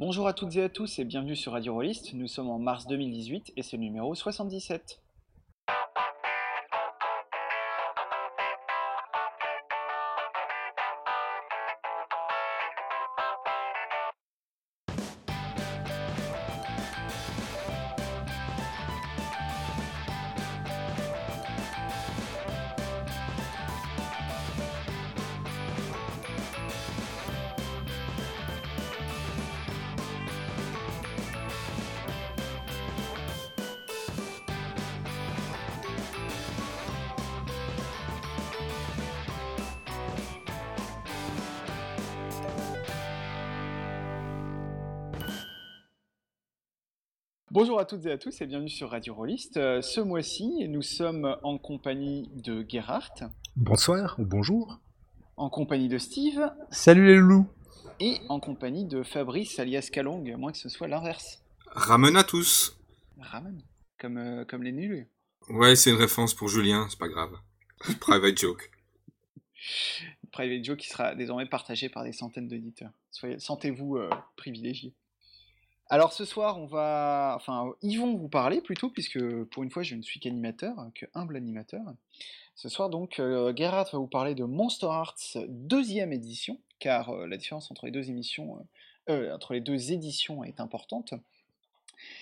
Bonjour à toutes et à tous et bienvenue sur Radio Rollist. Nous sommes en mars 2018 et c'est le numéro 77. Toutes et à tous et bienvenue sur Radio Rollist. Euh, ce mois-ci, nous sommes en compagnie de Gerhardt. Bonsoir ou bonjour. En compagnie de Steve. Salut les loups. Et en compagnie de Fabrice alias Kalong, à moins que ce soit l'inverse. Ramen à tous. Ramen Comme, euh, comme les nuls Ouais, c'est une référence pour Julien, c'est pas grave. Private joke. Private joke qui sera désormais partagé par des centaines d'auditeurs. Sentez-vous euh, privilégiés. Alors ce soir, on va, enfin, ils vont vous parler plutôt, puisque pour une fois, je ne suis qu'animateur, que humble animateur. Ce soir, donc, euh, Gerhard va vous parler de Monster Arts deuxième édition, car euh, la différence entre les deux émissions, euh, entre les deux éditions est importante.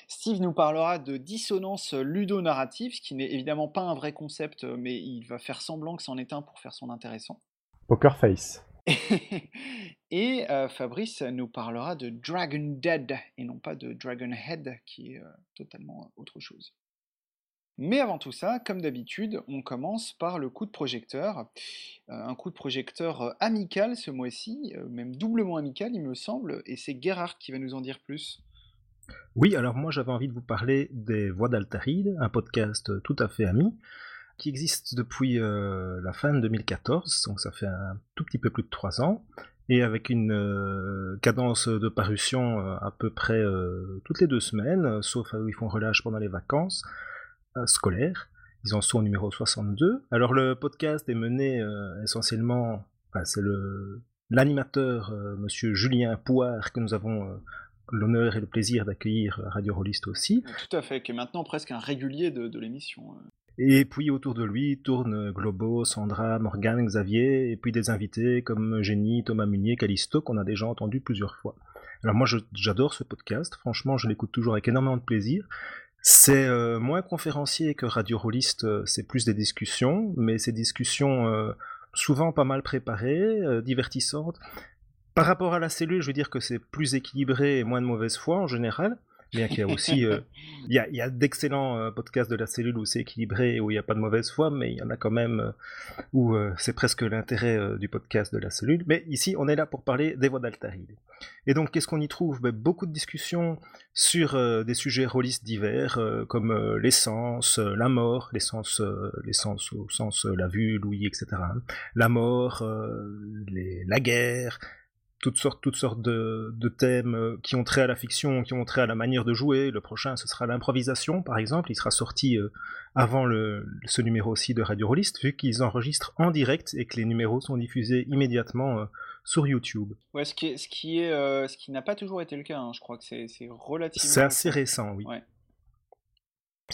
Steve nous parlera de dissonance ludonarrative, ce qui n'est évidemment pas un vrai concept, mais il va faire semblant que c'en est un pour faire son intéressant. Poker Face. Et euh, Fabrice nous parlera de Dragon Dead et non pas de Dragon Head qui est euh, totalement autre chose. Mais avant tout ça, comme d'habitude, on commence par le coup de projecteur. Euh, un coup de projecteur amical ce mois-ci, même doublement amical il me semble, et c'est Gerhard qui va nous en dire plus. Oui, alors moi j'avais envie de vous parler des Voix d'Altaride, un podcast tout à fait ami, qui existe depuis la fin de 2014, donc ça fait un tout petit peu plus de trois ans, et avec une euh, cadence de parution euh, à peu près euh, toutes les deux semaines, sauf où ils font relâche pendant les vacances scolaires. Ils en sont au numéro 62. Alors le podcast est mené essentiellement, enfin, c'est le l'animateur Monsieur Julien Pouard que nous avons l'honneur et le plaisir d'accueillir Radio Rolliste aussi. Tout à fait, qui est maintenant presque un régulier de, de l'émission. Et puis autour de lui tournent Globo, Sandra, Morgan, Xavier, et puis des invités comme Eugénie, Thomas Munier, Calisto, qu'on a déjà entendu plusieurs fois. Alors moi j'adore ce podcast, franchement je l'écoute toujours avec énormément de plaisir. C'est euh, moins conférencier que Radio Rolliste, euh, c'est plus des discussions, mais ces discussions euh, souvent pas mal préparées, divertissantes. Par rapport à la cellule, je veux dire que c'est plus équilibré et moins de mauvaise foi en général. Bien qu'il y a aussi, euh, il y a, d'excellents euh, podcasts de la cellule où c'est équilibré où il n'y a pas de mauvaise foi, mais il y en a quand même euh, où c'est presque l'intérêt du podcast de la cellule. Mais ici, on est là pour parler des voix d'Altaride. Et donc, qu'est-ce qu'on y trouve? Ben, Beaucoup de discussions sur des sujets rôlistes divers, comme l'essence, la mort, l'essence, l'essence au sens la vue, l'ouïe, etc. Hein. La mort, la guerre, toutes sortes, toutes sortes de, thèmes euh, qui ont trait à la fiction, qui ont trait à la manière de jouer. Le prochain, ce sera l'improvisation, par exemple. Il sera sorti euh, avant le, ce numéro aussi de Radio Rollist, vu qu'ils enregistrent en direct et que les numéros sont diffusés immédiatement euh, sur YouTube. Ouais, ce qui, est, ce qui, est, ce qui n'a pas toujours été le cas. Hein. Je crois que c'est relativement. C'est assez récent, oui.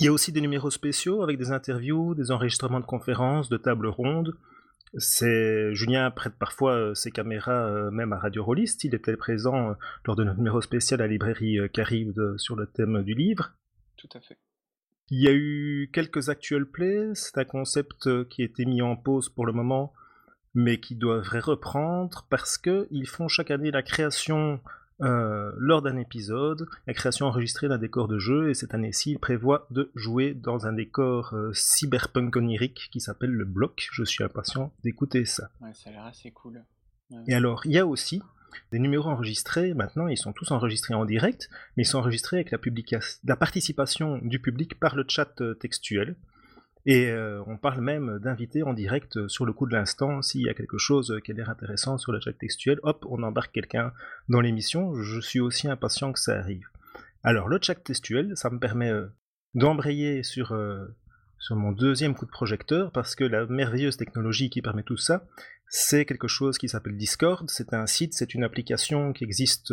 Il y a aussi des numéros spéciaux avec des interviews, des enregistrements de conférences, de tables rondes. C'est Julien prête parfois euh, ses caméras euh, même à Radio Rollist. Il était présent euh, lors de notre numéro spécial à la librairie Caribe sur le thème du livre. Tout à fait. Il y a eu quelques actual plays. C'est un concept qui a été mis en pause pour le moment, mais qui devrait reprendre parce qu'ils font chaque année la création euh, lors d'un épisode, la création enregistrée d'un décor de jeu, et cette année-ci, il prévoit de jouer dans un décor euh, cyberpunk onirique qui s'appelle le bloc. Je suis impatient d'écouter ça. Ouais, ça a l'air assez cool. Et alors, il y a aussi des numéros enregistrés, maintenant ils sont tous enregistrés en direct, mais ils sont enregistrés avec la, la participation du public par le chat euh, textuel. Et euh, on parle même d'inviter en direct sur le coup de l'instant, s'il y a quelque chose qui a l'air intéressant sur le chat textuel, hop, on embarque quelqu'un dans l'émission. Je suis aussi impatient que ça arrive. Alors le chat textuel, ça me permet euh, d'embrayer sur, euh, sur mon deuxième coup de projecteur, parce que la merveilleuse technologie qui permet tout ça, c'est quelque chose qui s'appelle Discord. C'est un site, c'est une application qui existe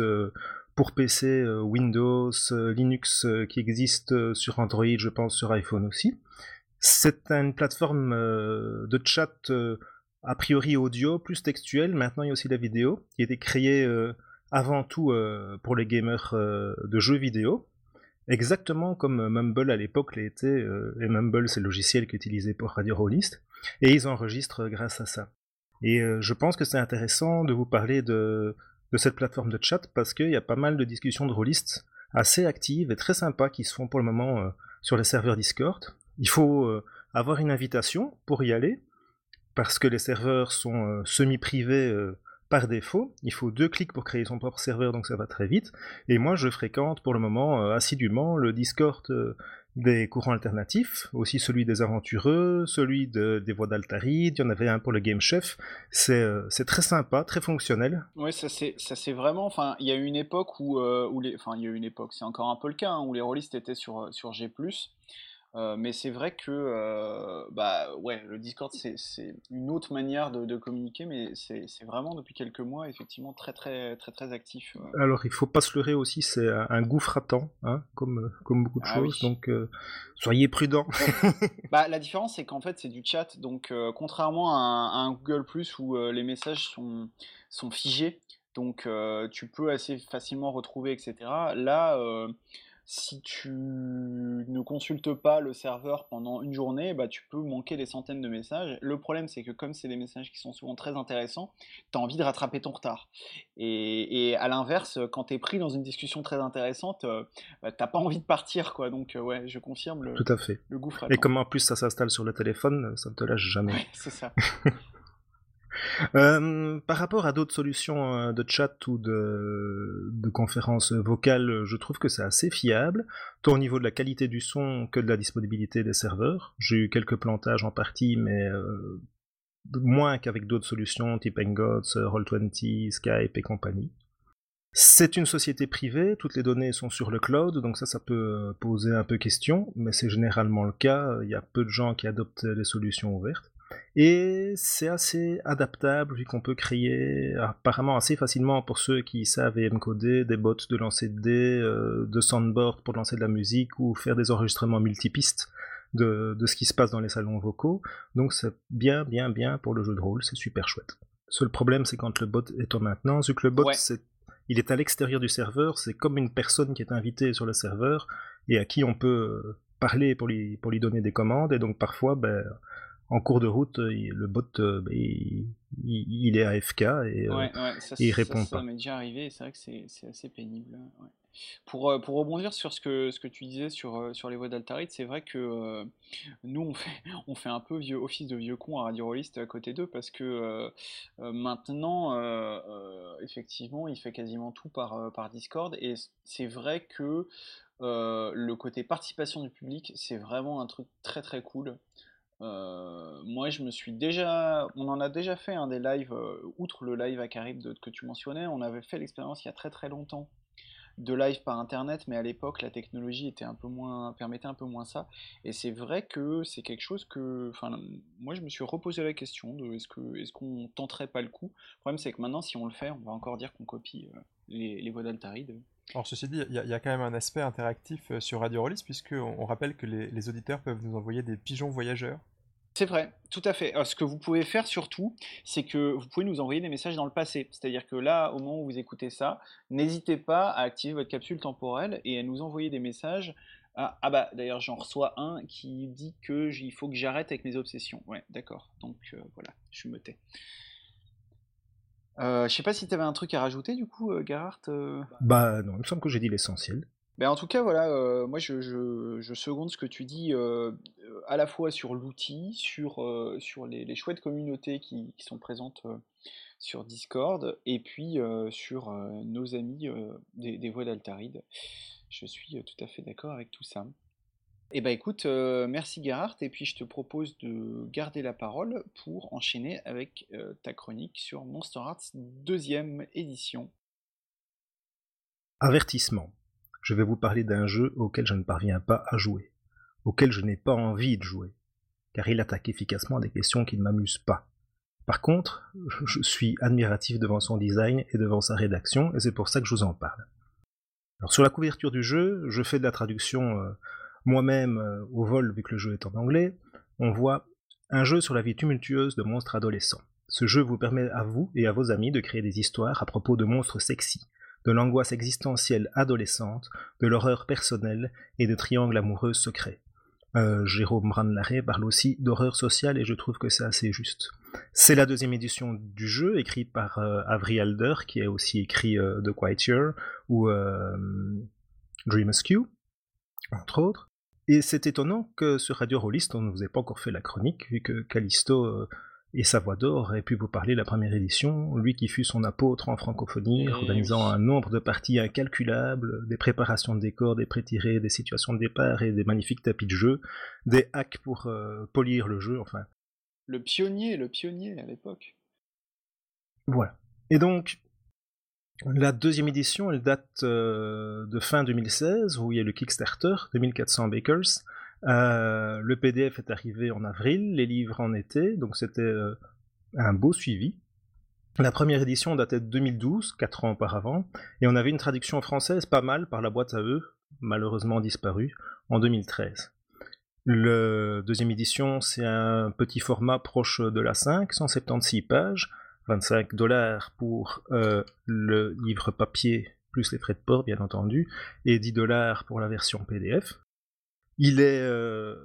pour PC, Windows, Linux qui existe sur Android, je pense sur iPhone aussi. C'est une plateforme de chat a priori audio, plus textuel. Maintenant, il y a aussi la vidéo qui a été créée avant tout pour les gamers de jeux vidéo. Exactement comme Mumble à l'époque l'était, et Mumble c'est le logiciel qu'utilisait pour Radio Rollist, et ils enregistrent grâce à ça. Et je pense que c'est intéressant de vous parler de, cette plateforme de chat parce qu'il y a pas mal de discussions de rôlistes assez actives et très sympas qui se font pour le moment euh, sur les serveurs Discord. Il faut euh, avoir une invitation pour y aller parce que les serveurs sont euh, semi-privés par défaut. Il faut deux clics pour créer son propre serveur, donc ça va très vite. Et moi, je fréquente pour le moment assidûment le Discord des courants alternatifs, aussi celui des aventureux, celui des voix d'Altaride, il y en avait un pour le Game Chef. C'est euh, très sympa, très fonctionnel. Oui, ça c'est vraiment. Enfin, il y a eu une époque où, euh. Enfin, il y a eu une époque, c'est encore un peu le cas, hein, où les rôlistes étaient sur, sur G. Euh, mais c'est vrai que euh, bah ouais, le Discord c'est une autre manière de, communiquer, mais c'est vraiment depuis quelques mois effectivement très très très très actif. Euh. Alors il faut pas se leurrer aussi, c'est un gouffre à temps, hein, comme comme beaucoup de ah choses, donc soyez prudents. bah la différence c'est qu'en fait c'est du chat, donc contrairement à un, Google Plus où les messages sont sont figés, donc tu peux assez facilement retrouver etc. Là si tu ne consultes pas le serveur pendant une journée, bah, tu peux manquer des centaines de messages. Le problème, c'est que comme c'est des messages qui sont souvent très intéressants, tu as envie de rattraper ton retard. Et, à l'inverse, quand tu es pris dans une discussion très intéressante, bah, tu n'as pas envie de partir. quoi. Donc, euh, ouais, je confirme le, Tout à fait. le gouffre. Et comme en plus ça s'installe sur le téléphone, ça ne te lâche jamais. Ouais, c'est ça. Euh, par rapport à d'autres solutions euh, de chat ou de, conférences vocales, je trouve que c'est assez fiable, tant au niveau de la qualité du son que de la disponibilité des serveurs. J'ai eu quelques plantages en partie, mais euh, moins qu'avec d'autres solutions type Hangouts, Roll20, Skype et compagnie. C'est une société privée, toutes les données sont sur le cloud, donc ça, ça peut poser un peu question, mais c'est généralement le cas. Il y a peu de gens qui adoptent les solutions ouvertes. Et c'est assez adaptable vu qu'on peut créer apparemment assez facilement pour ceux qui savent et coder des bots de lancer de dés, euh, de soundboard pour lancer de la musique ou faire des enregistrements multipistes de, de ce qui se passe dans les salons vocaux. Donc c'est bien bien bien pour le jeu de rôle, c'est super chouette. Seul problème c'est quand le bot est en maintenance, vu que le bot il est à l'extérieur du serveur, c'est comme une personne qui est invitée sur le serveur et à qui on peut parler pour lui, pour lui donner des commandes et donc parfois ben, en cours de route, euh, le bot, euh, bah, il, est AFK et euh, il répond pas. Ça m'est déjà arrivé, c'est vrai que c'est assez pénible. Pour, pour, rebondir sur ce que, ce que tu disais sur, sur les voix d'Altarit, c'est vrai que nous, on fait, on fait un peu vieux, office de vieux con à Radio Rollist à côté d'eux parce que maintenant, effectivement, il fait quasiment tout par, par Discord et c'est vrai que le côté participation du public, c'est vraiment un truc très très cool. Euh, moi, je me suis déjà, on en a déjà fait un des lives, euh, outre le live à Caribe que tu mentionnais, on avait fait l'expérience il y a très très longtemps de live par internet, mais à l'époque la technologie était un peu moins, permettait un peu moins ça. Et c'est vrai que c'est quelque chose que, enfin, moi je me suis reposé la question de est-ce que, est-ce qu'on tenterait pas le coup? Le problème c'est que maintenant, si on le fait, on va encore dire qu'on copie euh, les, les voix d'Altaride. Alors ceci dit, il y, a quand même un aspect interactif sur Radio Rollis, puisque on, rappelle que les, auditeurs peuvent nous envoyer des pigeons voyageurs c'est vrai, tout à fait. ce que vous pouvez faire surtout, c'est que vous pouvez nous envoyer des messages dans le passé. C'est-à-dire que là, au moment où vous écoutez ça, n'hésitez pas à activer votre capsule temporelle et à nous envoyer des messages. Ah, ah bah d'ailleurs j'en reçois un qui dit que il faut que j'arrête avec mes obsessions. Ouais, d'accord. Donc euh, voilà, je me tais. Euh, je sais pas si tu avais un truc à rajouter du coup, euh, Gerhardt Bah non, il me semble que j'ai dit l'essentiel. Ben, en tout cas, voilà, euh, moi je, je, seconde ce que tu dis euh, à la fois sur l'outil, sur, euh, sur les, chouettes communautés qui, sont présentes sur Discord, et puis sur nos amis des, des voix d'Altaride. Je suis tout à fait d'accord avec tout ça. Eh ben écoute, merci Gerhardt, et puis je te propose de garder la parole pour enchaîner avec ta chronique sur Monster Arts deuxième édition. Avertissement je vais vous parler d'un jeu auquel je ne parviens pas à jouer, auquel je n'ai pas envie de jouer, car il attaque efficacement des questions qui ne m'amusent pas. Par contre, je suis admiratif devant son design et devant sa rédaction, et c'est pour ça que je vous en parle. Alors sur la couverture du jeu, je fais de la traduction moi-même au vol vu que le jeu est en anglais. On voit un jeu sur la vie tumultueuse de monstres adolescents. Ce jeu vous permet à vous et à vos amis de créer des histoires à propos de monstres sexy, de l'angoisse existentielle adolescente, de l'horreur personnelle et de triangles amoureux secrets. Euh, Jérôme Branlaré parle aussi d'horreur sociale et je trouve que c'est assez juste. C'est la deuxième édition du jeu, écrite par euh, Alder, qui a aussi écrit euh, The Quiet Year ou Dream Askew, entre autres. Et c'est étonnant que sur Radio Rollist, on ne vous ait pas encore fait la chronique, vu que Callisto et sa voix d'or aurait pu vous parler de la première édition, lui qui fut son apôtre en francophonie, organisant un nombre de parties incalculables, des préparations de décors, des pré-tirés, des situations de départ et des magnifiques tapis de jeu, des hacks pour euh, polir le jeu, enfin. Le pionnier, le pionnier à l'époque. Voilà. Et donc, la deuxième édition, elle date euh, de fin 2016, où il y a le Kickstarter, 2400 Bakers, euh, le PDF est arrivé en avril, les livres en été, donc c'était euh, un beau suivi. La première édition datait de 2012, 4 ans auparavant, et on avait une traduction française pas mal par la boîte à eux, malheureusement disparue, en 2013. Le deuxième édition, c'est un petit format proche de la 5, 176 pages, 25 dollars pour euh, le livre papier plus les frais de port, bien entendu, et 10 dollars pour la version PDF. Il est euh,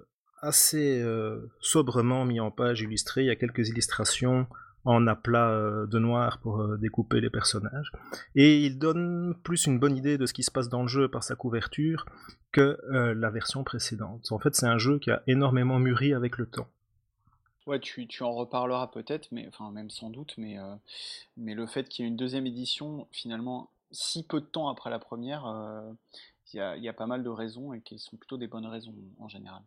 assez euh, sobrement mis en page, illustré. Il y a quelques illustrations en aplat euh, de noir pour découper les personnages. Et il donne plus une bonne idée de ce qui se passe dans le jeu par sa couverture que la version précédente. En fait, c'est un jeu qui a énormément mûri avec le temps. Ouais, tu, en reparleras peut-être, mais enfin même sans doute, mais, mais le fait qu'il y ait une deuxième édition, finalement, si peu de temps après la première, il y, a, pas mal de raisons et qui sont plutôt des bonnes raisons en général.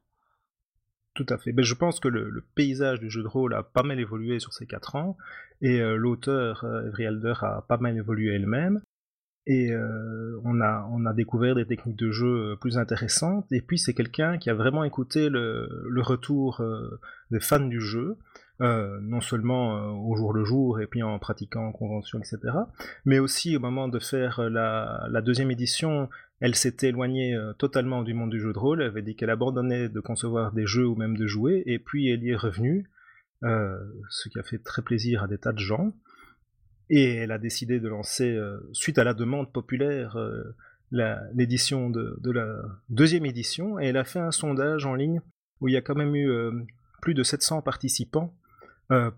Tout à fait. Mais je pense que le, paysage du jeu de rôle a pas mal évolué sur ces quatre ans, et euh, l'auteur, euh, Evry Alder, a pas mal évolué elle-même, et euh, on, a, on a découvert des techniques de jeu plus intéressantes, et puis c'est quelqu'un qui a vraiment écouté le, retour des fans du jeu, non seulement au jour le jour et puis en pratiquant en convention, etc., mais aussi au moment de faire la, la deuxième édition, elle s'était éloignée euh, totalement du monde du jeu de rôle, elle avait dit qu'elle abandonnait de concevoir des jeux ou même de jouer, et puis elle y est revenue, euh, ce qui a fait très plaisir à des tas de gens. Et elle a décidé de lancer, euh, suite à la demande populaire, l'édition de, la deuxième édition, et elle a fait un sondage en ligne où il y a quand même eu plus de 700 participants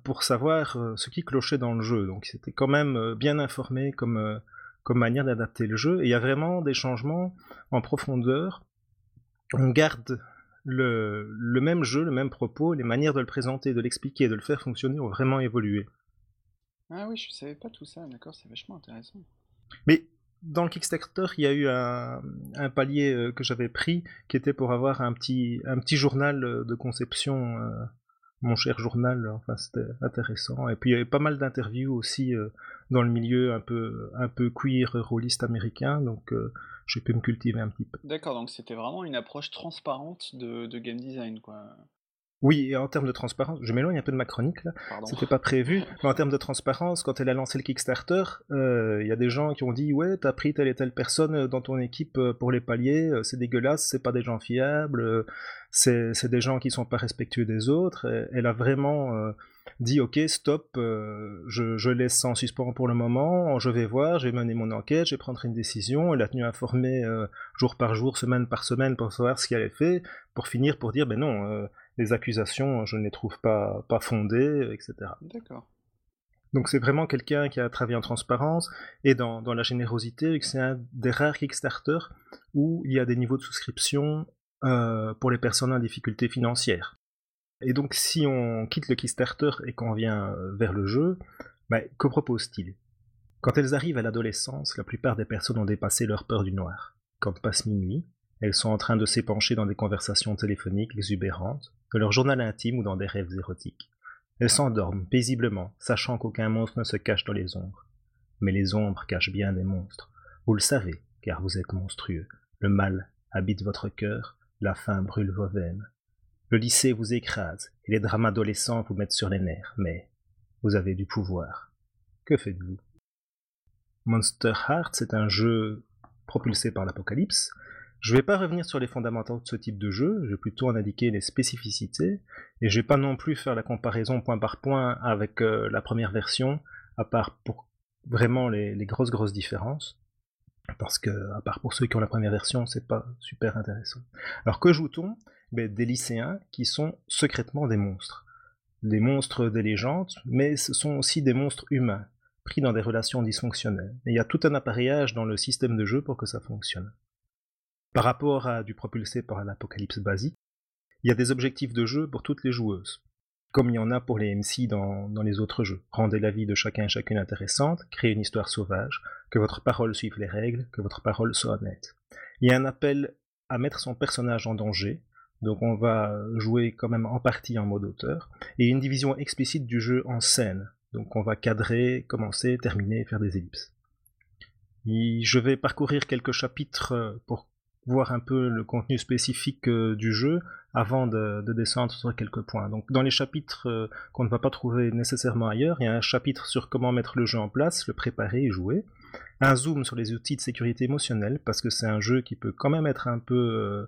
pour savoir ce qui clochait dans le jeu. Donc c'était quand même bien informé comme comme manière d'adapter le jeu. Et il y a vraiment des changements en profondeur. On garde le, le, même jeu, le même propos, les manières de le présenter, de l'expliquer, de le faire fonctionner ont vraiment évolué. Ah oui, je savais pas tout ça, d'accord, c'est vachement intéressant. Mais dans le Kickstarter, il y a eu un, un palier euh, que j'avais pris qui était pour avoir un petit, un petit journal euh, de conception, euh, mon cher journal, enfin c'était intéressant. Et puis il y avait pas mal d'interviews aussi dans le milieu un peu, un peu queer, rôliste américain, donc euh, j'ai pu me cultiver un petit peu. D'accord, donc c'était vraiment une approche transparente de, de, game design, quoi. Oui, et en termes de transparence, je m'éloigne un peu de ma chronique là, c'était pas prévu, mais en termes de transparence, quand elle a lancé le Kickstarter, euh, il y a des gens qui ont dit Ouais, t'as pris telle et telle personne dans ton équipe euh, pour les paliers, c'est dégueulasse, c'est pas des gens fiables, c'est des gens qui sont pas respectueux des autres. elle a vraiment dit ok stop, euh, je, laisse ça en suspens pour le moment, je vais voir, je vais mener mon enquête, je vais prendre une décision, elle a tenu informer euh, jour par jour, semaine par semaine pour savoir ce qu'elle avait fait, pour finir pour dire ben non, euh, les accusations je ne les trouve pas, pas fondées, etc. D'accord. Donc c'est vraiment quelqu'un qui a travaillé en transparence et dans, dans la générosité, c'est un des rares Kickstarter où il y a des niveaux de souscription pour les personnes en difficulté financière. Et donc, si on quitte le Kickstarter et qu'on vient euh, vers le jeu, bah, que propose-t-il? Quand elles arrivent à l'adolescence, la plupart des personnes ont dépassé leur peur du noir. Quand passe minuit, elles sont en train de s'épancher dans des conversations téléphoniques exubérantes, de leur journal intime ou dans des rêves érotiques. Elles s'endorment paisiblement, sachant qu'aucun monstre ne se cache dans les ombres. Mais les ombres cachent bien des monstres. Vous le savez, car vous êtes monstrueux. Le mal habite votre cœur, la faim brûle vos veines. Le lycée vous écrase et les drames adolescents vous mettent sur les nerfs, mais vous avez du pouvoir. Que faites-vous? Monster Hearts est un jeu propulsés par l'apocalypse. Je ne vais pas revenir sur les fondamentaux de ce type de jeu, je vais plutôt en indiquer les spécificités, et je vais pas non plus faire la comparaison point par point avec euh, la première version, à part pour vraiment les, les, grosses grosses différences, parce que à part pour ceux qui ont la première version, c'est pas super intéressant. Alors que joue-t-on? Ben, Des lycéens qui sont secrètement des monstres des monstres des légendes, mais ce sont aussi des monstres humains, pris dans des relations dysfonctionnelles. Et il y a tout un appareillage dans le système de jeu pour que ça fonctionne. Par rapport à du propulsé par l'apocalypse basique, il y a des objectifs de jeu pour toutes les joueuses, comme il y en a pour les MC dans, dans les autres jeux. Rendez la vie de chacun et chacune intéressante, créez une histoire sauvage, que votre parole suive les règles, que votre parole soit honnête. Il y a un appel à mettre son personnage en danger, donc on va jouer quand même en partie en mode auteur, et une division explicite du jeu en scène. Donc on va cadrer, commencer, terminer, faire des ellipses. je vais parcourir quelques chapitres pour voir un peu le contenu spécifique euh, du jeu avant de, descendre sur quelques points. Donc dans les chapitres euh, qu'on ne va pas trouver nécessairement ailleurs, il y a un chapitre sur comment mettre le jeu en place, le préparer et jouer. Un zoom sur les outils de sécurité émotionnelle, parce que c'est un jeu qui peut quand même être un peu euh,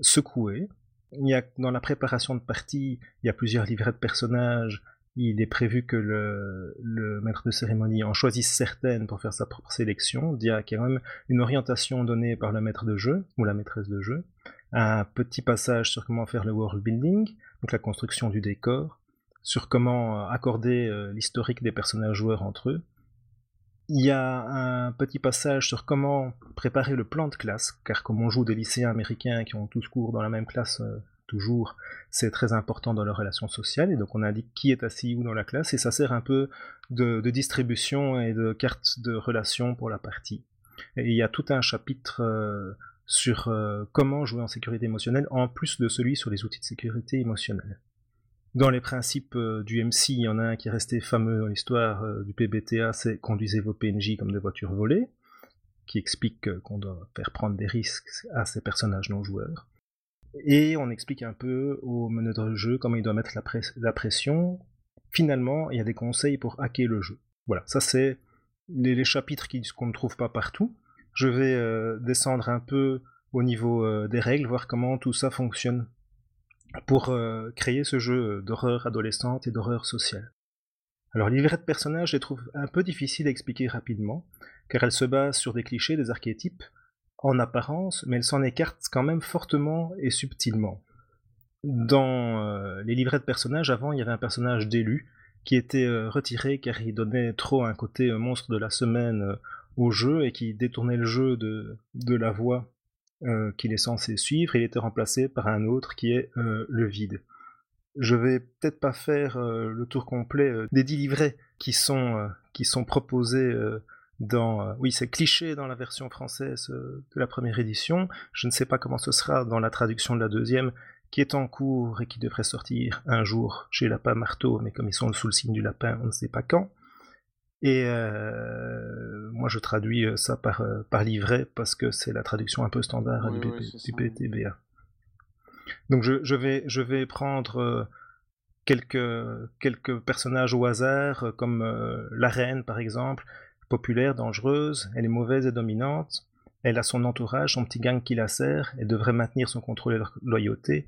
secoué. Il y a, dans la préparation de partie, il y a plusieurs livrets de personnages. Il est prévu que le, le maître de cérémonie en choisisse certaines pour faire sa propre sélection. Il y a quand même une orientation donnée par le maître de jeu ou la maîtresse de jeu. Un petit passage sur comment faire le world building, donc la construction du décor, sur comment accorder euh, l'historique des personnages joueurs entre eux, il y a un petit passage sur comment préparer le plan de classe, car comme on joue des lycéens américains qui ont tous cours dans la même classe euh, toujours, c'est très important dans leur relation sociale, et donc on indique qui est assis où dans la classe, et ça sert un peu de, distribution et de carte de relation pour la partie. Et il y a tout un chapitre euh, sur euh, comment jouer en sécurité émotionnelle, en plus de celui sur les outils de sécurité émotionnelle. Dans les principes euh, du MC, il y en a un qui est resté fameux dans l'histoire euh, du PBTA, c'est conduisez vos PNJ comme des voitures volées, qui explique euh, qu'on doit faire prendre des risques à ces personnages non joueurs. Et on explique un peu au meneur de jeu comment il doit mettre la, pression. Finalement, il y a des conseils pour hacker le jeu. Voilà, ça c'est les, chapitres qu'on ne trouve pas partout. Je vais descendre un peu au niveau des règles, voir comment tout ça fonctionne pour euh, créer ce jeu d'horreur adolescente et d'horreur sociale. Alors livret de personnages, je les trouve un peu difficile à expliquer rapidement, car elle se base sur des clichés, des archétypes, en apparence, mais elle s'en écarte quand même fortement et subtilement. Dans euh, les livrets de personnages, avant, il y avait un personnage d'élu qui était euh, retiré car il donnait trop un côté monstre de la semaine au jeu et qui détournait le jeu de, de la voix euh, qu'il est censé suivre, il était remplacé par un autre qui est euh, le vide. Je vais peut-être pas faire euh, le tour complet des dix livrets qui sont, qui sont proposés dans... oui, c'est cliché dans la version française de la première édition. Je ne sais pas comment ce sera dans la traduction de la deuxième, qui est en cours et qui devrait sortir un jour chez Lapin Marteau, mais comme ils sont sous le signe du lapin, on ne sait pas quand. Et euh, moi, je traduis euh, ça par, euh, par livret parce que c'est la traduction un peu standard du, PTBA. Donc, je, je, vais, je vais prendre quelques, quelques personnages au hasard, comme la reine, par exemple, populaire, dangereuse, elle est mauvaise et dominante. Elle a son entourage, son petit gang qui la sert, elle devrait maintenir son contrôle et leur loyauté,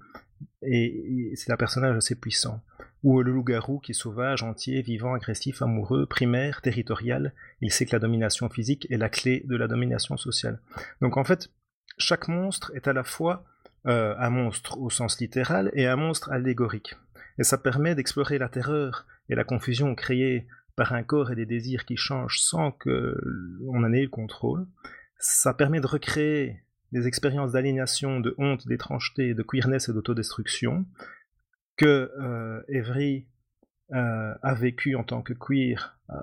et c'est un personnage assez puissant ou le loup-garou qui est sauvage, entier, vivant, agressif, amoureux, primaire, territorial. Il sait que la domination physique est la clé de la domination sociale. Donc en fait, chaque monstre est à la fois euh, un monstre au sens littéral et un monstre allégorique. Et ça permet d'explorer la terreur et la confusion créée par un corps et des désirs qui changent sans que on en ait le contrôle. Ça permet de recréer des expériences d'aliénation, de honte, d'étrangeté, de queerness et d'autodestruction que euh, Evry euh, a vécu en tant que queer euh,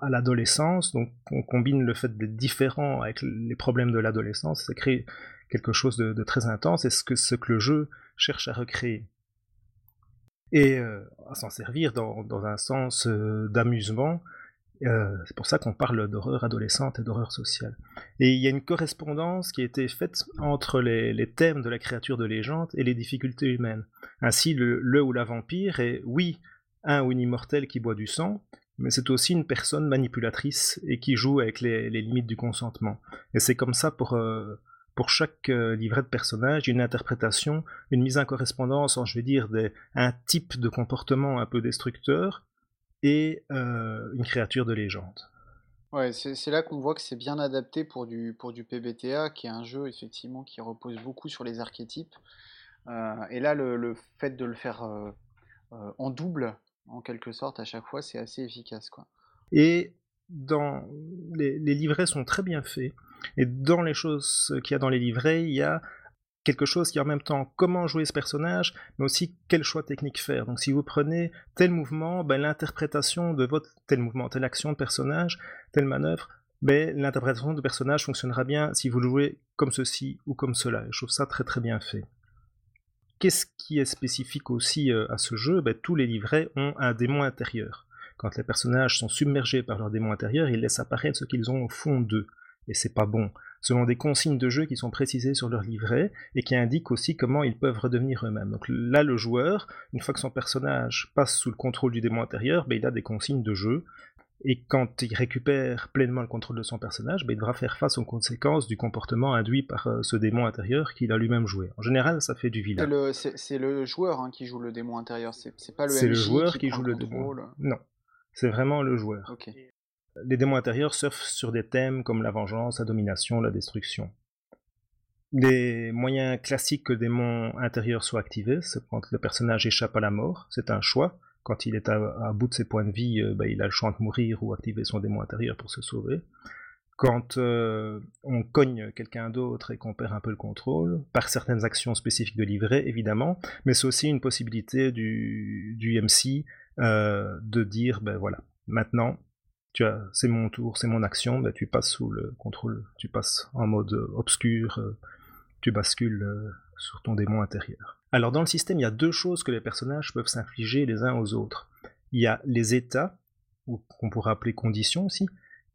à, l'adolescence. Donc on combine le fait d'être différent avec les problèmes de l'adolescence, ça crée quelque chose de, très intense, et ce que, ce que le jeu cherche à recréer. Et à s'en servir dans, un sens d'amusement, euh, c'est pour ça qu'on parle d'horreur adolescente et d'horreur sociale. Et il y a une correspondance qui a été faite entre les, thèmes de la créature de légende et les difficultés humaines. Ainsi, le, ou la vampire est, oui, un ou une immortel qui boit du sang, mais c'est aussi une personne manipulatrice et qui joue avec les, limites du consentement. Et c'est comme ça pour, euh, pour chaque euh, livret de personnage, une interprétation, une mise en correspondance, en, je vais dire, des, un type de comportement un peu destructeur et euh, une créature de légende. Ouais, c'est là qu'on voit que c'est bien adapté pour du, pour du PBTA, qui est un jeu effectivement qui repose beaucoup sur les archétypes. et là, le, le, fait de le faire en double, en quelque sorte, à chaque fois, c'est assez efficace. Quoi. Et dans les, livrets sont très bien faits. Et dans les choses qu'il y a dans les livrets, il y a quelque chose qui en même temps comment jouer ce personnage, mais aussi quel choix technique faire. Donc si vous prenez tel mouvement, ben, l'interprétation de votre tel mouvement, telle action de personnage, telle manœuvre, ben, l'interprétation de personnage fonctionnera bien si vous le jouez comme ceci ou comme cela. je trouve ça très très bien fait. Qu'est-ce qui est spécifique aussi euh, à ce jeu? Ben, Tous les livrets ont un démon intérieur. Quand les personnages sont submergés par leur démon intérieur, ils laissent apparaître ce qu'ils ont au fond d'eux. Et c'est pas bon. Selon des consignes de jeu qui sont précisées sur leur livret et qui indiquent aussi comment ils peuvent redevenir eux-mêmes. Donc là, le joueur, une fois que son personnage passe sous le contrôle du démon intérieur, ben, il a des consignes de jeu et quand il récupère pleinement le contrôle de son personnage, ben, il devra faire face aux conséquences du comportement induit par euh, ce démon intérieur qu'il a lui-même joué. En général, ça fait du vilain. C'est le, joueur hein, qui joue le démon intérieur, c'est pas le C'est le joueur qui, joue le, démon. Non, c'est vraiment le joueur. Les démons intérieurs surfent sur des thèmes comme la vengeance, la domination, la destruction. Des moyens classiques que le démon intérieur soit activé, c'est quand le personnage échappe à la mort, c'est un choix quand il est à, bout de ses points de vie, bah, il a le choix de mourir ou activer son démon intérieur pour se sauver. Quand euh, on cogne quelqu'un d'autre et qu'on perd un peu le contrôle, par certaines actions spécifiques de livret, évidemment, mais c'est aussi une possibilité du, du MC euh, de dire, ben voilà, maintenant, c'est mon tour, c'est mon action, tu passes sous le contrôle, tu passes en mode obscur, tu bascules sur ton démon intérieur. Alors dans le système, il y a deux choses que les personnages peuvent s'infliger les uns aux autres. Il y a les états, ou qu'on pourrait appeler conditions aussi,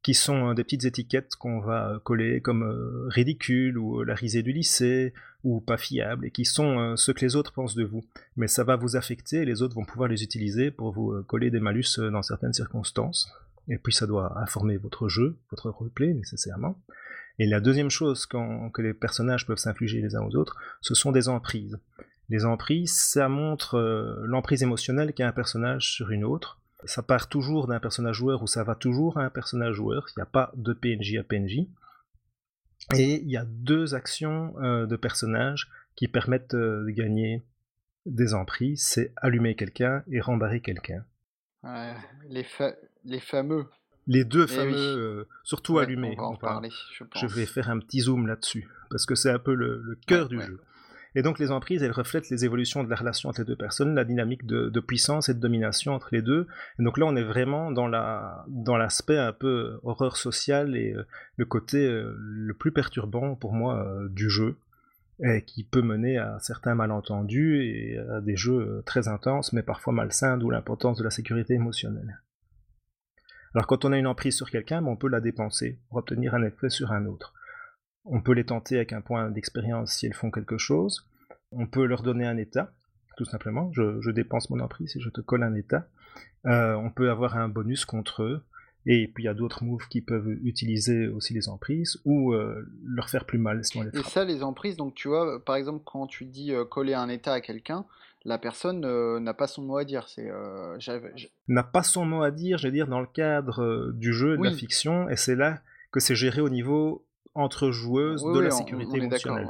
qui sont euh, des petites étiquettes qu'on va euh, coller comme euh, ridicule ou la risée du lycée ou pas fiable et qui sont ce que les autres pensent de vous. Mais ça va vous affecter et les autres vont pouvoir les utiliser pour vous coller des malus dans certaines circonstances. Et puis ça doit informer votre jeu, votre roleplay nécessairement. Et la deuxième chose que les personnages peuvent s'infliger les uns aux autres, ce sont des emprises. Les emprises, ça montre euh, l'emprise émotionnelle qu'a un personnage sur une autre. Ça part toujours d'un personnage joueur ou ça va toujours à un personnage joueur. Il n'y a pas de PNJ à PNJ. Et il y a deux actions euh, de personnages qui permettent euh, de gagner des emprises. C'est allumer quelqu'un et rembarrer quelqu'un. les, les fameux. Les deux eh fameux, surtout allumés. On va en parler, je, vais faire un petit zoom là-dessus, parce que c'est un peu le, cœur du jeu. Et donc les emprises, elles reflètent les évolutions de la relation entre les deux personnes, la dynamique de, puissance et de domination entre les deux. Et donc là, on est vraiment dans la dans l'aspect un peu horreur sociale et euh, le côté euh, le plus perturbant pour moi euh, du jeu, et qui peut mener à certains malentendus et à des jeux très intenses, mais parfois malsains, d'où l'importance de la sécurité émotionnelle. Alors quand on a une emprise sur quelqu'un, ben, on peut la dépenser pour obtenir un effet sur un autre. On peut les tenter avec un point d'expérience si elles font quelque chose. On peut leur donner un état, tout simplement. Je, dépense mon emprise et je te colle un état. Euh, on peut avoir un bonus contre eux. Et puis il y a d'autres moves qui peuvent utiliser aussi les emprises ou euh, leur faire plus mal si on les Et ça, les emprises, donc tu vois, par exemple, quand tu dis euh, coller un état à quelqu'un, la personne n'a pas son mot à dire. C'est n'a pas son mot à dire, je veux dire, dans le cadre du jeu, de la fiction, et c'est là que c'est géré au niveau entre joueuses de la sécurité émotionnelle.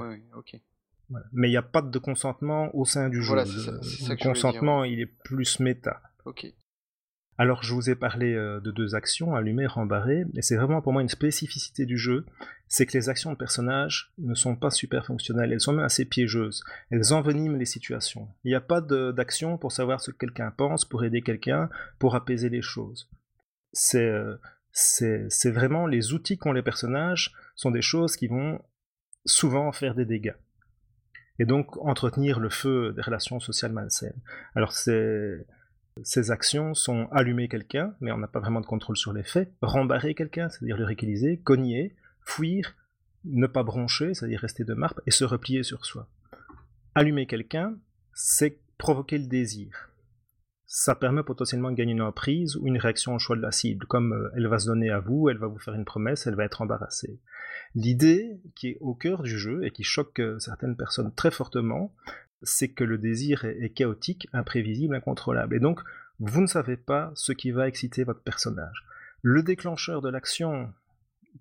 Mais il n'y a pas de consentement au sein du jeu. le, consentement, il est plus méta. Alors, je vous ai parlé euh, de deux actions, allumer, rembarrer, et c'est vraiment pour moi une spécificité du jeu, c'est que les actions de personnages ne sont pas super fonctionnelles, elles sont même assez piégeuses, elles enveniment les situations. Il n'y a pas d'action pour savoir ce que quelqu'un pense, pour aider quelqu'un, pour apaiser les choses. C'est euh, c'est vraiment les outils qu'ont les personnages sont des choses qui vont souvent faire des dégâts. Et donc entretenir le feu des relations sociales malsaines. Alors ces, ces actions sont allumer quelqu'un, mais on n'a pas vraiment de contrôle sur les faits, rembarrer quelqu'un, c'est-à-dire le réquiliser, cogner, fuir, ne pas broncher, c'est-à-dire rester de marbre, et se replier sur soi. Allumer quelqu'un, c'est provoquer le désir ça permet potentiellement de gagner une emprise ou une réaction au choix de la cible. Comme euh, elle va se donner à vous, elle va vous faire une promesse, elle va être embarrassée. L'idée qui est au cœur du jeu et qui choque euh, certaines personnes très fortement, c'est que le désir est, chaotique, imprévisible, incontrôlable. Et donc, vous ne savez pas ce qui va exciter votre personnage. Le déclencheur de l'action,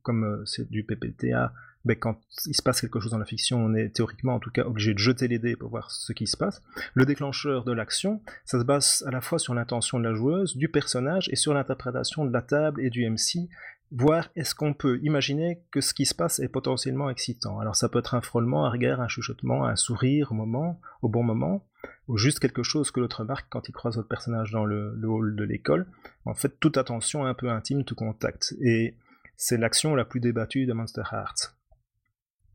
comme euh, c'est du PPTA, ben, quand il se passe quelque chose dans la fiction, on est théoriquement en tout cas obligé de jeter les dés pour voir ce qui se passe. Le déclencheur de l'action, ça se base à la fois sur l'intention de la joueuse, du personnage et sur l'interprétation de la table et du MC, voir est-ce qu'on peut imaginer que ce qui se passe est potentiellement excitant. Alors ça peut être un frôlement, un regard, un chuchotement, un sourire au moment, au bon moment, ou juste quelque chose que l'autre remarque quand il croise votre personnage dans le, hall de l'école. En fait, toute attention un peu intime, tout contact. Et c'est l'action la plus débattue de Monster Hearts.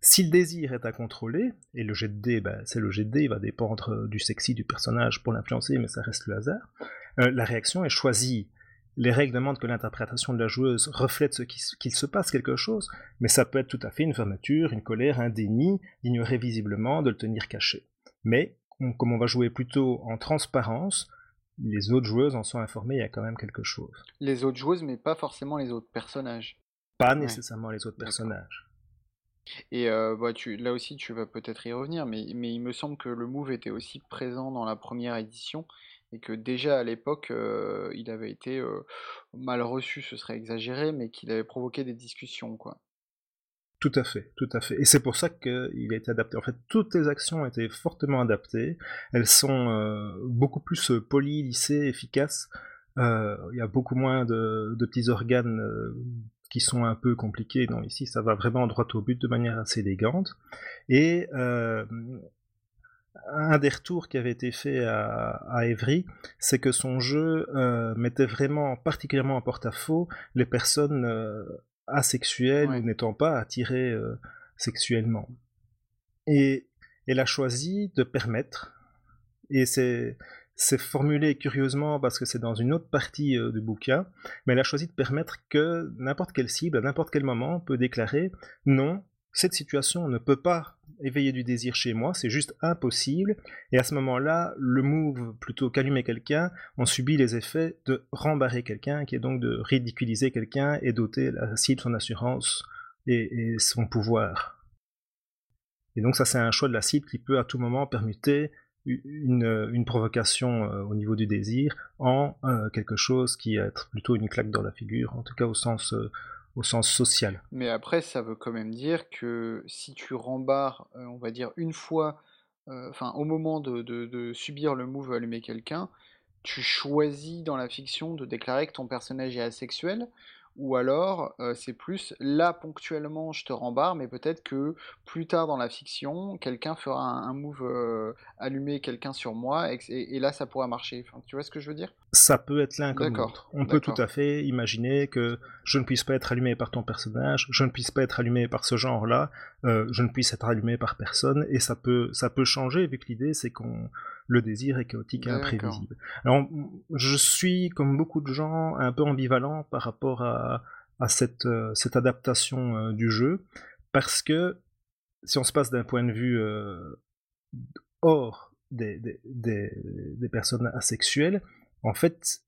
Si le désir est à contrôler, et le jet de dé, ben, c'est le jet de dé, il va dépendre du sexy du personnage pour l'influencer, mais ça reste le hasard, euh, la réaction est choisie. Les règles demandent que l'interprétation de la joueuse reflète ce qu'il se passe quelque chose, mais ça peut être tout à fait une fermeture, une colère, un déni, d'ignorer visiblement, de le tenir caché. Mais, comme on va jouer plutôt en transparence, les autres joueuses en sont informées, il y a quand même quelque chose. Les autres joueuses, mais pas forcément les autres personnages. Pas nécessairement les autres personnages. Et bah, tu là aussi, tu vas peut-être y revenir, mais mais il me semble que le move était aussi présent dans la première édition et que déjà à l'époque, il avait été, mal reçu, ce serait exagéré, mais qu'il avait provoqué des discussions, quoi. Tout à fait, tout à fait. Et c'est pour ça qu'il a été adapté. En fait, toutes les actions ont été fortement adaptées. Elles sont, beaucoup plus, polies, lissées, efficaces. il y a beaucoup moins de petits organes, qui sont un peu compliqués. Non, ici, ça va vraiment droit au but de manière assez élégante. Et euh, un des retours qui avait été fait à, à Evry, c'est que son jeu euh, mettait vraiment particulièrement en porte-à-faux les personnes euh, asexuelles ou n'étant pas attirées sexuellement. Et elle a choisi de permettre, et c'est c'est formulé curieusement parce que c'est dans une autre partie euh, du bouquin, mais elle a choisi de permettre que n'importe quelle cible, à n'importe quel moment, peut déclarer non, cette situation ne peut pas éveiller du désir chez moi, c'est juste impossible. Et à ce moment-là, le move, plutôt qu'allumer quelqu'un, on subit les effets de rembarrer quelqu'un, qui est donc de ridiculiser quelqu'un et doter la cible son assurance et, son pouvoir. Et donc ça, c'est un choix de la cible qui peut à tout moment permuter une, provocation euh, au niveau du désir en euh, quelque chose qui est plutôt une claque dans la figure, en tout cas au sens, euh, sens social. Mais après, ça veut quand même dire que si tu rembarres, on va dire, une fois, enfin, au moment de, de, subir le move allumer quelqu'un, tu choisis dans la fiction de déclarer que ton personnage est asexuel, ou alors c'est plus là ponctuellement je te rembarre, mais peut-être que plus tard dans la fiction, quelqu'un fera un, move allumer quelqu'un sur moi et, là ça pourra marcher. Enfin, tu vois ce que je veux dire? Ça peut être l'un comme l'autre. On peut tout à fait imaginer que je ne puisse pas être allumé par ton personnage, je ne puisse pas être allumé par ce genre-là, je ne puisse être allumé par personne et ça peut ça peut changer vu que l'idée c'est qu'on le désir est chaotique et imprévisible. Alors, je suis, comme beaucoup de gens, un peu ambivalent par rapport à, cette, euh, cette, adaptation euh, du jeu, parce que si on se passe d'un point de vue euh, hors des, des, personnes asexuelles, en fait,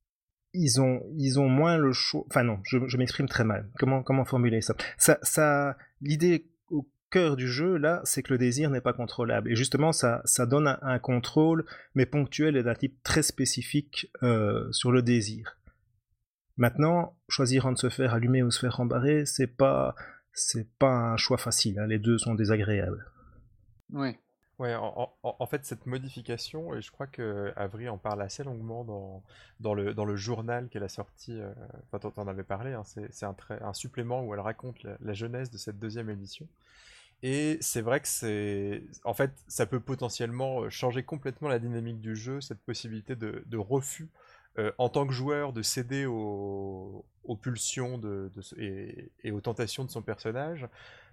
ils ont, ils ont moins le choix. Enfin non, je, je m'exprime très mal. Comment, comment formuler ça, ça, ça L'idée cœur du jeu, là, c'est que le désir n'est pas contrôlable. Et justement, ça, ça donne un, contrôle, mais ponctuel et d'un type très spécifique euh, sur le désir. Maintenant, choisir entre se faire allumer ou se faire embarrer, c'est pas, c'est pas un choix facile. Hein. Les deux sont désagréables. Oui. Ouais, en, fait, cette modification, et je crois que en parle assez longuement dans, dans, le, dans le journal qu'elle a sorti, euh, enfin, tu en avais parlé, hein, c'est un, un supplément où elle raconte la, la, jeunesse de cette deuxième édition. Et c'est vrai que c'est. En fait, ça peut potentiellement euh, changer complètement la dynamique du jeu, cette possibilité de, refus euh, en tant que joueur de céder aux, pulsions de, et, aux tentations de son personnage.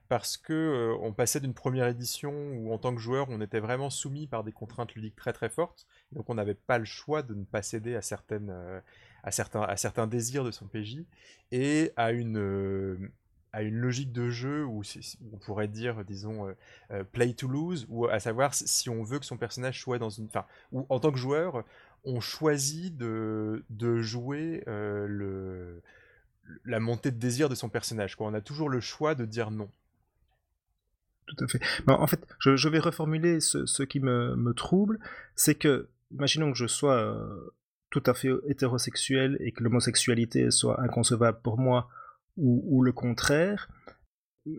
Parce que euh, on passait d'une première édition où en tant que joueur on était vraiment soumis par des contraintes ludiques très très fortes, donc on n'avait pas le choix de ne pas céder à certaines, à certains, à certains désirs de son PJ, et à une à une logique de jeu où on pourrait dire, disons, play to lose, ou à savoir si on veut que son personnage soit dans une. Enfin, ou en tant que joueur, on choisit de, de jouer le, la montée de désir de son personnage. Quoi. On a toujours le choix de dire non. Tout à fait. en fait, je, vais reformuler ce, qui me, trouble, c'est que, imaginons que je sois euh, tout à fait hétérosexuel et que l'homosexualité soit inconcevable pour moi, ou, le contraire,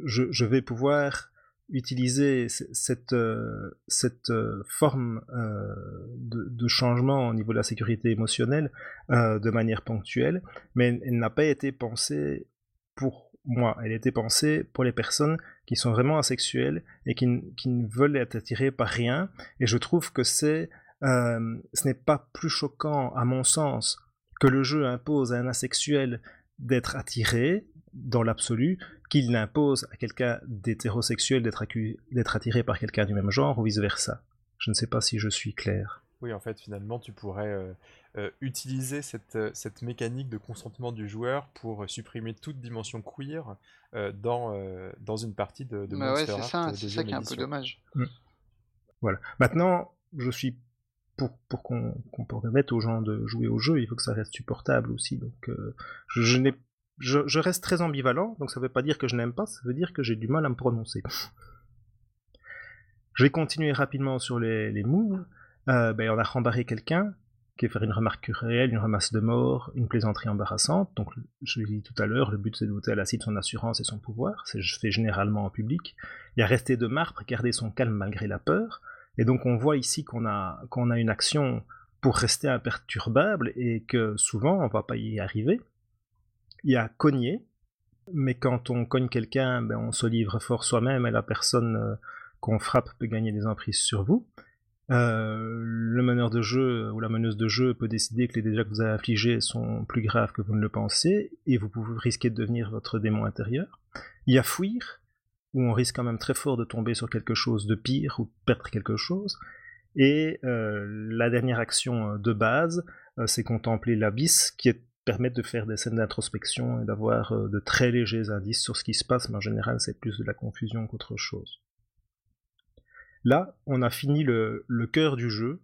je, vais pouvoir utiliser cette, euh, cette euh, forme de, changement au niveau de la sécurité émotionnelle de manière ponctuelle, mais elle n'a pas été pensée pour moi, elle été pensée pour les personnes qui sont vraiment asexuelles et qui, ne veulent être attirées par rien. Et je trouve que c'est, euh, ce n'est pas plus choquant, à mon sens, que le jeu impose à un asexuel d'être attiré, dans l'absolu, qu'il n'impose à quelqu'un d'hétérosexuel d'être attiré par quelqu'un du même genre ou vice-versa. Je ne sais pas si je suis clair. Oui, en fait, finalement, tu pourrais euh, euh, utiliser cette, euh, cette, mécanique de consentement du joueur pour supprimer toute dimension queer dans, dans une partie de, de bah ouais, c'est ça, c'est ça qui est un peu dommage. Mm. Voilà. Maintenant, je suis pour, pour qu'on permette aux gens de jouer au jeu, il faut que ça reste supportable aussi. Donc, je, je, je, je, reste très ambivalent, donc ça ne veut pas dire que je n'aime pas, ça veut dire que j'ai du mal à me prononcer. Je vais continuer rapidement sur les, les moves. Euh, ben, on a rembarré quelqu'un qui est faire une remarque réelle, une ramasse de mort, une plaisanterie embarrassante. Donc, je l'ai dit tout à l'heure, le but c'est de voter à la de son assurance et son pouvoir. C'est fait généralement en public. Il a resté de marbre, garder son calme malgré la peur. Et donc, on voit ici qu'on a, qu'on a une action pour rester imperturbable et que souvent on va pas y arriver. Il y a cogner, mais quand on cogne quelqu'un, ben, on se livre fort soi-même et la personne euh, qu'on frappe peut gagner des emprises sur vous. Euh, le meneur de jeu ou la meneuse de jeu peut décider que les dégâts que vous avez affligés sont plus graves que vous ne le pensez, et vous pouvez risquer de devenir votre démon intérieur. Il y a fuir, où on risque quand même très fort de tomber sur quelque chose de pire ou perdre quelque chose. Et euh, la dernière action euh, de base, c'est contempler l'abysse, qui est permettre de faire des scènes d'introspection et d'avoir de très légers indices sur ce qui se passe, mais en général c'est plus de la confusion qu'autre chose. Là, on a fini le, cœur du jeu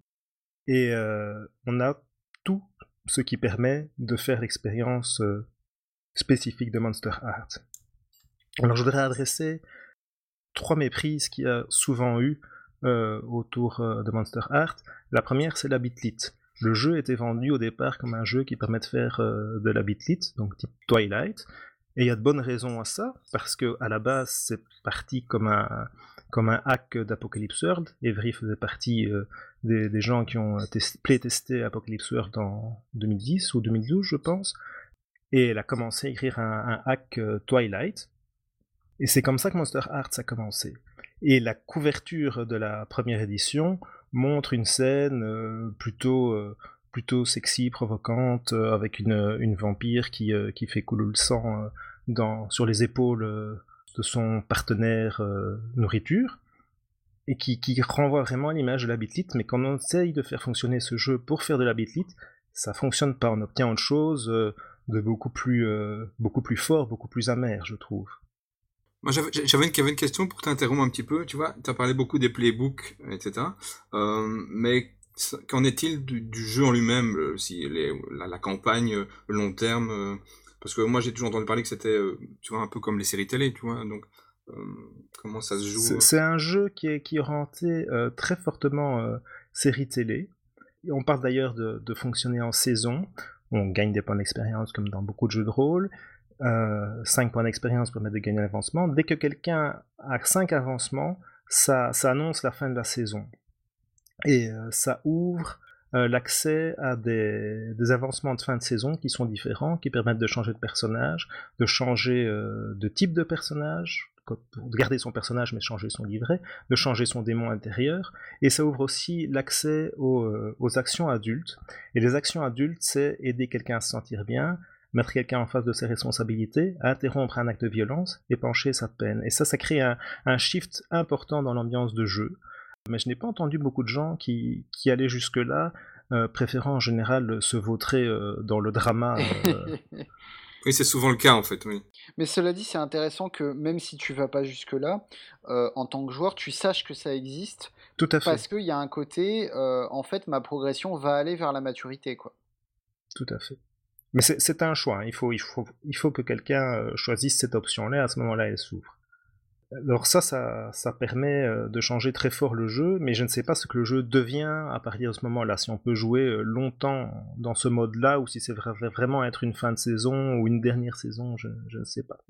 et euh, on a tout ce qui permet de faire l'expérience euh, spécifique de Monster Heart. Alors je voudrais adresser trois méprises qu'il y a souvent eu euh, autour de Monster Heart. La première, c'est la bitlit. Le jeu était vendu au départ comme un jeu qui permet de faire de la bitlit, donc type Twilight. Et il y a de bonnes raisons à ça, parce que à la base, c'est parti comme un, comme un hack d'Apocalypse World. Avery faisait partie euh, des, gens qui ont playtesté Apocalypse World en 2010 ou 2012, je pense. Et elle a commencé à écrire un, hack euh, Twilight. Et c'est comme ça que Monster Hearts a commencé. Et la couverture de la première édition montre une scène euh, plutôt, plutôt sexy, provocante, avec une, une vampire qui, qui fait couler le sang sur les épaules de son partenaire euh, nourriture, et qui, renvoie vraiment à l'image de la bitlit, mais quand on essaye de faire fonctionner ce jeu pour faire de la bitlit, ça fonctionne pas, on obtient autre chose euh, de beaucoup plus, euh, beaucoup plus fort, beaucoup plus amer, je trouve. Moi, j'avais une, une, question pour t'interrompre un petit peu. Tu vois, tu as parlé beaucoup des playbooks, etc. mais qu'en est-il du, jeu en lui-même, si la, la, campagne, le long terme parce que moi, j'ai toujours entendu parler que c'était, euh, tu vois, un peu comme les séries télé, tu vois. Donc, euh, comment ça se joue C'est un jeu qui est, qui est euh, très fortement série télé. On parle d'ailleurs de, fonctionner en saison. On gagne des points d'expérience comme dans beaucoup de jeux de rôle. 5 points d'expérience permettent de gagner l'avancement. Dès que quelqu'un a 5 avancements, ça, ça, annonce la fin de la saison. Et ça ouvre euh, l'accès à des, avancements de fin de saison qui sont différents, qui permettent de changer de personnage, de changer euh, de type de personnage, de garder son personnage mais changer son livret, de changer son démon intérieur, et ça ouvre aussi l'accès aux, euh, aux, actions adultes. Et les actions adultes, c'est aider quelqu'un à se sentir bien, mettre quelqu'un en face de ses responsabilités, interrompre un acte de violence, épancher sa peine. Et ça, ça crée un, un shift important dans l'ambiance de jeu. Mais je n'ai pas entendu beaucoup de gens qui, qui allaient jusque-là, euh, préférant en général se vautrer euh, dans le drama. Euh. Oui, c'est souvent le cas en fait, oui. Mais cela dit, c'est intéressant que même si tu vas pas jusque-là, euh, en tant que joueur, tu saches que ça existe. Tout à fait. Parce qu'il y a un côté, euh, en fait, ma progression va aller vers la maturité, quoi. Tout à fait. Mais c'est un choix. Hein. Il, faut, il, faut, il faut que quelqu'un euh, choisisse cette option-là. À ce moment-là, elle s'ouvre. Alors ça, ça, ça, permet euh, de changer très fort le jeu, mais je ne sais pas ce que le jeu devient à partir de ce moment-là. Si on peut jouer euh, longtemps dans ce mode-là, ou si c'est vraiment être une fin de saison ou une dernière saison, je, ne sais pas.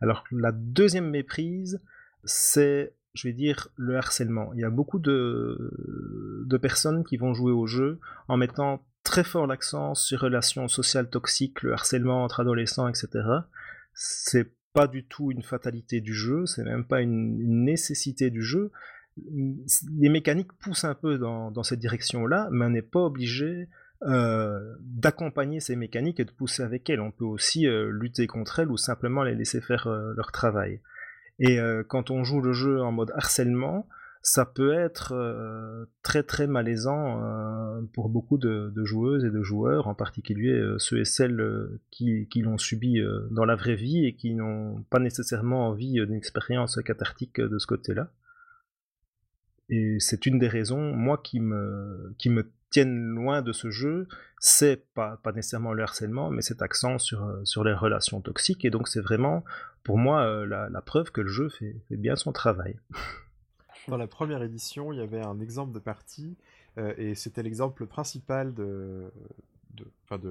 Alors la deuxième méprise, c'est, je vais dire, le harcèlement. Il y a beaucoup de, de personnes qui vont jouer au jeu en mettant très fort l'accent sur relations sociales toxiques, le harcèlement entre adolescents, etc. C'est pas du tout une fatalité du jeu, c'est même pas une, nécessité du jeu. Les mécaniques poussent un peu dans, cette direction-là, mais on n'est pas obligé euh, d'accompagner ces mécaniques et de pousser avec elles. On peut aussi euh, lutter contre elles ou simplement les laisser faire euh, leur travail. Et quand on joue le jeu en mode harcèlement, ça peut être euh, très très malaisant euh, pour beaucoup de, joueuses et de joueurs, en particulier euh, ceux et celles qui, l'ont subi dans la vraie vie et qui n'ont pas nécessairement envie d'une expérience cathartique de ce côté-là. Et c'est une des raisons, moi, qui me, qui me tiennent loin de ce jeu, c'est pas, pas nécessairement le harcèlement, mais cet accent sur, sur les relations toxiques, et donc c'est vraiment, pour moi, la, preuve que le jeu fait bien son travail. Dans la première édition, il y avait un exemple de partie, euh, et c'était l'exemple principal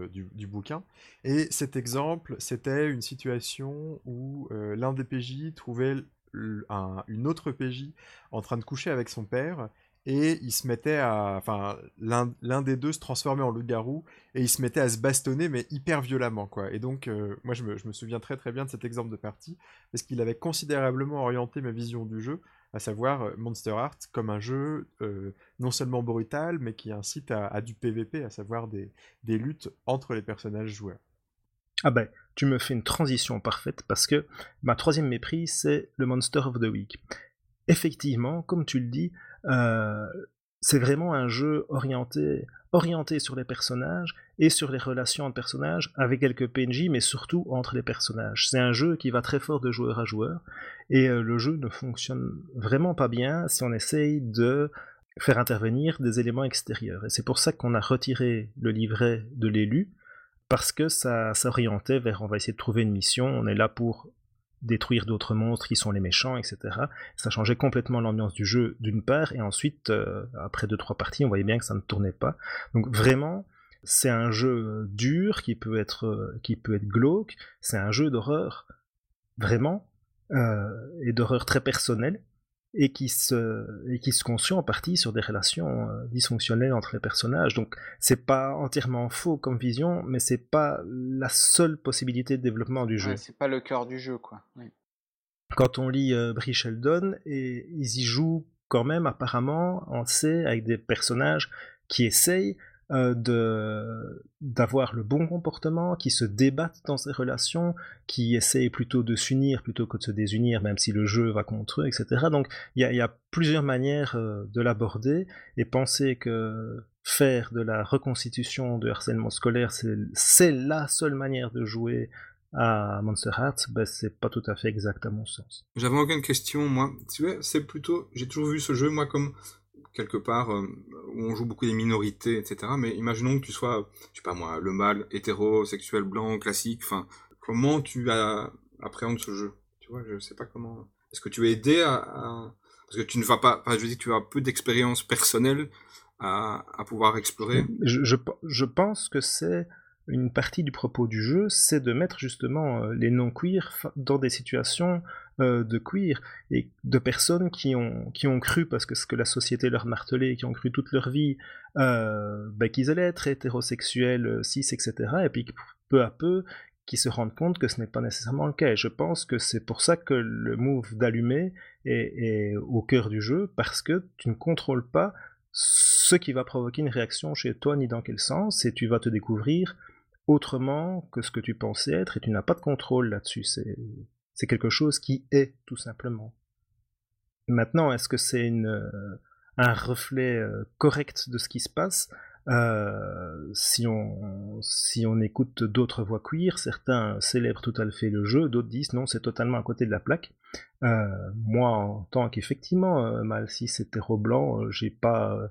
du, bouquin. Et cet exemple, c'était une situation où euh, l'un des PJ trouvait une autre PJ en train de coucher avec son père, et il se mettait à. Enfin, l'un des deux se transformait en loup-garou, et il se mettait à se bastonner, mais hyper violemment, quoi. Et donc, euh, moi, je me, je me, souviens très très bien de cet exemple de partie, parce qu'il avait considérablement orienté ma vision du jeu à savoir euh, Monster Art comme un jeu euh, non seulement brutal, mais qui incite à, du PVP, à savoir des, luttes entre les personnages joueurs. Ah ben, tu me fais une transition parfaite parce que ma troisième méprise, c'est le Monster of the Week. Effectivement, comme tu le dis, euh, c'est vraiment un jeu orienté, orienté sur les personnages et sur les relations entre personnages, avec quelques PNJ, mais surtout entre les personnages. C'est un jeu qui va très fort de joueur à joueur, et euh, le jeu ne fonctionne vraiment pas bien si on essaye de faire intervenir des éléments extérieurs. Et c'est pour ça qu'on a retiré le livret de l'élu, parce que ça s'orientait vers on va essayer de trouver une mission, on est là pour détruire d'autres monstres qui sont les méchants, etc. Ça changeait complètement l'ambiance du jeu d'une part, et ensuite, euh, après deux trois parties, on voyait bien que ça ne tournait pas. Donc vraiment, c'est un jeu dur qui peut être euh, qui peut être glauque. C'est un jeu d'horreur vraiment euh, et d'horreur très personnelle et qui se et qui se construit en partie sur des relations euh, dysfonctionnelles entre les personnages. Donc c'est pas entièrement faux comme vision, mais c'est pas la seule possibilité de développement du jeu. c'est pas le cœur du jeu, quoi. Quand on lit euh, Brie Sheldon, et ils y jouent quand même apparemment, on sait, avec des personnages qui essayent de d'avoir le bon comportement, qui se débattent dans ces relations, qui essayent plutôt de s'unir plutôt que de se désunir, même si le jeu va contre eux, etc. Donc il y, a, plusieurs manières euh, de l'aborder, et penser que faire de la reconstitution de harcèlement scolaire, c'est la seule manière de jouer à Monster Hearts, ben, c'est pas tout à fait exact à mon sens. J'avais aucune question, moi. C'est plutôt, j'ai toujours vu ce jeu, moi, comme quelque part euh, où on joue beaucoup des minorités, etc. Mais imaginons que tu sois, je sais pas moi, le mâle hétérosexuel blanc classique. Enfin, comment tu appréhendes ce jeu? Tu vois, je sais pas comment. Est-ce que tu es aidé à, parce que tu ne vas pas, enfin, je veux dire, tu as peu d'expérience personnelle à, à, pouvoir explorer. Je, je, je pense que c'est une partie du propos du jeu, c'est de mettre justement euh, les non-queer dans des situations euh, de queer et de personnes qui ont, qui ont cru, parce que ce que la société leur martelait, qui ont cru toute leur vie euh, ben, qu'ils allaient être hétérosexuels, cis, etc. Et puis peu à peu, qui se rendent compte que ce n'est pas nécessairement le cas. Et je pense que c'est pour ça que le move d'allumer est, est, au cœur du jeu, parce que tu ne contrôles pas ce qui va provoquer une réaction chez toi, ni dans quel sens, et tu vas te découvrir autrement que ce que tu pensais être et tu n'as pas de contrôle là-dessus. Quelque chose qui est tout simplement. Maintenant, est-ce que c'est euh, un reflet euh, correct de ce qui se passe? Euh, si, on, si on écoute d'autres voix queer, certains célèbrent tout à fait le jeu, d'autres disent non, c'est totalement à côté de la plaque. Moi, en tant qu'effectivement mal si c'était blanc, j'ai pas.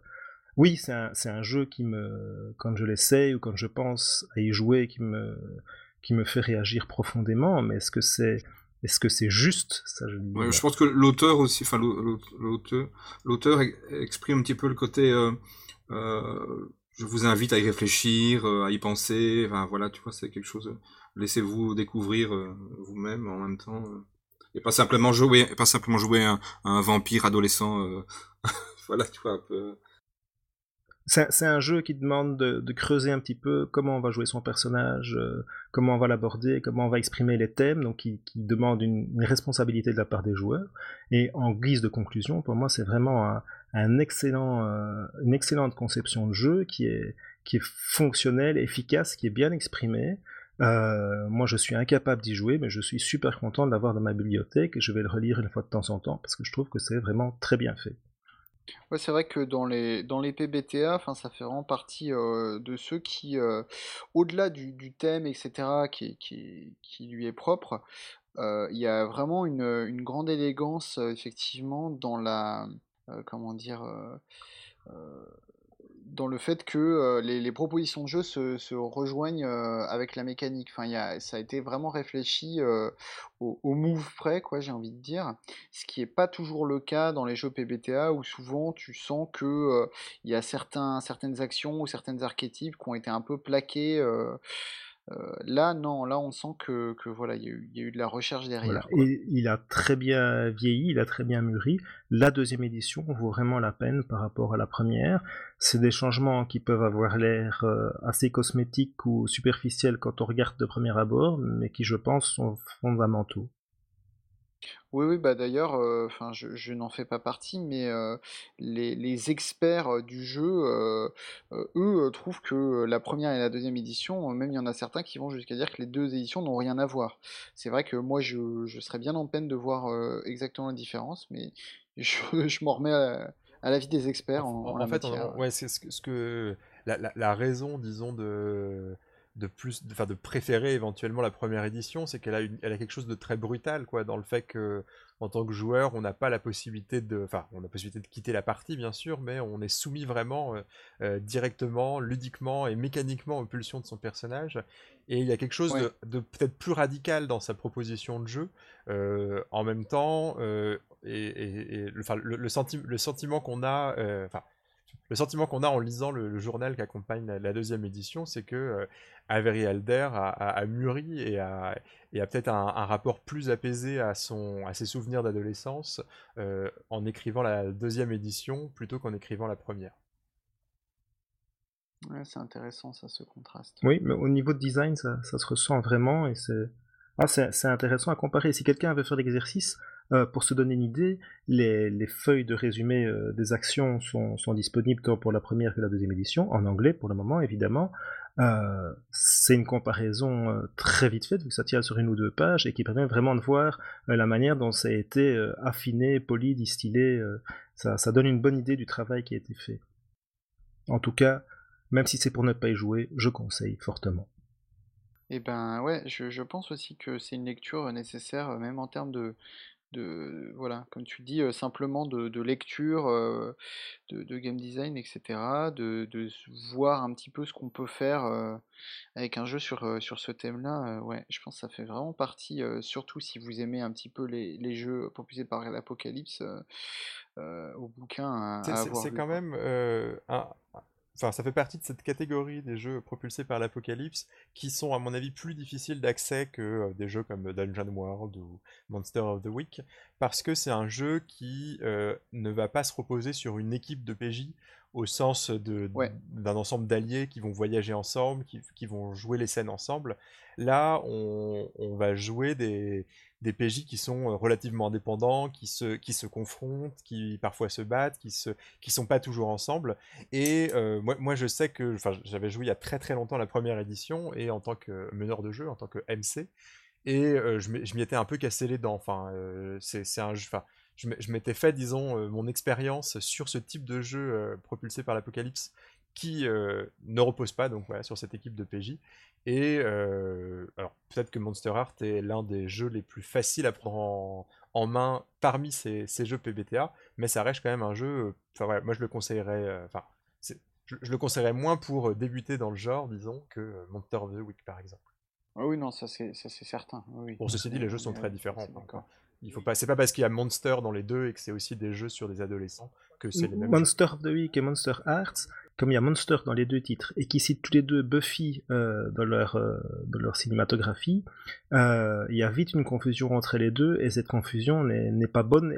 Oui, c'est un, un, jeu qui me, quand je l'essaye ou quand je pense à y jouer, qui me, qui me fait réagir profondément. Mais est-ce que c'est est-ce que c'est juste? Ça je, je pense que l'auteur aussi, enfin l'auteur, l'auteur exprime un petit peu le côté. Euh, je vous invite à y réfléchir, euh, à y penser. Enfin, voilà, tu vois, c'est quelque chose. Euh, laissez-vous découvrir euh, vous-même en même temps. et pas simplement jouer, pas simplement jouer un, un vampire adolescent. voilà, tu vois, un peu. C'est un jeu qui demande de, creuser un petit peu comment on va jouer son personnage, comment on va l'aborder, comment on va exprimer les thèmes, donc qui, demande une, responsabilité de la part des joueurs. Et en guise de conclusion, pour moi, c'est vraiment un excellent, euh, une excellente conception de jeu qui est, qui est fonctionnelle, efficace, qui est bien exprimée. Euh, moi, je suis incapable d'y jouer, mais je suis super content de l'avoir dans ma bibliothèque et je vais le relire une fois de temps en temps parce que je trouve que c'est vraiment très bien fait. Ouais, c'est vrai que dans les, dans les PBTA, ça fait vraiment partie euh, de ceux qui, au-delà du, du, thème, etc., qui, qui, qui, lui est propre, il y a vraiment une, une grande élégance, effectivement, dans la, euh, comment dire, euh, euh, dans le fait que les, propositions de jeu se, rejoignent avec la mécanique. Enfin, ça a été vraiment réfléchi au, move près, quoi, j'ai envie de dire. Ce qui n'est pas toujours le cas dans les jeux PBTA où souvent tu sens que il y a certaines actions ou certaines archétypes qui ont été un peu plaqués euh, là, non, là, on sent que, voilà, il y, a eu de la recherche derrière. Et il a très bien vieilli, il a très bien mûri. La deuxième édition vaut vraiment la peine par rapport à la première. C'est des changements qui peuvent avoir l'air assez cosmétiques ou superficiels quand on regarde de premier abord, mais qui, je pense, sont fondamentaux. Oui, oui, bah d'ailleurs, euh, enfin, je, n'en fais pas partie, mais euh, les, experts euh, du jeu, eux, trouvent que la première et la deuxième édition, même il y en a certains qui vont jusqu'à dire que les deux éditions n'ont rien à voir. C'est vrai que moi, je, serais bien en peine de voir exactement la différence, mais je, m'en remets à, l'avis des experts en, en, fait, ouais, c'est ce que, la raison, disons, de de plus, de, de préférer éventuellement la première édition, c'est qu'elle a, elle a quelque chose de très brutal, quoi, dans le fait que en tant que joueur, on n'a pas la possibilité de, enfin, on a la possibilité de quitter la partie, bien sûr, mais on est soumis vraiment euh, euh, directement, ludiquement et mécaniquement aux pulsions de son personnage. Et il y a quelque chose de, peut-être plus radical dans sa proposition de jeu. Euh, en même temps, et, le, le, le, sentiment qu'on a, enfin le sentiment qu'on a en lisant le, journal qui accompagne la, deuxième édition, c'est que euh, Avery Alder a, mûri et a, peut-être un, rapport plus apaisé à, son, à ses souvenirs d'adolescence euh, en écrivant la deuxième édition plutôt qu'en écrivant la première. Ouais, c'est intéressant ça, ce contraste. Oui, mais au niveau de design, ça, ça se ressent vraiment et c'est ah, c'est intéressant à comparer. Si quelqu'un veut faire l'exercice, euh, pour se donner une idée, les, feuilles de résumé euh, des actions sont, disponibles tant pour la première que la deuxième édition, en anglais pour le moment évidemment. Euh, c'est une comparaison très vite faite, vu que ça tient sur une ou deux pages, et qui permet vraiment de voir la manière dont ça a été affiné, poli, distillé. Ça, donne une bonne idée du travail qui a été fait. En tout cas, même si c'est pour ne pas y jouer, je conseille fortement. Eh ben ouais, je, pense aussi que c'est une lecture nécessaire, même en termes de, de voilà, comme tu dis, simplement de, lecture, de, game design, etc. De, de, voir un petit peu ce qu'on peut faire avec un jeu sur, sur ce thème-là. ouais, je pense que ça fait vraiment partie, surtout si vous aimez un petit peu les, les jeux proposés par l'Apocalypse, au bouquin C'est quand même un, Enfin, ça fait partie de cette catégorie des jeux propulsés par l'apocalypse qui sont, à mon avis, plus difficiles d'accès que euh, des jeux comme Dungeon World ou Monster of the Week, parce que c'est un jeu qui euh, ne va pas se reposer sur une équipe de PJ au sens d'un ensemble d'alliés qui vont voyager ensemble, qui, vont jouer les scènes ensemble. Là, on, va jouer des, des, PJ qui sont euh, relativement indépendants, qui se, qui se confrontent, qui parfois se battent, qui ne qui sont pas toujours ensemble. Et euh, moi, moi, je sais que j'avais joué il y a très très longtemps la première édition, et en tant que meneur de jeu, en tant que MC, et euh, je m'y étais un peu cassé les dents. Enfin, c'est un je m'étais fait, disons, mon expérience sur ce type de jeu propulsé par l'apocalypse qui ne repose pas donc voilà sur cette équipe de PJ. Et alors peut-être que Monster Heart est l'un des jeux les plus faciles à prendre en, main parmi ces, jeux PBTA, mais ça reste quand même un jeu. Enfin moi je le conseillerais. Enfin je, le conseillerais moins pour débuter dans le genre, disons, que Monster of the Week par exemple. Ah oui, non, ça c'est certain. Oui, Pour ceci dit, les jeux sont très différents. Il faut pas, c'est pas parce qu'il y a Monster dans les deux et que c'est aussi des jeux sur des adolescents que c'est les mêmes. Monster of the Week et Monster Hearts, comme il y a Monster dans les deux titres et qui citent tous les deux Buffy euh, dans leur euh, dans leur cinématographie, euh, il y a vite une confusion entre les deux et cette confusion n'est pas bonne.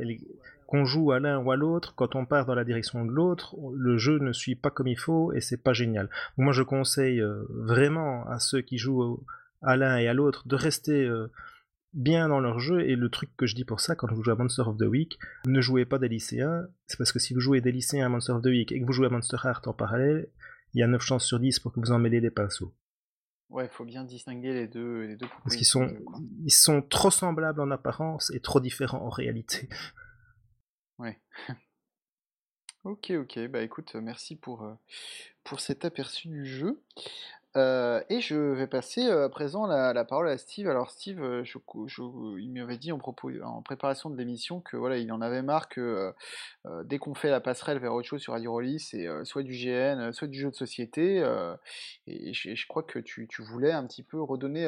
Qu'on joue à l'un ou à l'autre, quand on part dans la direction de l'autre, le jeu ne suit pas comme il faut et c'est pas génial. Moi, je conseille vraiment à ceux qui jouent à l'un et à l'autre de rester bien dans leur jeu, et le truc que je dis pour ça, quand vous jouez à Monster of the Week, ne jouez pas des lycéens, c'est parce que si vous jouez des lycéens à Monster of the Week et que vous jouez à Monster Heart en parallèle, il y a 9 chances sur 10 pour que vous en mêlez les pinceaux. Ouais, il faut bien distinguer les deux, les deux Parce qu'ils sont, ils sont trop semblables en apparence et trop différents en réalité. Ouais. ok, ok, bah écoute, merci pour, euh, pour cet aperçu du jeu. Euh, et je vais passer euh, à présent la, parole à Steve. Alors Steve, euh, il m'avait dit en, préparation de l'émission que voilà, il en avait marre que dès qu'on fait la passerelle vers autre chose sur Radio c'est soit du GN, soit du jeu de société. et, je, crois que tu, voulais un petit peu redonner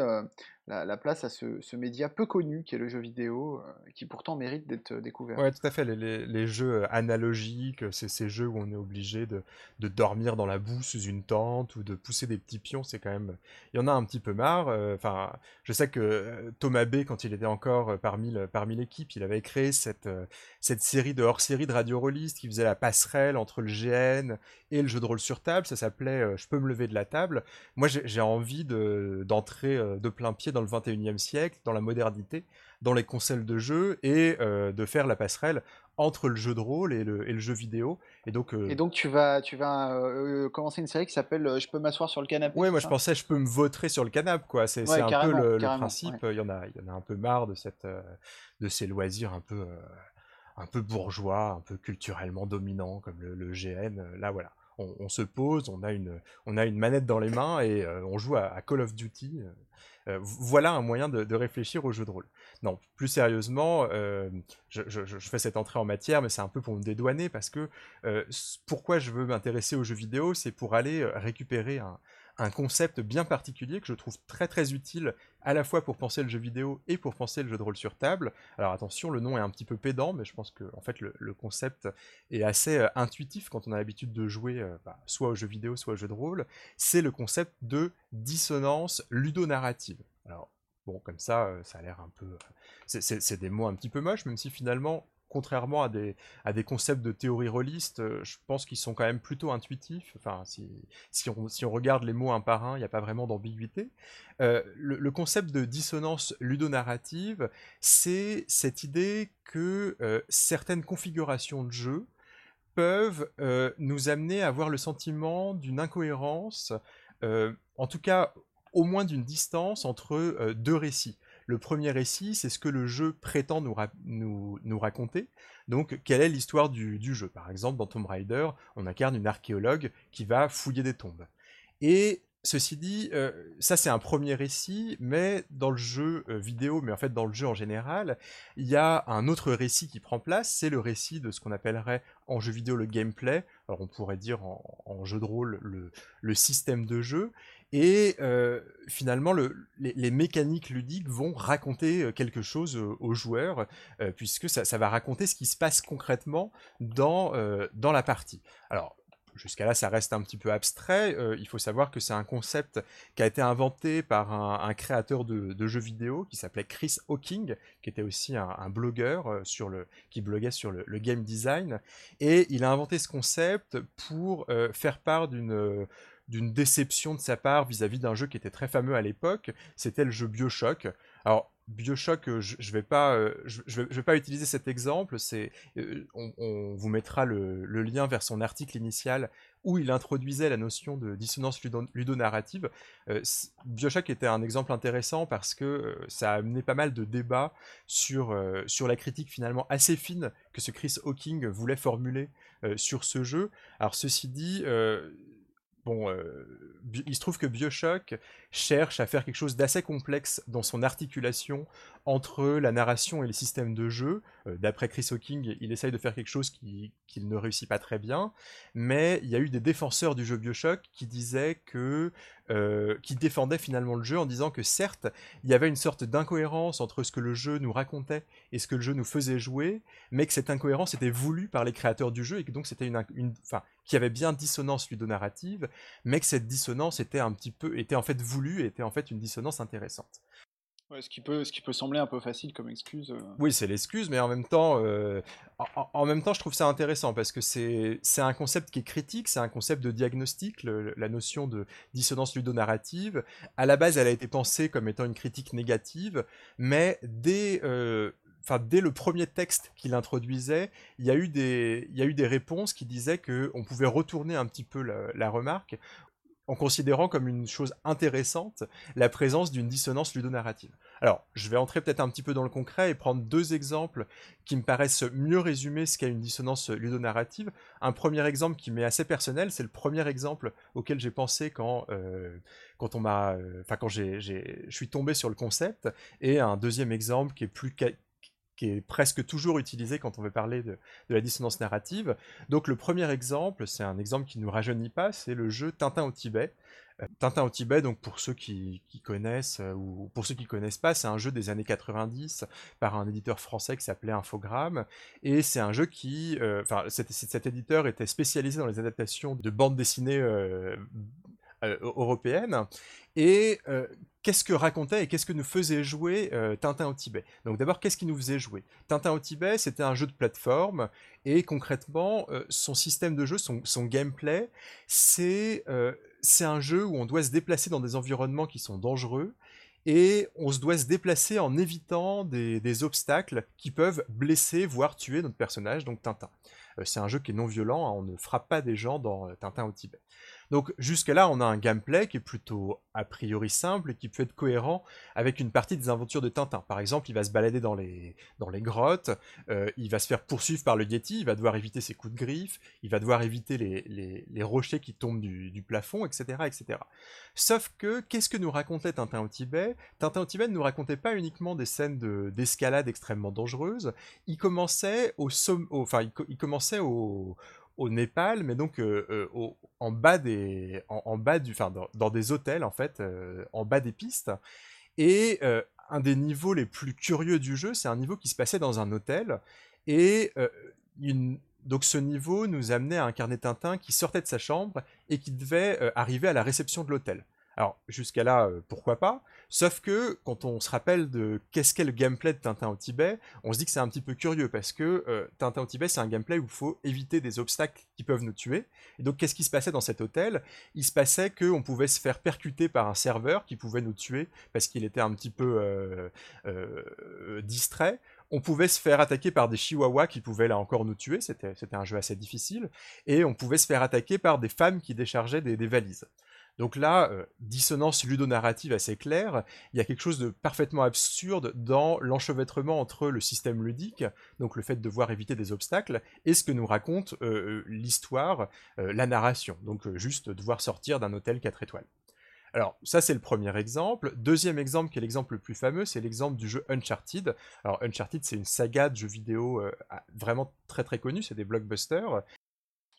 la, place à ce, média peu connu qui est le jeu vidéo, euh, qui pourtant mérite d'être euh, découvert. Ouais, tout à fait. Les, jeux euh, analogiques, c'est ces jeux où on est obligé de, dormir dans la boue sous une tente ou de pousser des petits pions. C'est quand même, il y en a un petit peu marre. Enfin, je sais que Thomas B, quand il était encore parmi parmi l'équipe, il avait créé cette cette série de hors-série de radio rolliste qui faisait la passerelle entre le GN et le jeu de rôle sur table. Ça s'appelait Je peux me lever de la table. Moi, j'ai envie d'entrer de plein pied dans le 21e siècle, dans la modernité, dans les consoles de jeu et euh, de faire la passerelle entre le jeu de rôle et le, et le jeu vidéo. Et donc, euh, et donc tu vas, tu vas euh, commencer une série qui s'appelle Je peux m'asseoir sur le canapé. Oui, moi je pensais je peux me vautrer sur le canapé, quoi. C'est un peu le, principe. Il, y en a, il y en a un peu marre de, cette, de ces loisirs un peu, un peu bourgeois, un peu culturellement dominants comme le, le GN. Là, voilà. On, se pose, on a, une, on a une manette dans les mains et on joue à, à Call of Duty. Euh, voilà un moyen de, réfléchir au jeu de rôle. Non, plus sérieusement, euh, je, fais cette entrée en matière, mais c'est un peu pour me dédouaner parce que euh, pourquoi je veux m'intéresser aux jeux vidéo, c'est pour aller récupérer un, un concept bien particulier que je trouve très très utile à la fois pour penser le jeu vidéo et pour penser le jeu de rôle sur table. Alors attention, le nom est un petit peu pédant, mais je pense que en fait le, concept est assez euh, intuitif quand on a l'habitude de jouer euh, bah, soit au jeu vidéo, soit au jeu de rôle. C'est le concept de dissonance ludonarrative. Alors bon, comme ça, euh, ça a l'air un peu... c'est des mots un petit peu moches, même si finalement contrairement à des, concepts de théorie rôliste, euh, je pense qu'ils sont quand même plutôt intuitifs. Enfin, si, si, on, si on regarde les mots un par un, il n'y a pas vraiment d'ambiguïté. Euh, le, concept de dissonance ludonarrative, c'est cette idée que euh, certaines configurations de jeu peuvent nous amener à avoir le sentiment d'une incohérence, en tout cas au moins d'une distance entre deux récits. Le premier récit, c'est ce que le jeu prétend nous, raconter. Donc, quelle est l'histoire du, jeu? Par exemple, dans Tomb Raider, on incarne une archéologue qui va fouiller des tombes. Et ceci dit, euh, ça c'est un premier récit, mais dans le jeu euh, vidéo, mais en fait dans le jeu en général, il y a un autre récit qui prend place, c'est le récit de ce qu'on appellerait en jeu vidéo le gameplay, alors on pourrait dire en, jeu de rôle le, système de jeu, et euh, finalement, les, mécaniques ludiques vont raconter euh, quelque chose aux joueurs, euh, puisque ça, va raconter ce qui se passe concrètement dans, dans la partie. Alors, jusqu'à là, ça reste un petit peu abstrait. il faut savoir que c'est un concept qui a été inventé par un, créateur de, jeux vidéo qui s'appelait Chris Hawking, qui était aussi un, blogueur sur le, qui bloguait sur le, game design. Et il a inventé ce concept pour faire part d'une d'une déception de sa part vis-à-vis d'un jeu qui était très fameux à l'époque, c'était le jeu Bioshock. Alors, Bioshock, euh, je, ne vais pas, euh, je, vais, pas utiliser cet exemple. Euh, on, vous mettra le, lien vers son article initial où il introduisait la notion de dissonance ludonarrative. Bioshock était un exemple intéressant parce que ça a amené pas mal de débats sur, sur la critique finalement assez fine que ce Chris Hawking voulait formuler sur ce jeu. Alors ceci dit, bon, il se trouve que Bioshock cherche à faire quelque chose d'assez complexe dans son articulation entre la narration et les systèmes de jeu. D'après Chris Hawking, il essaye de faire quelque chose qu'il qui ne réussit pas très bien, mais il y a eu des défenseurs du jeu Bioshock qui disaient que euh, qui défendait finalement le jeu en disant que certes, il y avait une sorte d'incohérence entre ce que le jeu nous racontait et ce que le jeu nous faisait jouer, mais que cette incohérence était voulue par les créateurs du jeu et que donc c'était une, une enfin, qui avait bien dissonance ludonarrative, mais que cette dissonance était un petit peu, était en fait voulue et était en fait une dissonance intéressante ce, qui peut, ce qui peut sembler un peu facile comme excuse. Euh. Oui, c'est l'excuse, mais en même temps, euh, en, même temps, je trouve ça intéressant parce que c'est un concept qui est critique, c'est un concept de diagnostic, la notion de dissonance ludonarrative. À la base, elle a été pensée comme étant une critique négative, mais dès euh, dès le premier texte qu'il introduisait, il y, a eu des, il y a eu des réponses qui disaient qu'on pouvait retourner un petit peu la remarque en considérant comme une chose intéressante la présence d'une dissonance ludonarrative. Alors, je vais entrer peut-être un petit peu dans le concret et prendre deux exemples qui me paraissent mieux résumer ce qu'est une dissonance ludonarrative. Un premier exemple qui m'est assez personnel, c'est le premier exemple auquel j'ai pensé quand, euh, quand on m'a, euh, j'ai, je suis tombé sur le concept, et un deuxième exemple qui est plus qui est presque toujours utilisé quand on veut parler de, la dissonance narrative. Donc le premier exemple, c'est un exemple qui ne nous rajeunit pas, c'est le jeu Tintin au Tibet. Euh, Tintin au Tibet, donc pour ceux qui, connaissent euh, ou pour ceux qui connaissent pas, c'est un jeu des années 90 par un éditeur français qui s'appelait Infogrames et c'est un jeu qui, euh, enfin cet, éditeur était spécialisé dans les adaptations de bandes dessinées européennes et qu'est-ce que racontait et qu'est-ce que nous faisait jouer euh, Tintin au Tibet. Donc d'abord, qu'est-ce qui nous faisait jouer? Tintin au Tibet, c'était un jeu de plateforme, et concrètement, euh, son système de jeu, son, gameplay, euh, c'est un jeu où on doit se déplacer dans des environnements qui sont dangereux, et on se doit se déplacer en évitant des, obstacles qui peuvent blesser, voire tuer notre personnage, donc Tintin. c'est un jeu qui est non violent, hein, on ne frappe pas des gens dans Tintin au Tibet. Donc jusque-là, on a un gameplay qui est plutôt a priori simple et qui peut être cohérent avec une partie des aventures de Tintin. Par exemple, il va se balader dans les, grottes, euh, il va se faire poursuivre par le Yeti, il va devoir éviter ses coups de griffe, il va devoir éviter les, rochers qui tombent du, plafond, etc., etc. Sauf que, qu'est-ce que nous racontait Tintin au Tibet? Tintin au Tibet ne nous racontait pas uniquement des scènes d'escalade extrêmement dangereuses, il commençait au, enfin, il commençait au au Népal, mais donc euh, euh, en bas des, dans, des hôtels en fait, euh, en bas des pistes. Et un des niveaux les plus curieux du jeu, c'est un niveau qui se passait dans un hôtel. Et donc ce niveau nous amenait à un carnet Tintin qui sortait de sa chambre et qui devait arriver à la réception de l'hôtel. Alors, jusqu'à là, euh, pourquoi pas Sauf que, quand on se rappelle de qu'est-ce qu'est le gameplay de Tintin au Tibet, on se dit que c'est un petit peu curieux, parce que euh, Tintin au Tibet, c'est un gameplay où il faut éviter des obstacles qui peuvent nous tuer. Et donc, qu'est-ce qui se passait dans cet hôtel? Il se passait qu'on pouvait se faire percuter par un serveur qui pouvait nous tuer, parce qu'il était un petit peu euh, distrait. On pouvait se faire attaquer par des chihuahuas qui pouvaient là encore nous tuer, c'était un jeu assez difficile, et on pouvait se faire attaquer par des femmes qui déchargeaient des valises. Donc là, euh, dissonance ludonarrative assez claire, il y a quelque chose de parfaitement absurde dans l'enchevêtrement entre le système ludique, donc le fait de devoir éviter des obstacles, et ce que nous raconte euh, euh, l'histoire, la narration, donc juste devoir sortir d'un hôtel 4 étoiles. Alors, ça, c'est le premier exemple. Deuxième exemple, qui est l'exemple le plus fameux, c'est l'exemple du jeu Uncharted. Alors, Uncharted, c'est une saga de jeux vidéo vraiment très très connue, c'est des blockbusters.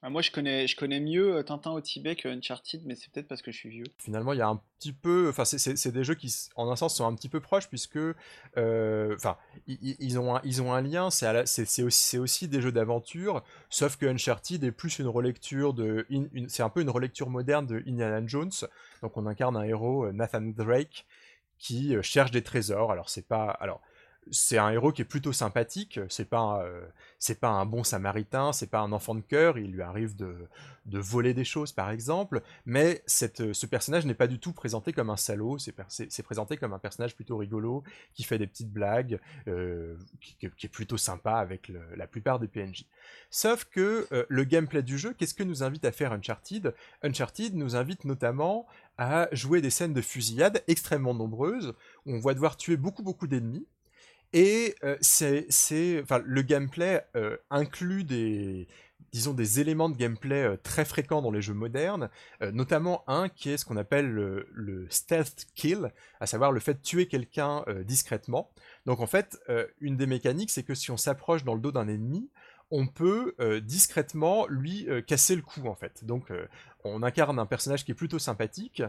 Ah, moi, je connais, je connais mieux euh, Tintin au Tibet que Uncharted, mais c'est peut-être parce que je suis vieux. Finalement, il y a un petit peu. Enfin, c'est des jeux qui, en un sens, sont un petit peu proches, puisque. Euh, enfin, ils, ont un, ils ont un lien, c'est aussi, aussi des jeux d'aventure, sauf que Uncharted est plus une relecture de. C'est un peu une relecture moderne de Indiana Jones. Donc, on incarne un héros, euh, Nathan Drake, qui cherche des trésors. Alors, c'est pas. Alors c'est un héros qui est plutôt sympathique. C'est pas euh, c'est pas un bon samaritain, c'est pas un enfant de cœur. Il lui arrive de, voler des choses, par exemple. Mais cette, ce personnage n'est pas du tout présenté comme un salaud. C'est présenté comme un personnage plutôt rigolo qui fait des petites blagues, euh, qui, est plutôt sympa avec la plupart des PNJ. Sauf que euh, le gameplay du jeu, qu'est-ce que nous invite à faire Uncharted? Uncharted nous invite notamment à jouer des scènes de fusillade extrêmement nombreuses, où on va devoir tuer beaucoup beaucoup d'ennemis, et euh, c'est, le gameplay euh, inclut des, disons, des éléments de gameplay très fréquents dans les jeux modernes, notamment un qui est ce qu'on appelle le, le, stealth kill, à savoir le fait de tuer quelqu'un discrètement. Donc en fait, une des mécaniques, c'est que si on s'approche dans le dos d'un ennemi, on peut discrètement lui casser le cou en fait. Donc on incarne un personnage qui est plutôt sympathique,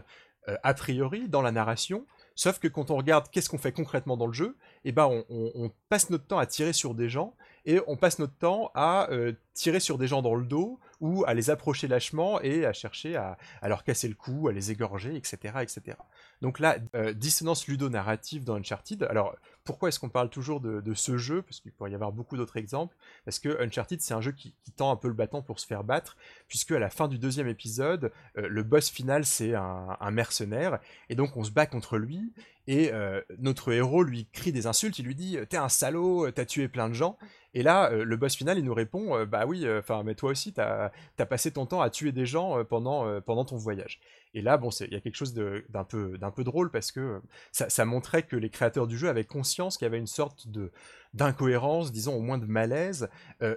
a priori, dans la narration, Sauf que quand on regarde qu'est-ce qu'on fait concrètement dans le jeu, eh ben on, passe notre temps à tirer sur des gens et on passe notre temps à euh, tirer sur des gens dans le dos ou à les approcher lâchement et à chercher à, leur casser le cou, à les égorger, etc. etc. Donc là, euh, dissonance ludonarrative dans Uncharted. Alors pourquoi est-ce qu'on parle toujours de, ce jeu Parce qu'il pourrait y avoir beaucoup d'autres exemples. Parce que Uncharted, c'est un jeu qui, tend un peu le bâton pour se faire battre, puisque à la fin du deuxième épisode, euh, le boss final, c'est un, mercenaire, et donc on se bat contre lui, et euh, notre héros lui crie des insultes, il lui dit T'es un salaud, t'as tué plein de gens. Et là, euh, le boss final, il nous répond Bah oui, mais toi aussi, t'as as passé ton temps à tuer des gens pendant, pendant ton voyage. Et là, bon, il y a quelque chose d'un peu, peu drôle parce que ça, montrait que les créateurs du jeu avaient conscience qu'il y avait une sorte de d'incohérence, disons au moins de malaise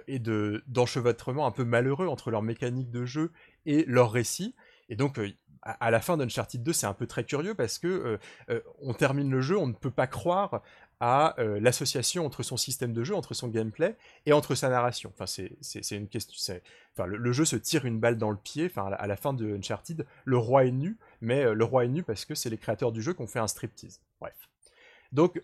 et d'enchevêtrement un peu malheureux entre leur mécanique de jeu et leur récit. Et donc, à, la fin d'Uncharted 2, c'est un peu très curieux parce que euh, euh, on termine le jeu, on ne peut pas croire euh, l'association entre son système de jeu, entre son gameplay et entre sa narration. Enfin, c'est une question. Enfin, le, jeu se tire une balle dans le pied. Enfin, à la, fin de Uncharted, le roi est nu, mais le roi est nu parce que c'est les créateurs du jeu qui ont fait un striptease. Bref. Donc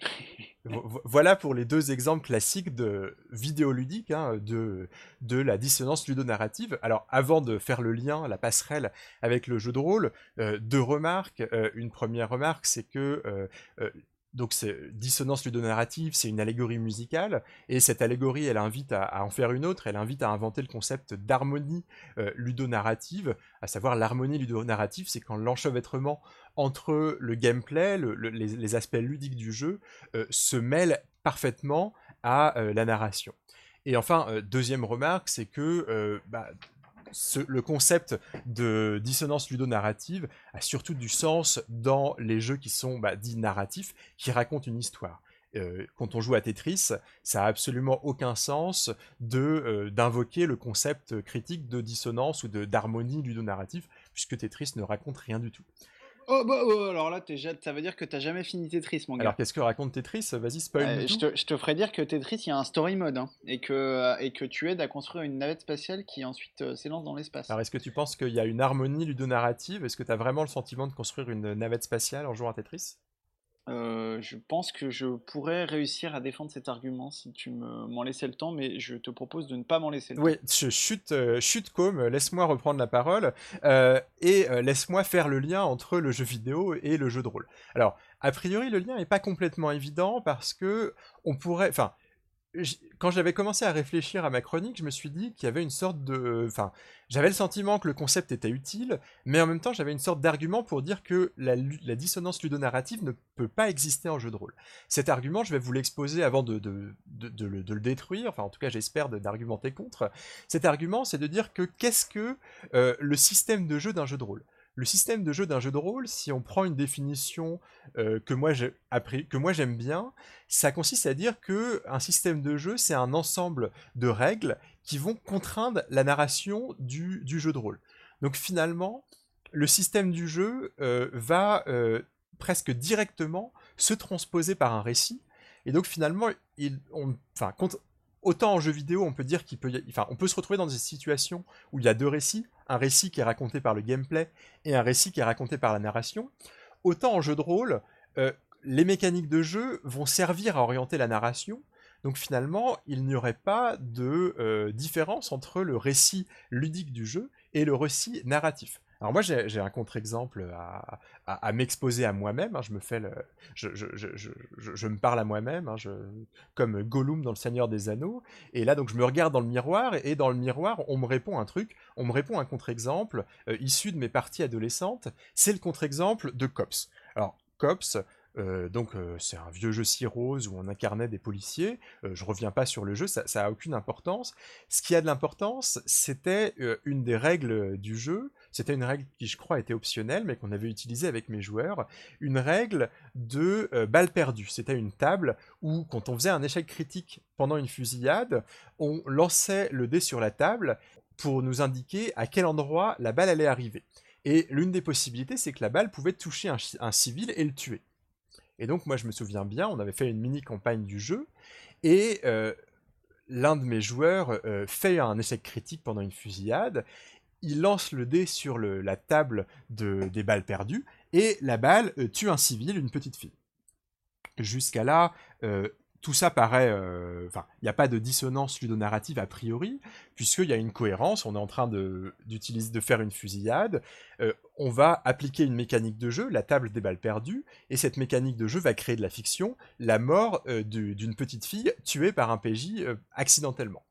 voilà pour les deux exemples classiques de vidéoludique, hein, de, de la dissonance ludonarrative. Alors avant de faire le lien, la passerelle avec le jeu de rôle, euh, deux remarques. Euh, une première remarque, c'est que euh, donc c'est dissonance ludonarrative, c'est une allégorie musicale, et cette allégorie, elle invite à, en faire une autre, elle invite à inventer le concept d'harmonie euh, ludonarrative, à savoir l'harmonie ludonarrative, c'est quand l'enchevêtrement entre le gameplay, les, aspects ludiques du jeu, euh, se mêle parfaitement à euh, la narration. Et enfin, deuxième remarque, c'est que bah, le concept de dissonance ludonarrative a surtout du sens dans les jeux qui sont bah, dits narratifs, qui racontent une histoire. Euh, quand on joue à Tetris, ça a absolument aucun sens de euh, d'invoquer le concept critique de dissonance ou d'harmonie ludonarrative, puisque Tetris ne raconte rien du tout. Oh, bah, oh, alors là, ça veut dire que t'as jamais fini Tetris, mon gars. Alors, qu'est-ce que raconte Tetris? Vas-y, spoil. Euh, je, te, je, te, ferai dire que Tetris, il y a un story mode, hein, et, que, euh, et que tu aides à construire une navette spatiale qui ensuite euh, s'élance dans l'espace. Alors, est-ce que tu penses qu'il y a une harmonie ludonarrative Est-ce que tu as vraiment le sentiment de construire une navette spatiale en jouant à Tetris? Euh, je pense que je pourrais réussir à défendre cet argument si tu m'en laissais le temps, mais je te propose de ne pas m'en laisser le temps. Oui, chute, euh, chute comme, laisse-moi reprendre la parole euh, et laisse-moi faire le lien entre le jeu vidéo et le jeu de rôle. Alors, a priori, le lien n'est pas complètement évident parce que on pourrait, enfin, quand j'avais commencé à réfléchir à ma chronique, je me suis dit qu'il y avait une sorte de... Enfin, j'avais le sentiment que le concept était utile, mais en même temps, j'avais une sorte d'argument pour dire que la, dissonance ludonarrative ne peut pas exister en jeu de rôle. Cet argument, je vais vous l'exposer avant de, le, détruire, enfin en tout cas j'espère d'argumenter contre. Cet argument, c'est de dire que qu'est-ce que euh, le système de jeu d'un jeu de rôle? Le système de jeu d'un jeu de rôle, si on prend une définition euh, que moi j'aime bien, ça consiste à dire que un système de jeu, c'est un ensemble de règles qui vont contraindre la narration du, jeu de rôle. Donc finalement, le système du jeu euh, va euh, presque directement se transposer par un récit. Et donc finalement, on, autant en jeu vidéo, on peut dire qu'il peut, on peut se retrouver dans des situations où il y a deux récits, un récit qui est raconté par le gameplay et un récit qui est raconté par la narration. Autant en jeu de rôle, euh, les mécaniques de jeu vont servir à orienter la narration. Donc finalement, il n'y aurait pas de euh, différence entre le récit ludique du jeu et le récit narratif. Alors moi j'ai un contre-exemple à, m'exposer à moi-même, hein. je me fais le, je, me parle à moi-même, hein. comme Gollum dans Le Seigneur des Anneaux, et là donc je me regarde dans le miroir, et dans le miroir on me répond un truc, on me répond un contre-exemple euh, issu de mes parties adolescentes, c'est le contre-exemple de Cops. Alors Cops, euh, donc euh, c'est un vieux jeu si rose où on incarnait des policiers. Euh, je reviens pas sur le jeu, ça, ça a aucune importance. Ce qui a de l'importance, c'était une des règles du jeu. C'était une règle qui, je crois, était optionnelle, mais qu'on avait utilisée avec mes joueurs. Une règle de balle perdue. C'était une table où, quand on faisait un échec critique pendant une fusillade, on lançait le dé sur la table pour nous indiquer à quel endroit la balle allait arriver. Et l'une des possibilités, c'est que la balle pouvait toucher un, civil et le tuer. Et donc moi je me souviens bien, on avait fait une mini campagne du jeu, et euh, l'un de mes joueurs euh, fait un échec critique pendant une fusillade, il lance le dé sur la table des balles perdues, et la balle euh, tue un civil, une petite fille. Jusqu'à là, tout ça paraît. Euh, enfin, il n'y a pas de dissonance ludonarrative a priori, puisqu'il y a une cohérence. On est en train de, faire une fusillade. Euh, on va appliquer une mécanique de jeu, la table des balles perdues, et cette mécanique de jeu va créer de la fiction, la mort euh, d'une petite fille tuée par un PJ accidentellement.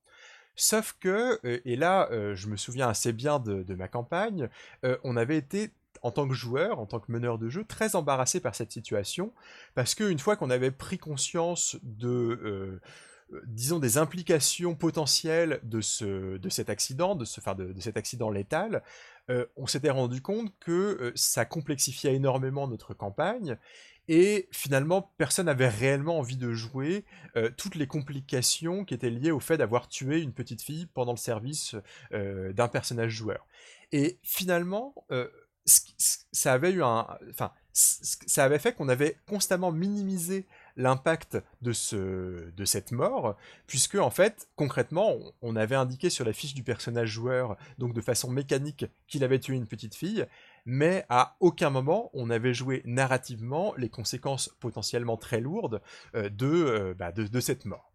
Sauf que, et là, je me souviens assez bien de ma campagne, on avait été en tant que joueur, en tant que meneur de jeu, très embarrassé par cette situation, parce qu'une fois qu'on avait pris conscience de, euh, euh, disons, des implications potentielles de, ce, de cet accident, de, ce, de, de cet accident létal, euh, on s'était rendu compte que ça complexifiait énormément notre campagne, et finalement, personne n'avait réellement envie de jouer toutes les complications qui étaient liées au fait d'avoir tué une petite fille pendant le service d'un personnage joueur. Et finalement, ça avait fait qu'on avait constamment minimisé l'impact de, ce, de cette mort, puisque en fait, concrètement, on avait indiqué sur la fiche du personnage joueur, donc de façon mécanique, qu'il avait tué une petite fille, mais à aucun moment on avait joué narrativement les conséquences potentiellement très lourdes euh, euh, bah, de cette mort.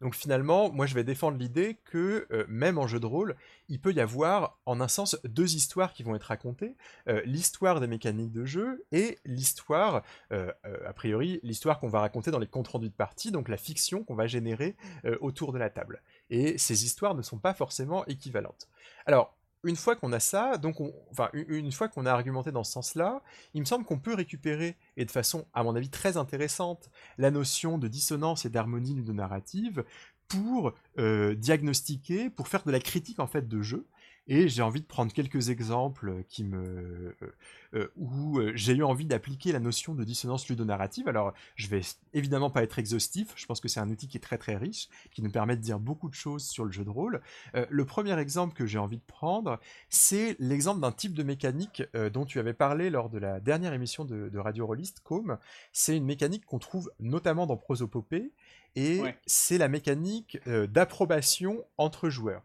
Donc finalement, moi je vais défendre l'idée que euh, même en jeu de rôle, il peut y avoir en un sens deux histoires qui vont être racontées, euh, l'histoire des mécaniques de jeu et l'histoire, euh, a priori, l'histoire qu'on va raconter dans les comptes rendus de partie, donc la fiction qu'on va générer autour de la table. Et ces histoires ne sont pas forcément équivalentes. Alors, une fois qu'on a ça, donc enfin une fois qu'on a argumenté dans ce sens-là, il me semble qu'on peut récupérer, et de façon à mon avis très intéressante, la notion de dissonance et d'harmonie ludonarrative pour euh, diagnostiquer, pour faire de la critique en fait de jeu, et j'ai envie de prendre quelques exemples qui me, euh, euh, où euh, j'ai eu envie d'appliquer la notion de dissonance ludonarrative. Alors, je vais évidemment pas être exhaustif. Je pense que c'est un outil qui est très très riche, qui nous permet de dire beaucoup de choses sur le jeu de rôle. le premier exemple que j'ai envie de prendre, c'est l'exemple d'un type de mécanique dont tu avais parlé lors de la dernière émission de, Radio Rollist, Com. C'est une mécanique qu'on trouve notamment dans Prosopopée, et c'est la mécanique d'approbation entre joueurs.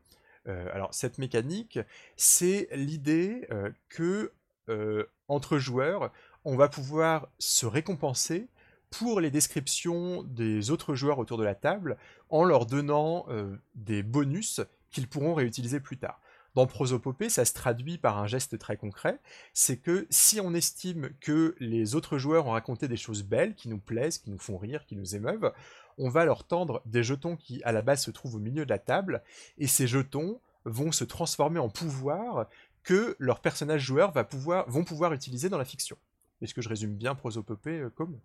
Euh, alors cette mécanique, c'est l'idée euh, que euh, entre joueurs, on va pouvoir se récompenser pour les descriptions des autres joueurs autour de la table en leur donnant des bonus qu'ils pourront réutiliser plus tard. Dans Prosopopée, ça se traduit par un geste très concret, c'est que si on estime que les autres joueurs ont raconté des choses belles, qui nous plaisent, qui nous font rire, qui nous émeuvent, on va leur tendre des jetons qui à la base se trouvent au milieu de la table, et ces jetons vont se transformer en pouvoir que leurs personnages joueurs vont pouvoir utiliser dans la fiction. Est-ce que je résume bien Prosopopée euh, comme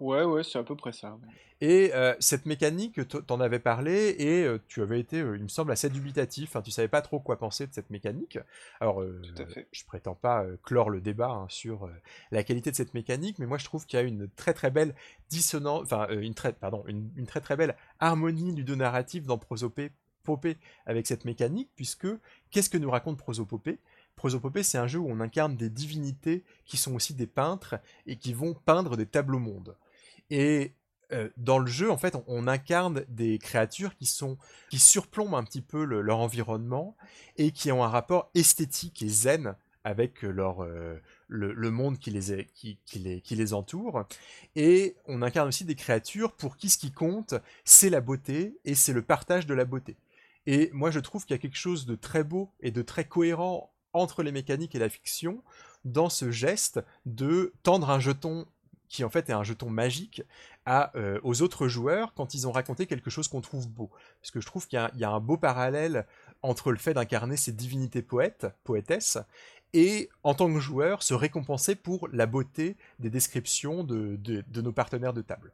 Ouais, ouais, c'est à peu près ça. Et euh, cette mécanique, t'en avais parlé et euh, tu avais été, il me semble, assez dubitatif. Enfin, tu savais pas trop quoi penser de cette mécanique. Alors, Tout à fait. je prétends pas clore le débat hein, sur la qualité de cette mécanique, mais moi je trouve qu'il y a une très très belle dissonance, enfin une très, pardon, une, une, très très belle harmonie ludo-narrative dans Prosopée Popée avec cette mécanique, puisque qu'est-ce que nous raconte Prosopopée? Prosopopée, c'est un jeu où on incarne des divinités qui sont aussi des peintres et qui vont peindre des tableaux mondes. Et euh, dans le jeu, en fait, on, incarne des créatures qui sont qui surplombent un petit peu leur environnement et qui ont un rapport esthétique et zen avec leur, euh, le, monde qui les, qui, les, qui les entoure. Et on incarne aussi des créatures pour qui ce qui compte, c'est la beauté et c'est le partage de la beauté. Et moi, je trouve qu'il y a quelque chose de très beau et de très cohérent entre les mécaniques et la fiction dans ce geste de tendre un jeton qui en fait est un jeton magique euh, aux autres joueurs quand ils ont raconté quelque chose qu'on trouve beau. Parce que je trouve qu'il y, a un beau parallèle entre le fait d'incarner ces divinités poètes, poétesses, et en tant que joueur se récompenser pour la beauté des descriptions de nos partenaires de table.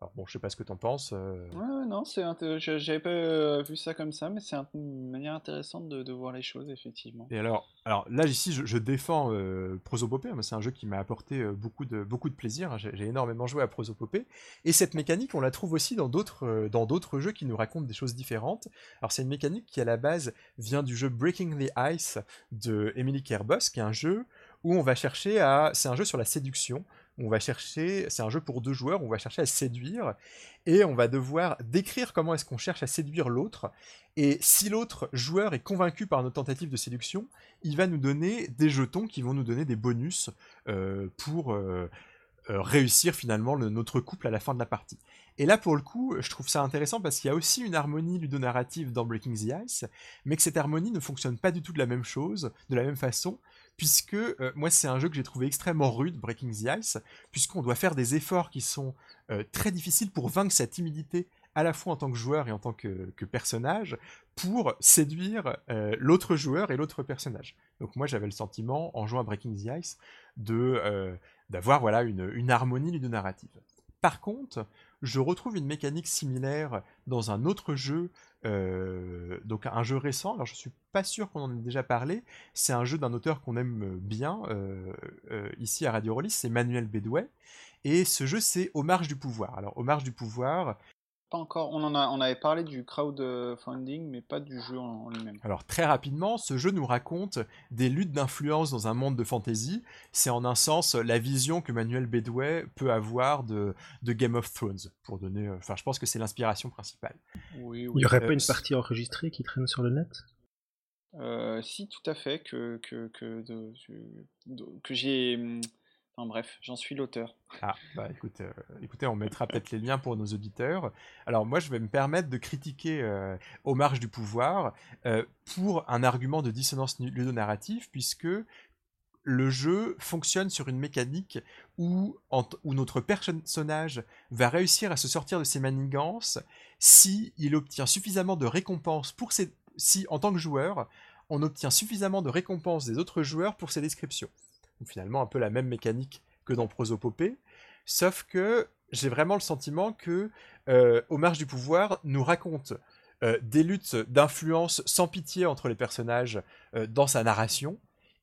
Alors bon, je sais pas ce que t'en penses. euh, Ouais, non, c'est j'avais pas euh, vu ça comme ça, mais c'est un- une manière intéressante de, de voir les choses, effectivement. Et alors, alors là ici, je, je défends euh, Prosopopée, mais c'est un jeu qui m'a apporté euh, beaucoup de beaucoup de plaisir. hein. J'ai j'ai énormément joué à Prosopopée, et cette mécanique, on la trouve aussi dans d'autres euh, dans d'autres jeux qui nous racontent des choses différentes. Alors c'est une mécanique qui à la base vient du jeu Breaking the Ice de Emily Kerbos, qui est un jeu où on va chercher à, c'est un jeu sur la séduction. On va chercher, c'est un jeu pour deux joueurs, on va chercher à séduire et on va devoir décrire comment est-ce qu'on cherche à séduire l'autre. Et si l'autre joueur est convaincu par notre tentative de séduction, il va nous donner des jetons qui vont nous donner des bonus euh, pour euh, euh, réussir finalement le- notre couple à la fin de la partie. Et là, pour le coup, je trouve ça intéressant parce qu'il y a aussi une harmonie ludonarrative dans Breaking the Ice, mais que cette harmonie ne fonctionne pas du tout de la même chose, de la même façon, puisque euh, moi, c'est un jeu que j'ai trouvé extrêmement rude, Breaking the Ice, puisqu'on doit faire des efforts qui sont euh, très difficiles pour vaincre sa timidité à la fois en tant que joueur et en tant que, personnage, pour séduire euh, l'autre joueur et l'autre personnage. Donc moi j'avais le sentiment, en jouant à Breaking the Ice, de d'avoir voilà une, une harmonie ludonarrative. Par contre, je retrouve une mécanique similaire dans un autre jeu, euh, donc un jeu récent. Alors je suis pas sûr qu'on en ait déjà parlé. C'est un jeu d'un auteur qu'on aime bien euh, euh, ici à Radio Rollis, c'est Manuel Bédouet. Et ce jeu c'est Aux marges du pouvoir. Alors Aux marges du pouvoir, Pas encore, on en a, on avait parlé du crowdfunding, mais pas du jeu en, en lui-même. Alors très rapidement, ce jeu nous raconte des luttes d'influence dans un monde de fantasy. C'est en un sens la vision que Manuel Bédouet peut avoir de, de Game of Thrones, pour donner. euh, Enfin, je pense que c'est l'inspiration principale. Oui, Il n'y aurait euh, pas une c- partie enregistrée qui traîne sur le net? Euh, si, tout à fait, que, que, que, j'ai... Enfin bref, j'en suis l'auteur. Ah, bah écoute, euh, écoutez, on mettra peut-être les liens pour nos auditeurs. Alors moi, je vais me permettre de critiquer euh, Aux marges du pouvoir euh, pour un argument de dissonance ludonarrative, puisque le jeu fonctionne sur une mécanique où, où notre personnage va réussir à se sortir de ses manigances si il obtient suffisamment de récompenses pour ses... si, en tant que joueur, on obtient suffisamment de récompenses des autres joueurs pour ses descriptions. Finalement, un peu la même mécanique que dans Prosopopée, sauf que j'ai vraiment le sentiment que euh, du pouvoir nous raconte euh, des luttes d'influence sans pitié entre les personnages euh, dans sa narration,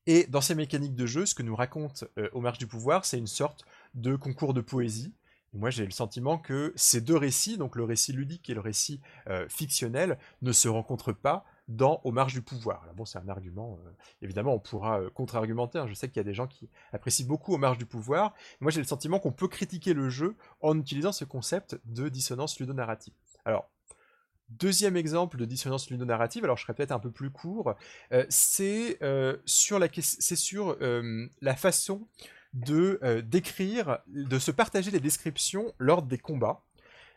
et dans ces mécaniques de jeu, ce que nous raconte euh, Aux marges du pouvoir, c'est une sorte de concours de poésie. Moi, j'ai le sentiment que ces deux récits, donc le récit ludique et le récit fictionnel, ne se rencontrent pas dans Aux marges du pouvoir. Alors bon, c'est un argument, euh, évidemment, on pourra euh, contre-argumenter. hein. Je sais qu'il y a des gens qui apprécient beaucoup Aux marges du pouvoir. Moi, j'ai le sentiment qu'on peut critiquer le jeu en utilisant ce concept de dissonance ludonarrative. Alors, Deuxième exemple de dissonance ludonarrative, alors je serai peut-être un peu plus court, euh, c'est sur, la, façon de décrire, de se partager les descriptions lors des combats.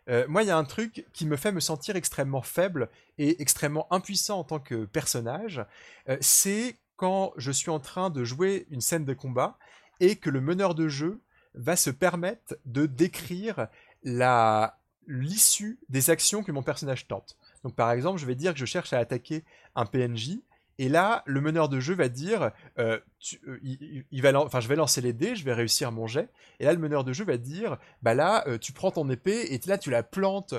Euh, moi, il y a un truc qui me fait me sentir extrêmement faible et extrêmement impuissant en tant que personnage, euh, c'est quand je suis en train de jouer une scène de combat et que le meneur de jeu va se permettre de décrire l'issue des actions que mon personnage tente. Donc par exemple, je vais dire que je cherche à attaquer un PNJ, et là, le meneur de jeu va dire, euh, euh, va, enfin, je vais lancer les dés, je vais réussir mon jet, et là, le meneur de jeu va dire, bah là, euh, tu prends ton épée et là, tu la plantes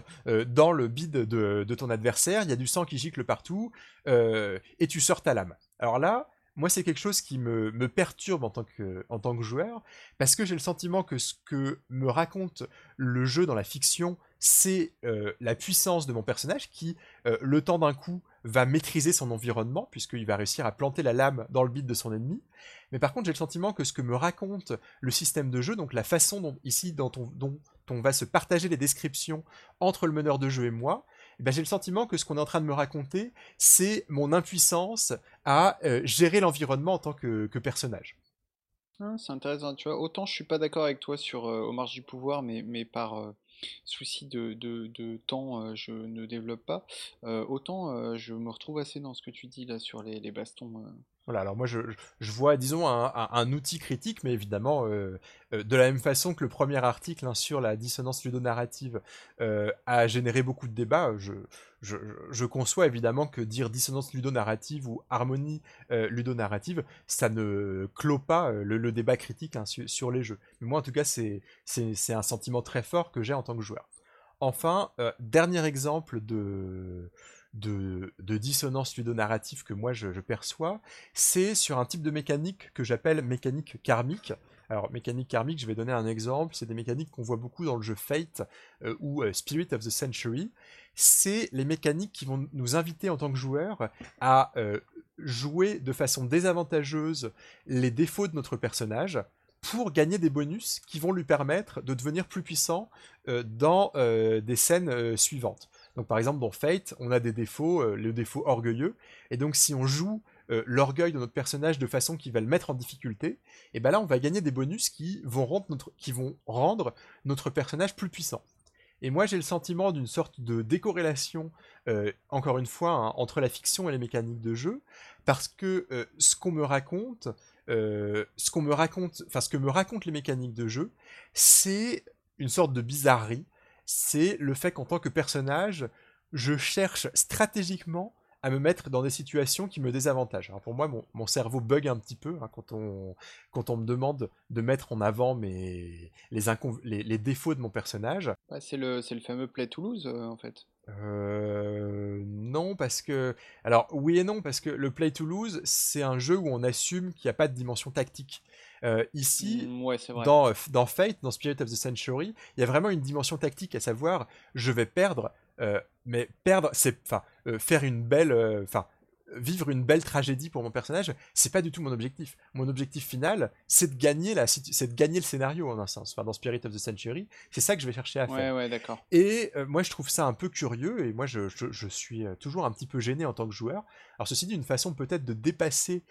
dans le bide de, de ton adversaire, il y a du sang qui gicle partout, et tu sors ta lame. Alors là, moi, c'est quelque chose qui me, perturbe en tant, que, joueur, parce que j'ai le sentiment que ce que me raconte le jeu dans la fiction, c'est euh, la puissance de mon personnage qui, euh, le temps d'un coup, va maîtriser son environnement, puisqu'il va réussir à planter la lame dans le bide de son ennemi. Mais par contre, j'ai le sentiment que ce que me raconte le système de jeu, donc la façon dont, ici, dont on, va se partager les descriptions entre le meneur de jeu et moi, ben, j'ai le sentiment que ce qu'on est en train de me raconter, c'est mon impuissance à euh, gérer l'environnement en tant que, personnage. Ah, c'est intéressant, tu vois. Autant je suis pas d'accord avec toi sur euh, Aux marges du pouvoir, mais, par euh, souci de, temps, euh, je ne développe pas. Autant je me retrouve assez dans ce que tu dis là sur les bastons. Euh. Voilà, alors moi je, vois, disons, un, outil critique, mais évidemment, euh, euh, de la même façon que le premier article hein, sur la dissonance ludonarrative euh, a généré beaucoup de débats, je, conçois évidemment que dire dissonance ludonarrative ou harmonie ludonarrative, ça ne clôt pas le, débat critique hein, sur, les jeux. Mais moi, en tout cas, c'est un sentiment très fort que j'ai en tant que joueur. Enfin, dernier exemple de de, dissonance ludonarrative que moi je, perçois, c'est sur un type de mécanique que j'appelle mécanique karmique. Alors, mécanique karmique, je vais donner un exemple, c'est des mécaniques qu'on voit beaucoup dans le jeu Fate euh, ou euh, Spirit of the Century. C'est les mécaniques qui vont nous inviter en tant que joueurs à euh, jouer de façon désavantageuse les défauts de notre personnage pour gagner des bonus qui vont lui permettre de devenir plus puissant dans des scènes suivantes. Donc par exemple dans Fate, on a des défauts, euh, le défaut orgueilleux, et donc si on joue euh, l'orgueil de notre personnage de façon qui va le mettre en difficulté, et eh ben là on va gagner des bonus qui vont rendre notre, personnage plus puissant. Et moi j'ai le sentiment d'une sorte de décorrélation, euh, encore une fois, hein, entre la fiction et les mécaniques de jeu, parce que ce qu'on me raconte, ce qu'on me raconte, enfin ce que me racontent les mécaniques de jeu, c'est une sorte de bizarrerie c'est le fait qu'en tant que personnage, je cherche stratégiquement à me mettre dans des situations qui me désavantagent. Alors pour moi, mon, cerveau bug un petit peu hein, quand, on, quand on me demande de mettre en avant mes, les, les, défauts de mon personnage. c'est le, le, fameux Play Toulouse, euh, en fait. Euh, non, parce que... Alors oui et non, parce que le Play Toulouse, c'est un jeu où on assume qu'il n'y a pas de dimension tactique. Euh, ici, mm, Dans, dans Fate, dans Spirit of the Century, il y a vraiment une dimension tactique, à savoir, je vais perdre, euh, mais perdre, c'est, enfin, euh, faire une belle, enfin, vivre une belle tragédie pour mon personnage, c'est pas du tout mon objectif. Mon objectif final, c'est de gagner la, c'est de gagner le scénario en un sens. Enfin, dans Spirit of the Century, c'est ça que je vais chercher à faire. Ouais. Et moi, je trouve ça un peu curieux, et moi, je, je, suis toujours un petit peu gêné en tant que joueur. Alors, ceci dit, une façon peut-être de dépasser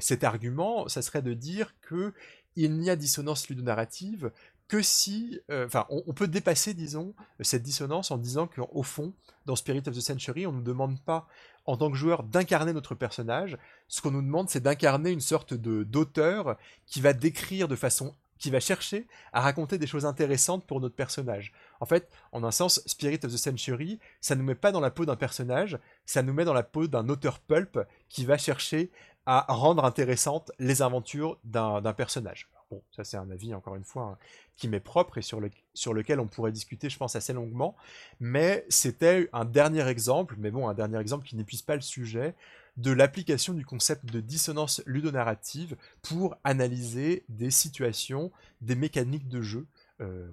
cet argument, ça serait de dire que il n'y a dissonance ludonarrative que si, enfin, on, on, peut dépasser, disons, cette dissonance en disant qu'au fond, dans Spirit of the Century, on ne nous demande pas en tant que joueur d'incarner notre personnage. Ce qu'on nous demande, c'est d'incarner une sorte de d'auteur qui va décrire de façon qui va chercher à raconter des choses intéressantes pour notre personnage. En fait, en un sens, Spirit of the Century, ça nous met pas dans la peau d'un personnage, ça nous met dans la peau d'un auteur pulp qui va chercher à rendre intéressantes les aventures d'un personnage. Bon, ça c'est un avis, encore une fois, hein, qui m'est propre et sur, le, sur lequel on pourrait discuter, je pense, assez longuement. Mais c'était un dernier exemple, mais bon, un dernier exemple qui n'épuise pas le sujet, de l'application du concept de dissonance ludonarrative pour analyser des situations, des mécaniques de jeu. Euh.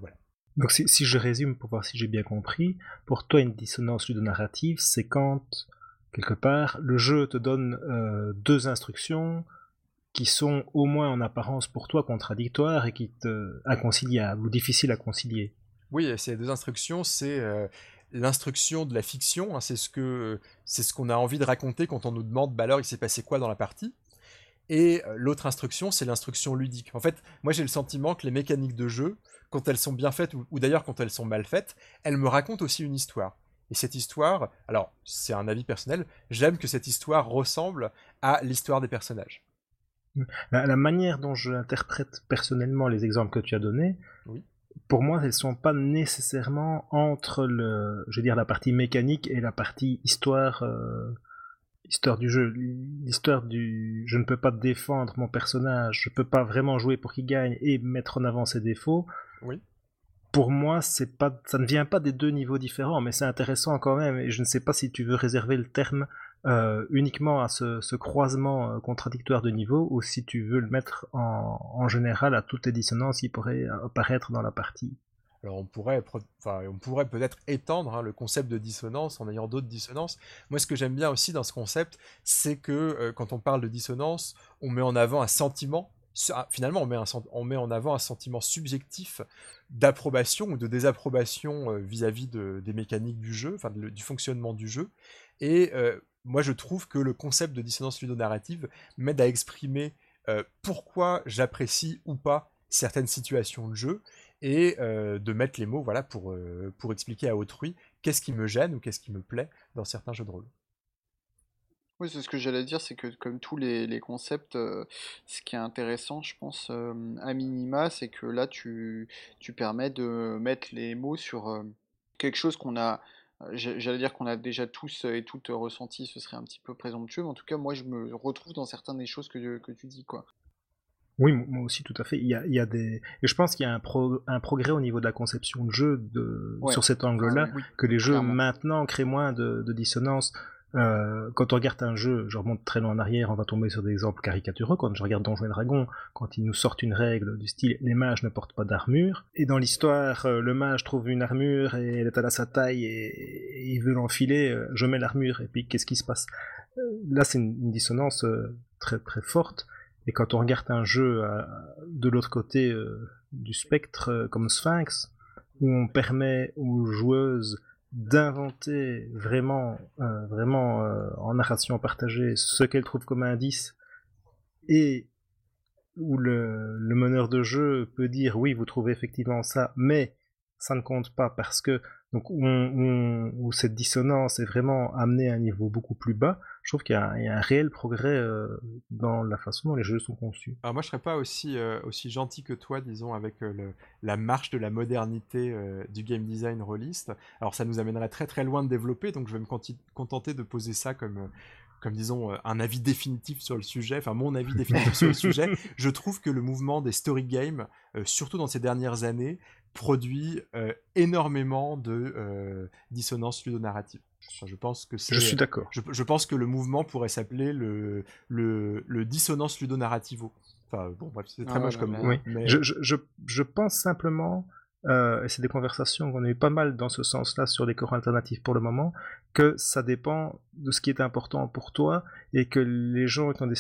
Donc si, si, je résume pour voir si j'ai bien compris, pour toi une dissonance ludonarrative, c'est quand, quelque part, le jeu te donne euh, deux instructions, qui sont au moins en apparence pour toi contradictoires et qui te inconciliables ou difficiles à concilier. Oui, ces deux instructions, c'est euh, l'instruction de la fiction, hein, c'est ce que c'est ce qu'on a envie de raconter quand on nous demande bah alors il s'est passé quoi dans la partie? Et euh, l'autre instruction, c'est l'instruction ludique. En fait, moi j'ai le sentiment que les mécaniques de jeu, quand elles sont bien faites, ou, ou d'ailleurs quand elles sont mal faites, elles me racontent aussi une histoire. Et cette histoire, alors c'est un avis personnel, j'aime que cette histoire ressemble à l'histoire des personnages. La, manière dont je interprète personnellement les exemples que tu as donnés, pour moi, elles ne sont pas nécessairement entre le, je veux dire, la partie mécanique et la partie histoire, euh, histoire du jeu. L'histoire du, je ne peux pas défendre mon personnage, je ne peux pas vraiment jouer pour qu'il gagne et mettre en avant ses défauts. Oui. Pour moi, c'est pas, ça ne vient pas des deux niveaux différents, mais c'est intéressant quand même. Et je ne sais pas si tu veux réserver le terme euh, uniquement à ce, croisement euh, contradictoire de niveau ou si tu veux le mettre en, général à toutes les dissonances qui pourraient apparaître dans la partie? Alors on pourrait, enfin, on pourrait peut-être étendre hein, le concept de dissonance en ayant d'autres dissonances. Moi, ce que j'aime bien aussi dans ce concept, c'est que euh, quand on parle de dissonance, on met en avant un sentiment. Ah, finalement, on met, on met en avant un sentiment subjectif d'approbation ou de désapprobation vis-à-vis des mécaniques du jeu, enfin du fonctionnement du jeu. Et moi je trouve que le concept de dissonance ludonarrative m'aide à exprimer euh, pourquoi j'apprécie ou pas certaines situations de jeu et euh, de mettre les mots voilà pour, euh, pour expliquer à autrui qu'est-ce qui me gêne ou qu'est-ce qui me plaît dans certains jeux de rôle. Oui, c'est ce que j'allais dire, c'est que comme tous les, concepts, ce qui est intéressant, je pense, à minima, c'est que là, tu, tu permets de mettre les mots sur quelque chose qu'on a, j'allais dire qu'on a déjà tous et toutes ressenti, ce serait un petit peu présomptueux, mais en tout cas, moi, je me retrouve dans certaines des choses que, que tu dis, quoi. Oui, mo- moi aussi, tout à fait. Il y a, il y a des... Et je pense qu'il y a un, pro- un progrès au niveau de la conception de jeu de... Ouais. sur cet angle-là, Ah, oui, que les jeux clairement. maintenant créent moins de, de dissonance. Euh, quand on regarde un jeu, je remonte très loin en arrière, on va tomber sur des exemples caricatureux. Quand je regarde Donjons et Dragons, quand ils nous sortent une règle du style les mages ne portent pas d'armure, et dans l'histoire, euh, le mage trouve une armure et elle est à la sa taille et, il veut l'enfiler, euh, je mets l'armure et puis qu'est-ce qui se passe? Euh, Là, c'est une, dissonance très très forte. Et quand on regarde un jeu de l'autre côté du spectre comme Sphinx, où on permet aux joueuses d'inventer vraiment, euh, vraiment euh, en narration partagée ce qu'elles trouvent comme indice, et où le, le meneur de jeu peut dire oui, vous trouvez effectivement ça, mais ça ne compte pas parce que donc où, on- où cette dissonance est vraiment amenée à un niveau beaucoup plus bas. Je trouve qu'il y, a un- il y a un réel progrès euh, dans la façon dont les jeux sont conçus. Alors moi, je serais pas aussi, euh, aussi gentil que toi, disons, avec euh, le- la marche de la modernité du game design rôliste. Alors ça nous amènerait très très loin de développer, donc je vais me contenter de poser ça comme, comme disons, un avis définitif sur le sujet, enfin mon avis définitif sur le sujet. Je trouve que le mouvement des story games, euh, surtout dans ces dernières années, produit euh, énormément de euh, dissonance ludonarrative. Enfin, je pense que c'est... Je suis d'accord. Je, je pense que le mouvement pourrait s'appeler le, le, le dissonance ludonarrativo. Enfin, bon, bref, c'est très Ah moche comme. Oui, mais- je, je, je, pense simplement, euh, et c'est des conversations qu'on a eu pas mal dans ce sens-là sur les corps alternatifs pour le moment, que ça dépend de ce qui est important pour toi et que les gens qui, ont des,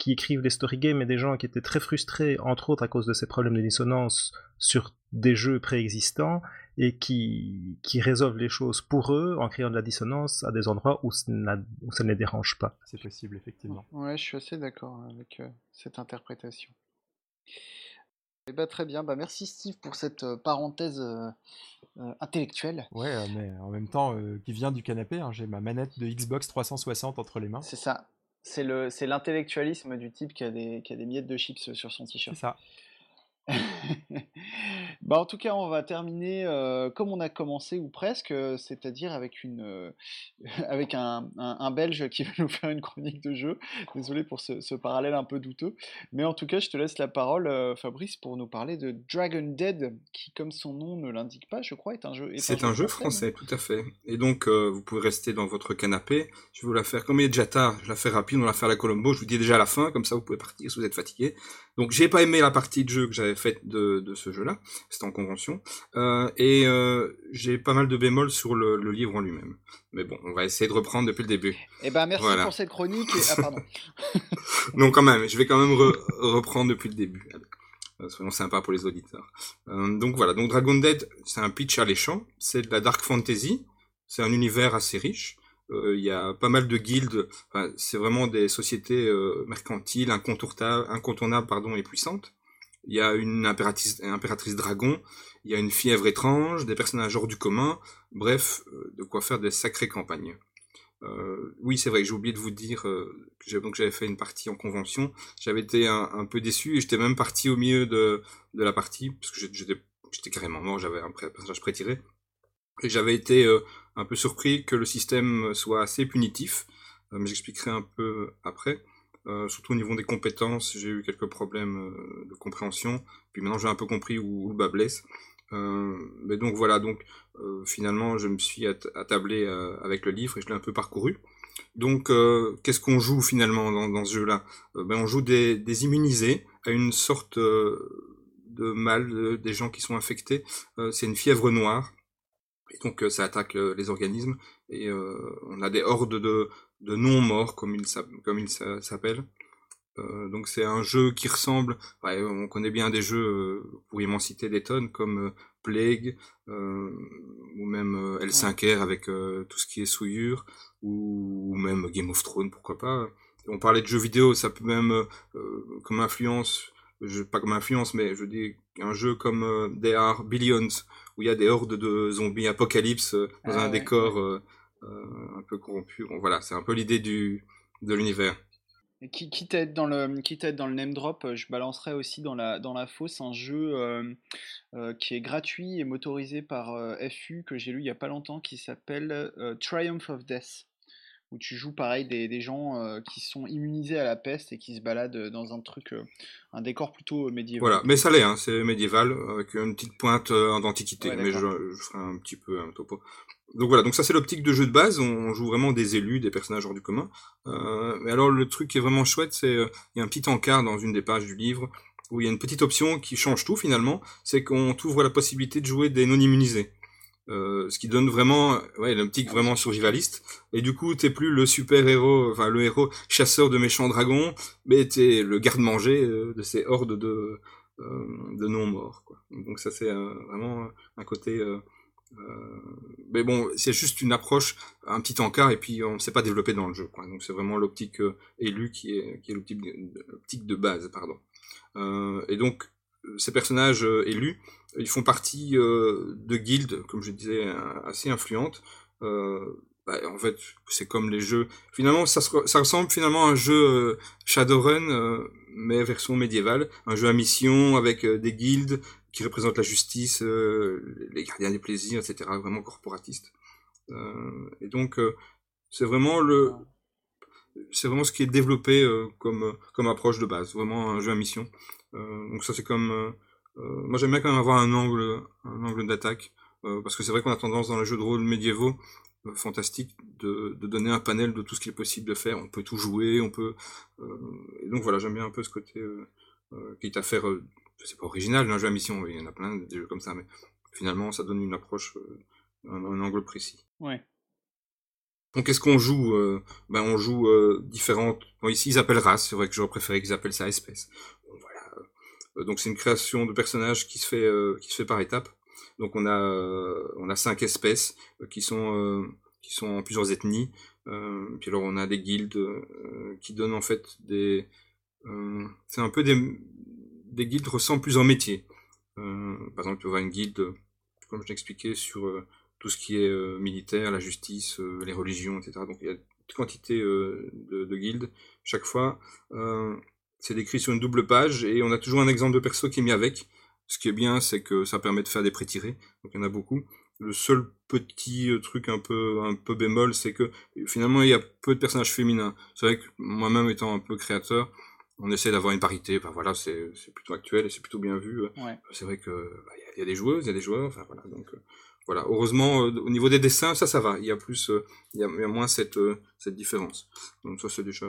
qui écrivent des story games et des gens qui étaient très frustrés, entre autres à cause de ces problèmes de dissonance sur des jeux préexistants et qui, qui résolvent les choses pour eux en créant de la dissonance à des endroits où, ça n'a- où ça ne les dérange pas. C'est possible, effectivement. Ouais, je suis assez d'accord avec euh, cette interprétation. Eh ben, très bien, bah, merci Steve pour cette euh, parenthèse euh, euh, intellectuelle. Ouais, mais en même temps, euh, qui vient du canapé, hein, j'ai ma manette de Xbox 360 entre les mains. C'est ça. C'est le, c'est l'intellectualisme du type qui a des, qui a des miettes de chips sur son C'est t-shirt. ça. bah, en tout cas, on va terminer euh, comme on a commencé ou presque, euh, c'est-à-dire avec une, euh, avec un, un- un Belge qui va nous faire une chronique de jeu. Désolé pour ce, ce parallèle un peu douteux, mais en tout cas, je te laisse la parole, euh, Fabrice, pour nous parler de Dragon Dead, qui, comme son nom ne l'indique pas, je crois, est un jeu. est C'est un jeu français, tout à fait. Et donc, vous pouvez rester dans votre canapé. Je vais vous la faire, comme il est déjà tard, je la fais rapide, on va la faire à la Colombo. Je vous dis déjà à la fin, comme ça vous pouvez partir si vous êtes fatigué. Donc, j'ai pas aimé la partie de jeu que j'avais faite de, de ce jeu-là. C'était en convention. Euh, et euh, j'ai pas mal de bémols sur le, le livre en lui-même. Mais bon, on va essayer de reprendre depuis le début. Eh ben, merci Voilà. pour cette chronique. et- Ah, pardon. Non, quand même, je vais quand même re- reprendre depuis le début. Euh, soyons sympas pour les auditeurs. Euh, donc voilà, donc Dragon Dead, c'est un pitch alléchant, c'est de la dark fantasy, c'est un univers assez riche. Euh, Il y a pas mal de guildes, enfin, c'est vraiment des sociétés euh, mercantiles, incontournables, incontournables pardon, et puissantes. Il y a une impératrice, dragon, il y a une fièvre étrange, des personnages hors du commun, bref, euh, de quoi faire des sacrées campagnes. Euh, oui, c'est vrai j'ai oublié de vous dire euh, que j'avais fait une partie en convention. J'avais été un, peu déçu et j'étais même parti au milieu de, la partie parce que j'étais carrément mort. J'avais un personnage prétiré et j'avais été un peu surpris que le système soit assez punitif. Mais j'expliquerai un peu après. Euh, surtout au niveau des compétences, j'ai eu quelques problèmes euh, de compréhension. Puis maintenant j'ai un peu compris où, le bas blesse. Euh, mais donc voilà, donc finalement, je me suis at- attablé avec le livre et je l'ai un peu parcouru. Donc, qu'est-ce qu'on joue finalement dans, ce jeu-là? Ben, On joue des, immunisés à une sorte de mal, de- des gens qui sont infectés. C'est une fièvre noire. Et donc, ça attaque les organismes. Et on a des hordes de, de non-morts, comme il s'appelle. Euh, donc c'est un jeu qui ressemble, ouais, on connaît bien des jeux, vous pourriez m'en citer des tonnes, comme euh, Plague, euh, ou même euh, L5R avec euh, tout ce qui est souillure, ou, ou même Game of Thrones, pourquoi pas. On parlait de jeux vidéo, ça peut même, comme influence, je, pas comme influence, mais je dis un jeu comme There Are Billions, où il y a des hordes de zombies apocalypse dans Ah un ouais, décor un peu corrompu. Bon voilà, c'est un peu l'idée du, de l'univers. Qui, quitte, à être dans le, quitte dans le name drop, je balancerai aussi dans la, dans la fosse un jeu qui est gratuit et motorisé par FU que j'ai lu il n'y a pas longtemps qui s'appelle Triumph of Death où tu joues pareil des, des gens euh, qui sont immunisés à la peste et qui se baladent dans un truc, euh, un décor plutôt médiéval. Voilà, mais ça l'est, hein, c'est médiéval avec une petite pointe euh, d'antiquité, mais je, je, ferai un petit peu un topo. Donc voilà, donc ça c'est l'optique de jeu de base, on joue vraiment des élus, des personnages hors du commun. mais alors le truc qui est vraiment chouette, c'est il y a un petit encart dans une des pages du livre où il y a une petite option qui change tout finalement, c'est qu'on t'ouvre la possibilité de jouer des non immunisés. Euh, ce qui donne vraiment ouais l'optique vraiment survivaliste et du coup t'es plus le super héros enfin le héros chasseur de méchants dragons mais t'es le garde-manger euh, de ces hordes de euh, de non morts quoi donc ça c'est vraiment un côté mais bon c'est juste une approche un petit encart et puis on ne s'est pas développé dans le jeu donc c'est vraiment l'optique élue qui est qui est l'optique de base pardon et donc ces personnages élus ils font partie euh, de guildes, comme je disais, assez influentes. Euh, bah, en fait, c'est comme les jeux. Finalement, ça, ressemble finalement à un jeu euh, Shadowrun, mais version médiévale. Un jeu à mission avec des guildes qui représentent la justice, les gardiens des plaisirs, etc. Vraiment corporatiste. et donc, c'est vraiment le, c'est vraiment ce qui est développé comme comme approche de base, vraiment un jeu à mission. donc ça c'est comme euh, moi j'aime bien quand même avoir un angle, un angle d'attaque, euh, parce que c'est vrai qu'on a tendance dans les jeux de rôle médiévaux euh, fantastique de, de, donner un panel de tout ce qui est possible de faire. On peut tout jouer, on peut. et donc voilà, j'aime bien un peu ce côté quitte à faire, sais pas original, un jeu à mission. Il y en a plein des jeux comme ça, mais finalement ça donne une approche, un, angle précis. Ouais. Donc qu'est-ce qu'on joue Ben on joue différentes. Bon, ici ils appellent race. C'est vrai que j'aurais préféré qu'ils appellent ça espèce. Euh, donc c'est une création de personnages qui se fait euh, qui se fait par étapes. Donc on a euh, on a cinq espèces qui sont qui sont en plusieurs ethnies. puis alors on a des guildes qui donnent en fait des c'est un peu des des guildes ressemblent plus en métier. par exemple, tu vois une guilde, comme je l'expliquais, sur tout ce qui est militaire, la justice, les religions, etc. Donc il y a une quantité de, de, guildes chaque fois. C'est décrit sur une double page et on a toujours un exemple de perso qui est mis avec. Ce qui est bien, c'est que ça permet de faire des pré-tirés. Donc il y en a beaucoup. Le seul petit euh, truc un peu un peu bémol, c'est que finalement il y a peu de personnages féminins. C'est vrai que moi-même étant un peu créateur, on essaie d'avoir une parité. Enfin voilà, c'est plutôt actuel et c'est plutôt bien vu. C'est vrai que bah, il y, a des joueuses, il y a des joueurs. Enfin voilà, donc euh, voilà. Heureusement, euh, au niveau des dessins, ça, ça va. Il y a plus, il y, a, moins cette cette différence. Donc ça, c'est déjà,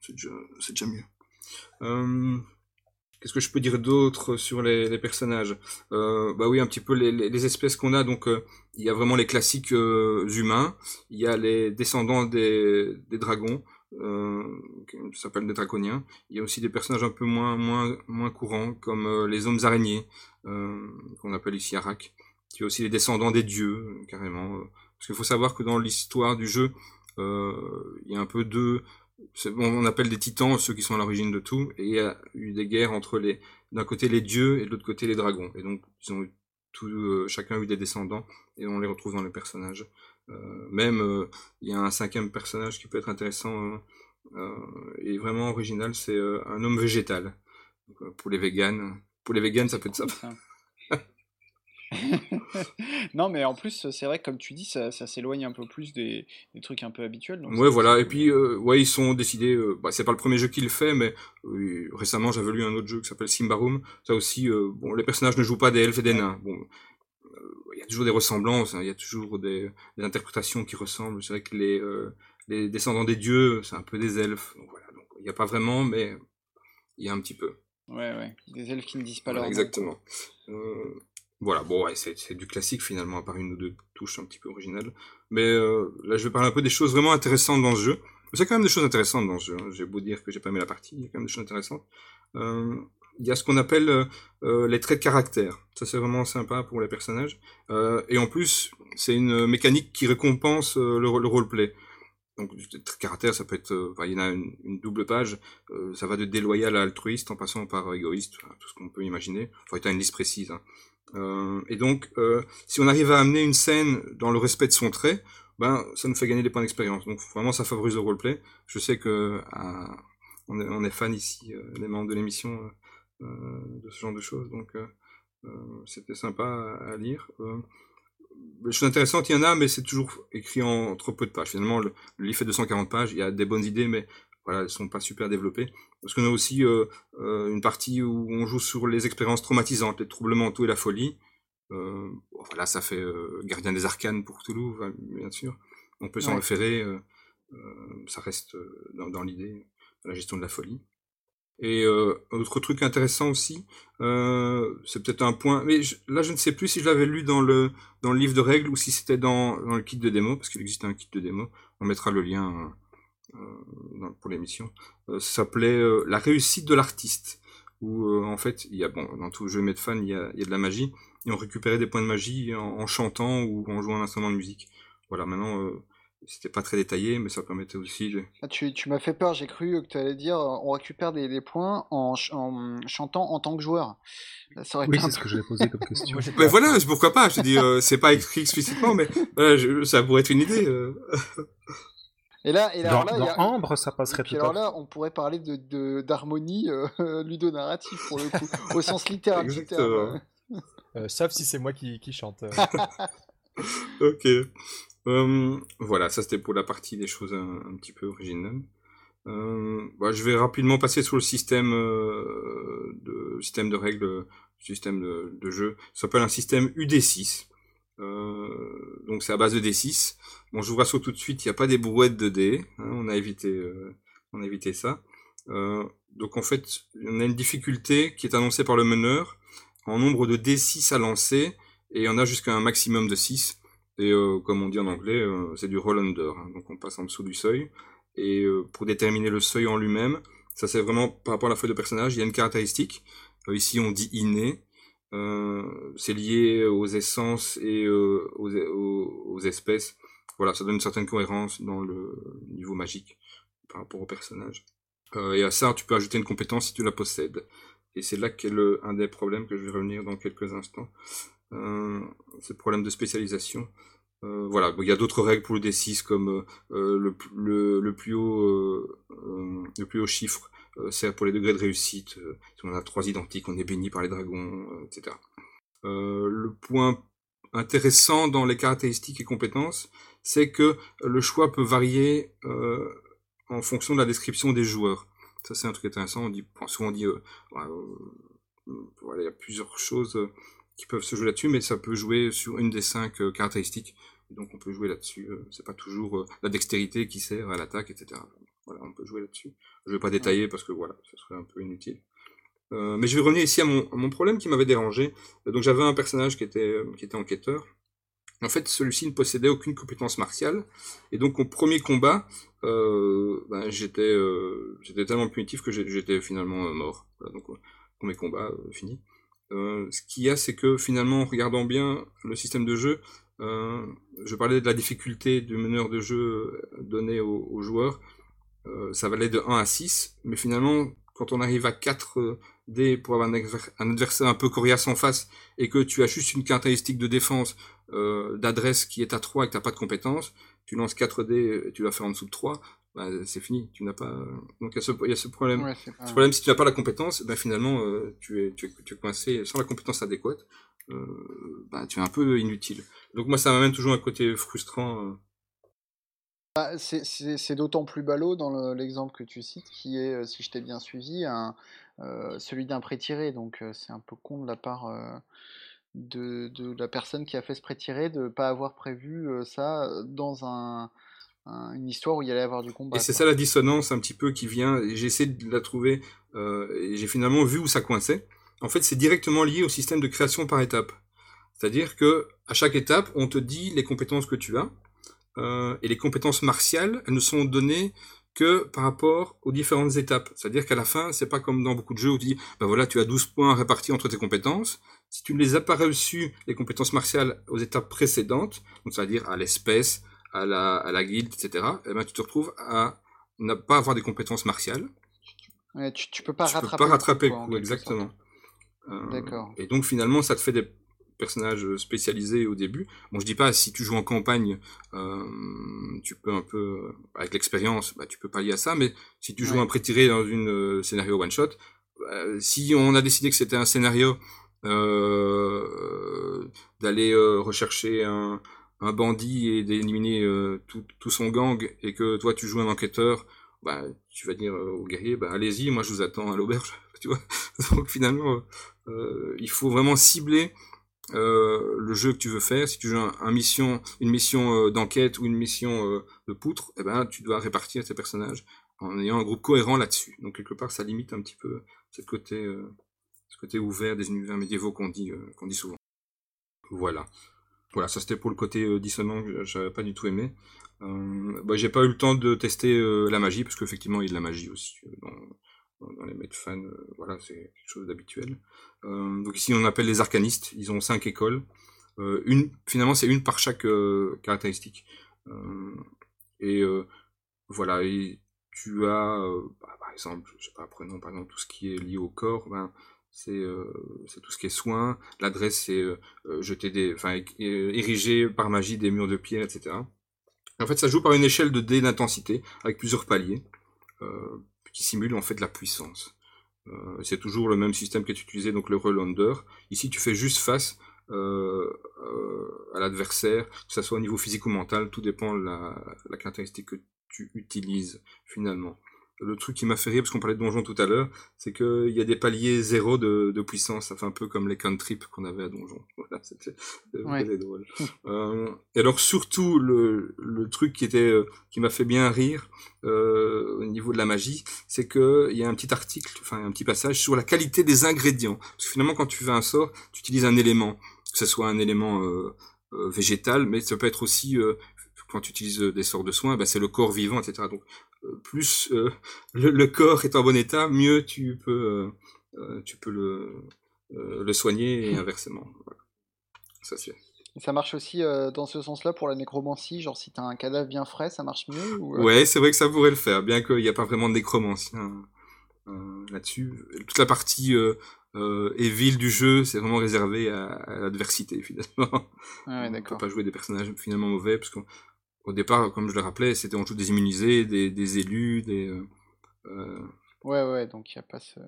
c'est déjà, déjà mieux. Euh, qu'est-ce que je peux dire d'autre sur les, personnages? Euh, Bah oui, un petit peu les, espèces qu'on a. Donc, euh, il y a vraiment les classiques humains. Il y a les descendants des, dragons, qui s'appellent des draconiens. Il y a aussi des personnages un peu moins moins moins courants, comme les hommes araignées, qu'on appelle ici Arak. Y a aussi les descendants des dieux, carrément. Parce qu'il faut savoir que dans l'histoire du jeu, il y a un peu deux on appelle des titans ceux qui sont à l'origine de tout, et il y a eu des guerres entre les, d'un côté les dieux et de l'autre côté les dragons. Et donc ils ont tout, euh, chacun eu des descendants et on les retrouve dans les personnages. Euh, même euh, il y a un cinquième personnage qui peut être intéressant et vraiment original, c'est un homme végétal. pour les véganes, pour les véganes ça peut être ça. non, mais en plus, c'est vrai que comme tu dis, ça, s'éloigne un peu plus des, trucs un peu habituels. Donc ouais, voilà. Et puis, euh, ouais, ils sont décidés. Euh, bah, c'est pas le premier jeu qu'il fait, mais récemment, j'avais lu un autre jeu qui s'appelle Simbarum. Ça aussi, euh, bon, les personnages ne jouent pas des elfes et des nains. Bon, il y a toujours des ressemblances. Hein, il y a toujours des, interprétations qui ressemblent. C'est vrai que les, les descendants des dieux, c'est un peu des elfes. Donc voilà. Donc il n'y a pas vraiment, mais il y a un petit peu. Ouais, ouais. Des elfes qui ne disent pas leur nom. Exactement. Voilà, bon, ouais, c'est du classique finalement, à part une ou deux touches un petit peu originales. Mais euh, là, je vais parler un peu des choses vraiment intéressantes dans ce jeu. C'est quand même des choses intéressantes dans ce jeu. Hein. J'ai beau dire que j'ai pas aimé la partie, il y a quand même des choses intéressantes. Euh, il y a ce qu'on appelle euh, les traits de caractère. Ça, c'est vraiment sympa pour les personnages. et en plus, c'est une mécanique qui récompense le, le roleplay. Donc, de caractère, ça peut être, il y en a une, double page, ça va de déloyal à altruiste en passant par égoïste, tout ce qu'on peut imaginer. Faut être une liste précise. Hein. Euh, et donc, euh, si on arrive à amener une scène dans le respect de son trait, ben ça nous fait gagner des points d'expérience. Donc vraiment ça favorise le roleplay. Je sais que on, est, on, est, fan ici, les membres de l'émission, de ce genre de choses. Donc c'était sympa à, lire. les choses intéressantes, il y en a, mais c'est toujours écrit en trop peu de pages. Finalement, le, le livre fait 240 pages, il y a des bonnes idées, mais voilà, elles sont pas super développées. Parce qu'on a aussi euh, euh, une partie où on joue sur les expériences traumatisantes, les troubles mentaux et la folie. Euh, voilà, ça fait euh, Gardien des Arcanes pour Toulouse, bien sûr. On peut s'en référer, euh, ça reste dans, dans l'idée, la gestion de la folie. Et autre truc intéressant aussi, c'est peut-être un point, mais là je ne sais plus si je l'avais lu dans le dans le livre de règles ou si c'était dans, dans le kit de démo, parce qu'il existe un kit de démo. On mettra le lien euh, pour l'émission, euh, s'appelait euh, La réussite de l'artiste, où en fait, il y a, bon, dans tout jeu Medfan, il y a, il y a de la magie, et on récupérait des points de magie en, chantant ou en jouant un instrument de musique. Voilà, maintenant, c'était pas très détaillé, mais ça permettait aussi. De... Ah, tu, tu m'as fait peur, j'ai cru que tu allais dire on récupère des, des points en, en, chantant en tant que joueur. Ça aurait oui, c'est ce que je vais poser comme question. mais voilà, pourquoi pas Je dis, c'est pas écrit explicitement, mais ça pourrait être une idée. Et là, et là, dans, là, Ambre, ça passerait tout alors là, on pourrait parler de d'harmonie euh, ludonarrative pour le coup, au sens littéral du terme. Euh, sauf si c'est moi qui, qui chante. Euh. ok. Hum, voilà, ça c'était pour la partie des choses un, petit peu originales. Hum, bah, je vais rapidement passer sur le système de système de règles, système de, jeu. Ça s'appelle un système UD6. Euh, donc c'est à base de D6. Bon, je vous rassure tout de suite, il n'y a pas des brouettes de dés. Hein, on a évité, euh, on a évité ça. Euh, donc en fait, on a une difficulté qui est annoncée par le meneur en nombre de D6 à lancer et on a jusqu'à un maximum de 6. Et comme on dit en anglais, c'est du roll under. Hein, donc on passe en dessous du seuil. Et pour déterminer le seuil en lui-même, ça c'est vraiment par rapport à la feuille de personnage, il y a une caractéristique. ici on dit inné. Euh, c'est lié aux essences et euh, aux, aux, espèces. Voilà, ça donne une certaine cohérence dans le niveau magique par rapport au personnage. Euh, et à ça, tu peux ajouter une compétence si tu la possèdes. Et c'est là qu'est le, un des problèmes que je vais revenir dans quelques instants. Euh, le problème de spécialisation. Euh, voilà, il y a d'autres règles pour le D6 comme euh, le, plus haut, le plus haut chiffre c'est pour les degrés de réussite. Si on a trois identiques, on est béni par les dragons, etc. le point intéressant dans les caractéristiques et compétences, c'est que le choix peut varier en fonction de la description des joueurs. Ça, c'est un truc intéressant. On dit, souvent on dit, il y a plusieurs choses qui peuvent se jouer là-dessus, mais ça peut jouer sur une des cinq caractéristiques. Donc on peut jouer là-dessus. c'est pas toujours la dextérité qui sert à l'attaque, etc. Voilà, on peut jouer là-dessus. Je vais pas détailler parce que voilà, ce serait un peu inutile. Euh, mais je vais revenir ici à mon, mon problème qui m'avait dérangé. Donc j'avais un personnage qui était, euh, qui était enquêteur. En fait, celui-ci ne possédait aucune compétence martiale. Et donc au premier combat, euh, ben, j'étais euh, tellement punitif que j'étais finalement euh, mort. Voilà, donc premier combat fini. Ce qu'il y a, c'est que finalement, en regardant bien le système de jeu, je parlais de la difficulté du meneur de jeu donné aux, joueurs. Euh, ça valait de 1 à 6, mais finalement, quand on arrive à 4 euh, dés pour avoir un, adversaire un peu coriace en face, et que tu as juste une caractéristique de défense euh, d'adresse qui est à 3 et que tu n'as pas de compétence, tu lances 4 dés et tu vas faire en dessous de 3, bah, c'est fini, tu n'as pas... Donc il y, a ce problème. ce problème, si tu n'as pas la compétence, ben finalement, tu, es, tu, es, tu es coincé sans la compétence adéquate, bah, tu es un peu inutile. Donc moi, ça m'amène toujours un côté frustrant bah, c'est d'autant plus ballot dans l'exemple que tu cites, qui est, euh, si je t'ai bien suivi, un, euh, celui d'un prêt tiré. Donc euh, c'est un peu con de la part de, de, la personne qui a fait ce prêt tiré de ne pas avoir prévu ça dans un, une histoire où il y allait avoir du combat. Et c'est ça la dissonance un petit peu qui vient. J'ai essayé de la trouver et j'ai finalement vu où ça coinçait. En fait, c'est directement lié au système de création par étape. C'est-à-dire que à chaque étape, on te dit les compétences que tu as euh, et les compétences martiales, elles ne sont données que par rapport aux différentes étapes. C'est-à-dire qu'à la fin, c'est pas comme dans beaucoup de jeux où tu dis, ben voilà, tu as 12 points répartis entre tes compétences. Si tu ne les as pas reçues, les compétences martiales, aux étapes précédentes, donc c'est-à-dire à, l'espèce, à la, à la guilde, etc., eh ben, tu te retrouves à ne pas avoir des compétences martiales. Ouais, tu, tu peux pas tu rattraper. Peux pas rattraper le coup, exactement. Euh, D'accord. Et donc finalement, ça te fait des personnage spécialisé au début. Bon, je dis pas si tu joues en campagne, euh, tu peux un peu, avec l'expérience, bah, tu peux pallier à ça, mais si tu joues un pré-tiré dans une euh, scénario one shot, bah, si on a décidé que c'était un scénario euh, d'aller euh, rechercher un, un bandit et d'éliminer euh, tout, son gang, et que toi tu joues un enquêteur, bah, tu vas dire au guerrier, bah, allez-y, moi je vous attends à l'auberge, tu vois. Donc finalement, euh, il faut vraiment cibler euh, le jeu que tu veux faire. Si tu joues un, mission, une mission euh, d'enquête ou une mission euh, de poutre, eh ben, tu dois répartir tes personnages en ayant un groupe cohérent là-dessus. Donc quelque part, ça limite un petit peu ce côté, ouvert des univers médiévaux qu'on dit souvent. Voilà. Voilà, ça c'était pour le côté dissonant que j'avais pas du tout aimé. Euh, bah, j'ai pas eu le temps de tester la magie parce qu'effectivement il y a de la magie aussi dans, les euh, voilà, c'est quelque chose d'habituel. Euh, donc ici, on appelle les arcanistes. Ils ont cinq écoles. Euh, une, finalement, c'est une par chaque caractéristique. et voilà, et tu as, bah, par exemple, je sais pas, prenons par exemple tout ce qui est lié au corps, ben, c'est euh, tout ce qui est soin. L'adresse, c'est euh, jeter des, enfin, ériger par magie des murs de pierre, etc. En fait, ça joue par une échelle de dés d'intensité avec plusieurs paliers. Euh, qui simule en fait la puissance. Euh, c'est toujours le même système que tu utilisais, donc le relander. Ici, tu fais juste face euh, euh, à l'adversaire, que ce soit au niveau physique ou mental, tout dépend de la caractéristique que tu utilises finalement le truc qui m'a fait rire, parce qu'on parlait de donjon tout à l'heure, c'est qu'il y a des paliers zéro de, de, puissance. Ça fait un peu comme les cantrips qu'on avait à donjon. Voilà, c'était drôle. euh, et alors surtout, le, le truc qui était euh, qui m'a fait bien rire euh, au niveau de la magie, c'est qu'il y a un petit article, enfin un petit passage sur la qualité des ingrédients. Parce que finalement, quand tu fais un sort, tu utilises un élément, que ce soit un élément euh, euh végétal, mais ça peut être aussi euh, quand tu utilises des sorts de soins, bah, c'est le corps vivant, etc. Donc euh, plus euh, le, corps est en bon état, mieux tu peux, euh, tu peux le, le soigner et inversement. Ça, ça marche aussi dans ce sens-là pour la nécromancie, genre si t'as un cadavre bien frais, ça marche mieux ou, Ouais, c'est vrai que ça pourrait le faire, bien qu'il n'y a pas vraiment de nécromancie hein, là-dessus. Toute la partie euh, evil du jeu, c'est vraiment réservé à, l'adversité finalement. Ah ouais, On peut pas jouer des personnages finalement mauvais parce qu'on au départ, comme je le rappelais, c'était en tout des immunisés, des, des élus, des. Euh, euh, ouais, ouais, donc il n'y a pas ce.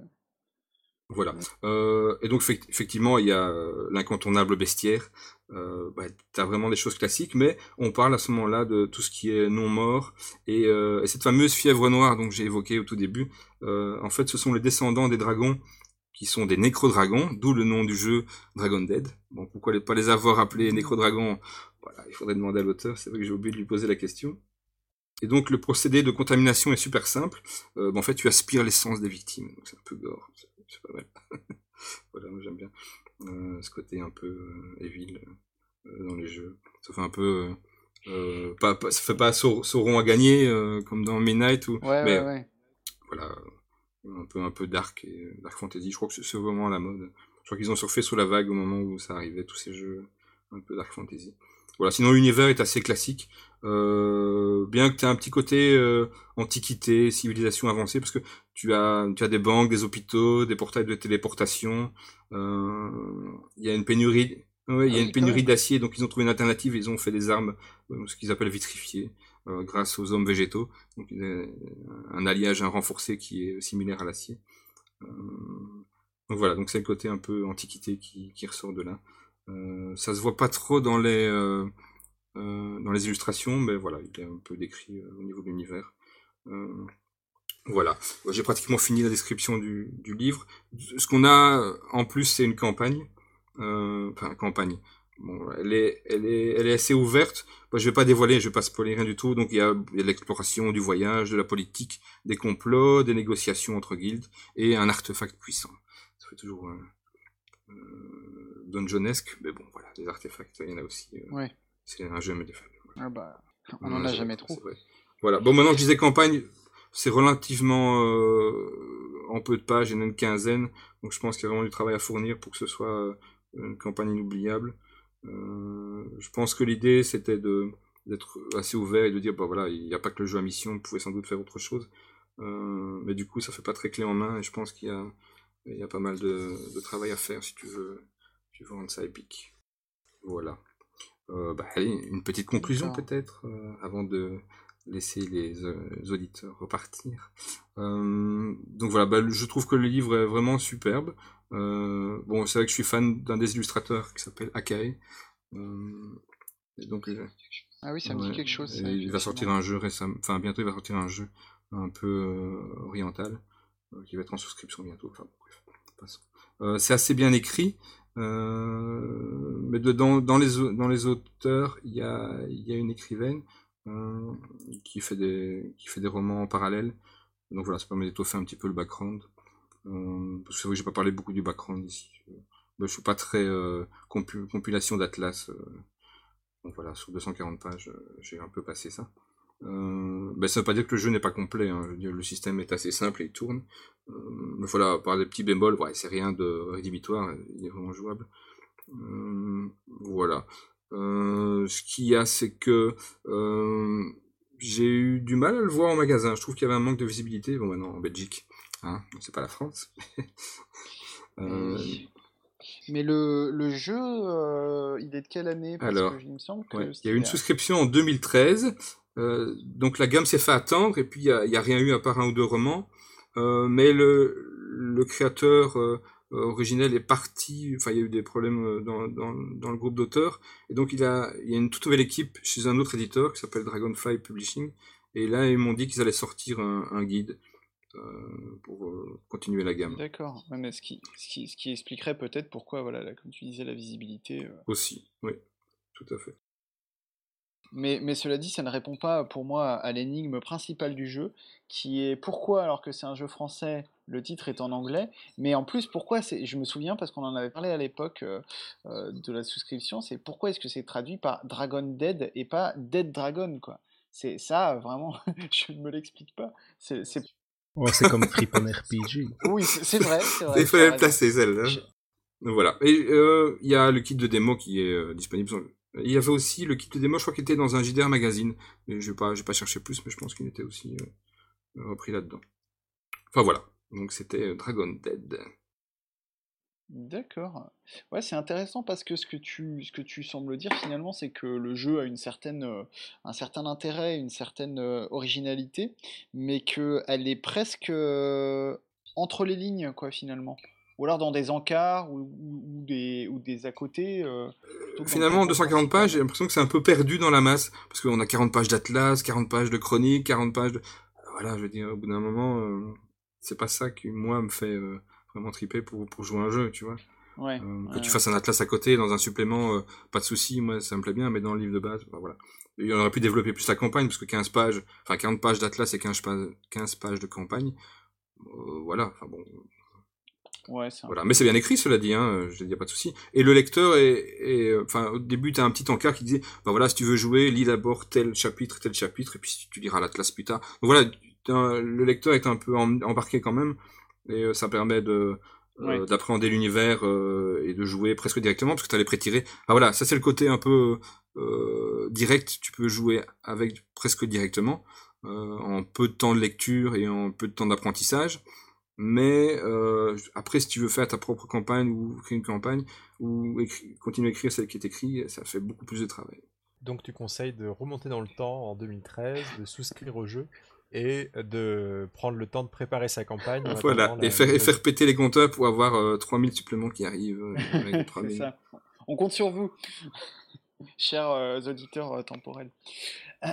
Voilà. Euh, et donc effectivement, il y a l'incontournable bestiaire. Euh, bah, tu as vraiment des choses classiques, mais on parle à ce moment-là de tout ce qui est non mort et, euh, et cette fameuse fièvre noire dont j'ai évoqué au tout début. En fait, ce sont les descendants des dragons qui sont des nécrodragons, d'où le nom du jeu Dragon Dead. Bon, pourquoi pas les avoir appelés nécrodragons voilà, il faudrait demander à l'auteur, c'est vrai que j'ai oublié de lui poser la question. Et donc le procédé de contamination est super simple. Euh, en fait, tu aspires l'essence des victimes, donc c'est un peu gore, c'est pas mal. voilà, moi j'aime bien euh, ce côté un peu euh, evil euh, dans les jeux. Ça fait un peu, pas, pas, ça fait pas Sauron à gagner comme dans Midnight ou, ouais, mais ouais, ouais. voilà, un peu un peu dark et dark fantasy. Je crois que c'est vraiment à la mode. Je crois qu'ils ont surfé sous la vague au moment où ça arrivait tous ces jeux un peu dark fantasy. Voilà, sinon l'univers est assez classique. Euh, bien que tu aies un petit côté euh, antiquité, civilisation avancée, parce que tu as, tu as des banques, des hôpitaux, des portails de téléportation. Euh, il y a une pénurie, ouais, il y a ah une pénurie d'acier, donc ils ont trouvé une alternative. Ils ont fait des armes, ce qu'ils appellent vitrifiées, grâce aux hommes végétaux. Donc un alliage, un renforcé qui est similaire à l'acier. Donc voilà, donc c'est le côté un peu antiquité qui, qui ressort de là. Euh, ça se voit pas trop dans les euh, euh, dans les illustrations, mais voilà, il est un peu décrit au niveau de l'univers. Voilà, j'ai pratiquement fini la description du, livre. Ce qu'on a en plus, c'est une campagne, enfin campagne. Bon, elle est, elle est, elle est assez ouverte. Moi, je vais pas dévoiler, je vais pas spoiler rien du tout. Donc il y a, l'exploration, du voyage, de la politique, des complots, des négociations entre guildes et un artefact puissant. Ça fait toujours dungeonesque, mais bon, voilà, des artefacts, il y en a aussi. Euh, ouais. C'est un jeu médiéval. Ah bah, on n'en a jamais trop. Voilà. Bon, maintenant que je disais campagne, c'est relativement euh, en peu de pages, il y en a une quinzaine, donc je pense qu'il y a vraiment du travail à fournir pour que ce soit euh, une campagne inoubliable. Je pense que l'idée c'était de d'être assez ouvert et de dire bah voilà il n'y a pas que le jeu à mission, vous pouvez sans doute faire autre chose, euh, mais du coup ça fait pas très clé en main et je pense qu'il y a il y a pas mal de, de travail à faire si tu veux tu veux rendre ça épique. Voilà. Bah, allez, une petite conclusion peut-être, avant de laisser les, auditeurs repartir. donc voilà, bah, je trouve que le livre est vraiment superbe. bon, c'est vrai que je suis fan d'un des illustrateurs qui s'appelle Akai. donc, ah oui, ça me dit quelque chose. il va sortir un jeu récemment, enfin bientôt il va sortir un jeu un peu euh, oriental euh, qui va être en souscription bientôt. Enfin bref, euh, c'est assez bien écrit, mais dedans, dans les auteurs, il y a une écrivaine qui fait des qui fait des romans en parallèle. Donc voilà, ça permet d'étoffer un petit peu le background. parce que c'est vrai que j'ai pas parlé beaucoup du background ici. Je suis pas très compilation d'Atlas. Donc voilà, sur 240 pages, euh, j'ai un peu passé ça. Euh, ben, ça veut pas dire que le jeu n'est pas complet, hein. je veux dire, le système est assez simple et il tourne. Euh, mais voilà, par des petits bémols, ouais, c'est rien de rédhibitoire, il est vraiment jouable. Euh, voilà. Euh, ce qu'il y a, c'est que j'ai eu du mal à le voir en magasin. Je trouve qu'il y avait un manque de visibilité. Bon, maintenant, en Belgique, hein, c'est pas la France. Mais le, le jeu, euh, il est de quelle année? Parce Alors, que il me semble que il y a eu une souscription en 2013. Euh, donc la gamme s'est fait attendre et puis il n'y a, a, rien eu à part un ou deux romans. Euh, mais le, le créateur euh, originel est parti. Enfin, il y a eu des problèmes dans, dans, dans le groupe d'auteurs. Et donc il, a, il y a une toute nouvelle équipe chez un autre éditeur qui s'appelle Dragonfly Publishing. Et là, ils m'ont dit qu'ils allaient sortir un, un guide. Euh, pour euh, continuer la gamme. D'accord, mais ce qui, ce qui, ce qui expliquerait peut-être pourquoi, voilà, comme tu disais, la visibilité. Euh. Aussi, oui, tout à fait. Mais, mais, cela dit, ça ne répond pas pour moi à l'énigme principale du jeu, qui est pourquoi, alors que c'est un jeu français, le titre est en anglais, mais en plus, pourquoi c'est, je me souviens parce qu'on en avait parlé à l'époque de la souscription, c'est pourquoi est-ce que c'est traduit par Dragon Dead et pas Dead Dragon, quoi. C'est ça, vraiment, je ne me l'explique pas. C'est c'est comme RPG. Oui, c'est vrai, c'est vrai. Il fallait placer, celle-là. Voilà. Et euh, il y a le kit de démo qui est euh, disponible. Il y avait aussi le kit de démo, je crois qu'il était dans un JDR magazine. Mais je vais pas, pas cherché plus, mais je pense qu'il était aussi euh, repris là-dedans. Enfin voilà. Donc c'était Dragon Dead. D'accord. Ouais, c'est intéressant parce que ce que tu, sembles dire finalement, c'est que le jeu a une certaine, euh, un certain intérêt, une certaine euh, originalité, mais qu'elle est presque euh, entre les lignes, quoi, finalement. Ou alors dans des encarts ou, des, ou des à côté. finalement, en 240 pages, j'ai l'impression que c'est un peu perdu dans la masse. Parce qu'on a 40 pages d'Atlas, 40 pages de chronique, 40 pages de. Voilà, je veux dire, au bout d'un moment, c'est pas ça qui, moi, me fait vraiment triper pour, pour jouer un jeu, tu vois. Ouais, euh, que tu fasses un atlas à côté dans un supplément, euh, pas de souci, moi ça me plaît bien, mais dans le livre de base, bah, voilà. Et on aurait pu développer plus la campagne, parce que 15 pages, enfin 40 pages d'atlas et 15 pages, 15 pages de campagne, euh, voilà, enfin bon. Ouais, voilà. Mais c'est bien écrit, cela dit, hein, je dis pas de souci. Et le lecteur est, enfin, au début, tu as un petit encart qui disait, bah voilà, si tu veux jouer, lis d'abord tel chapitre, tel chapitre, et puis tu liras l'atlas plus tard. Donc voilà, le lecteur est un peu embarqué quand même, et ça permet de, euh, d'appréhender l'univers euh, et de jouer presque directement parce que tu as les pré-tirés. Ah voilà, ça c'est le côté un peu euh, direct, tu peux jouer avec presque directement en peu de temps de lecture et en peu de temps d'apprentissage. Mais après, si tu veux faire ta propre campagne ou créer une campagne ou continuer à écrire celle qui est écrite, ça fait beaucoup plus de travail. Donc tu conseilles de remonter dans le temps en 2013, de souscrire au jeu et de prendre le temps de préparer sa campagne. Voilà, et, faire, et faire péter les compteurs pour avoir 3000 euh, suppléments qui arrivent. Euh, ça. On compte sur vous, chers euh, auditeurs temporels. et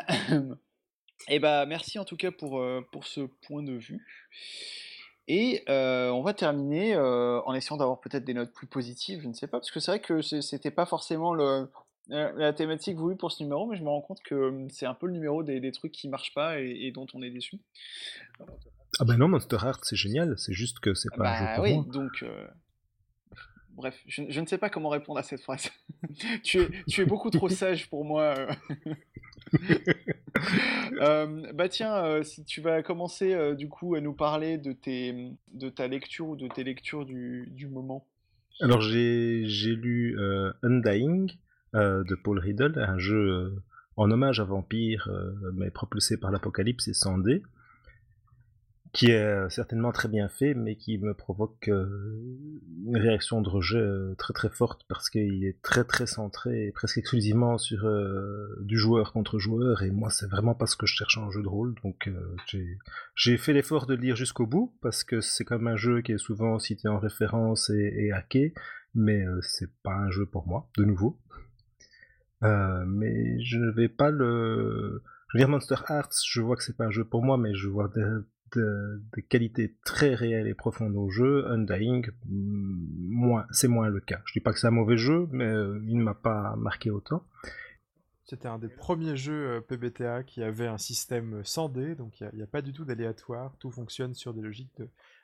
eh bah, merci en tout cas pour, pour ce point de vue. Et on va terminer en essayant d'avoir peut-être des notes plus positives, je ne sais pas, parce que c'est vrai que c'était pas forcément le, la thématique voulue pour ce numéro, mais je me rends compte que hum, c'est un peu le numéro des, trucs qui marchent pas et, dont on est déçu. Ah bah non, Monster Heart c'est génial, c'est juste que c'est pas un jeu bah pour oui, moi. donc euh, bref, je, ne sais pas comment répondre à cette phrase. tu, es, tu es beaucoup trop sage pour moi. Euh. Euh, bah tiens, si tu vas commencer du coup à nous parler de, tes, de ta lecture ou de tes lectures du, du moment. Alors j'ai lu Undying, euh, de Paul Riddle, un jeu euh, en hommage à Vampire, euh, mais propulsé par l'apocalypse et sans qui est euh, certainement très bien fait, mais qui me provoque euh, une réaction de rejet euh, très très forte parce qu'il est très très centré presque exclusivement sur du joueur contre joueur et moi c'est vraiment pas ce que je cherche en jeu de rôle donc j'ai fait l'effort de le lire jusqu'au bout parce que c'est même un jeu qui est souvent cité en référence et, hacké mais c'est pas un jeu pour moi de nouveau. Mais je ne vais pas le je veux dire Monster Hearts je vois que c'est pas un jeu pour moi mais je vois des de, qualité très réelle et profonde au jeu, Undying, mm, moins, c'est moins le cas. Je dis pas que c'est un mauvais jeu, mais euh, il ne m'a pas marqué autant. C'était un des premiers jeux euh, PBTA qui avait un système sans dés, donc il n'y a, pas du tout d'aléatoire, tout fonctionne sur des logiques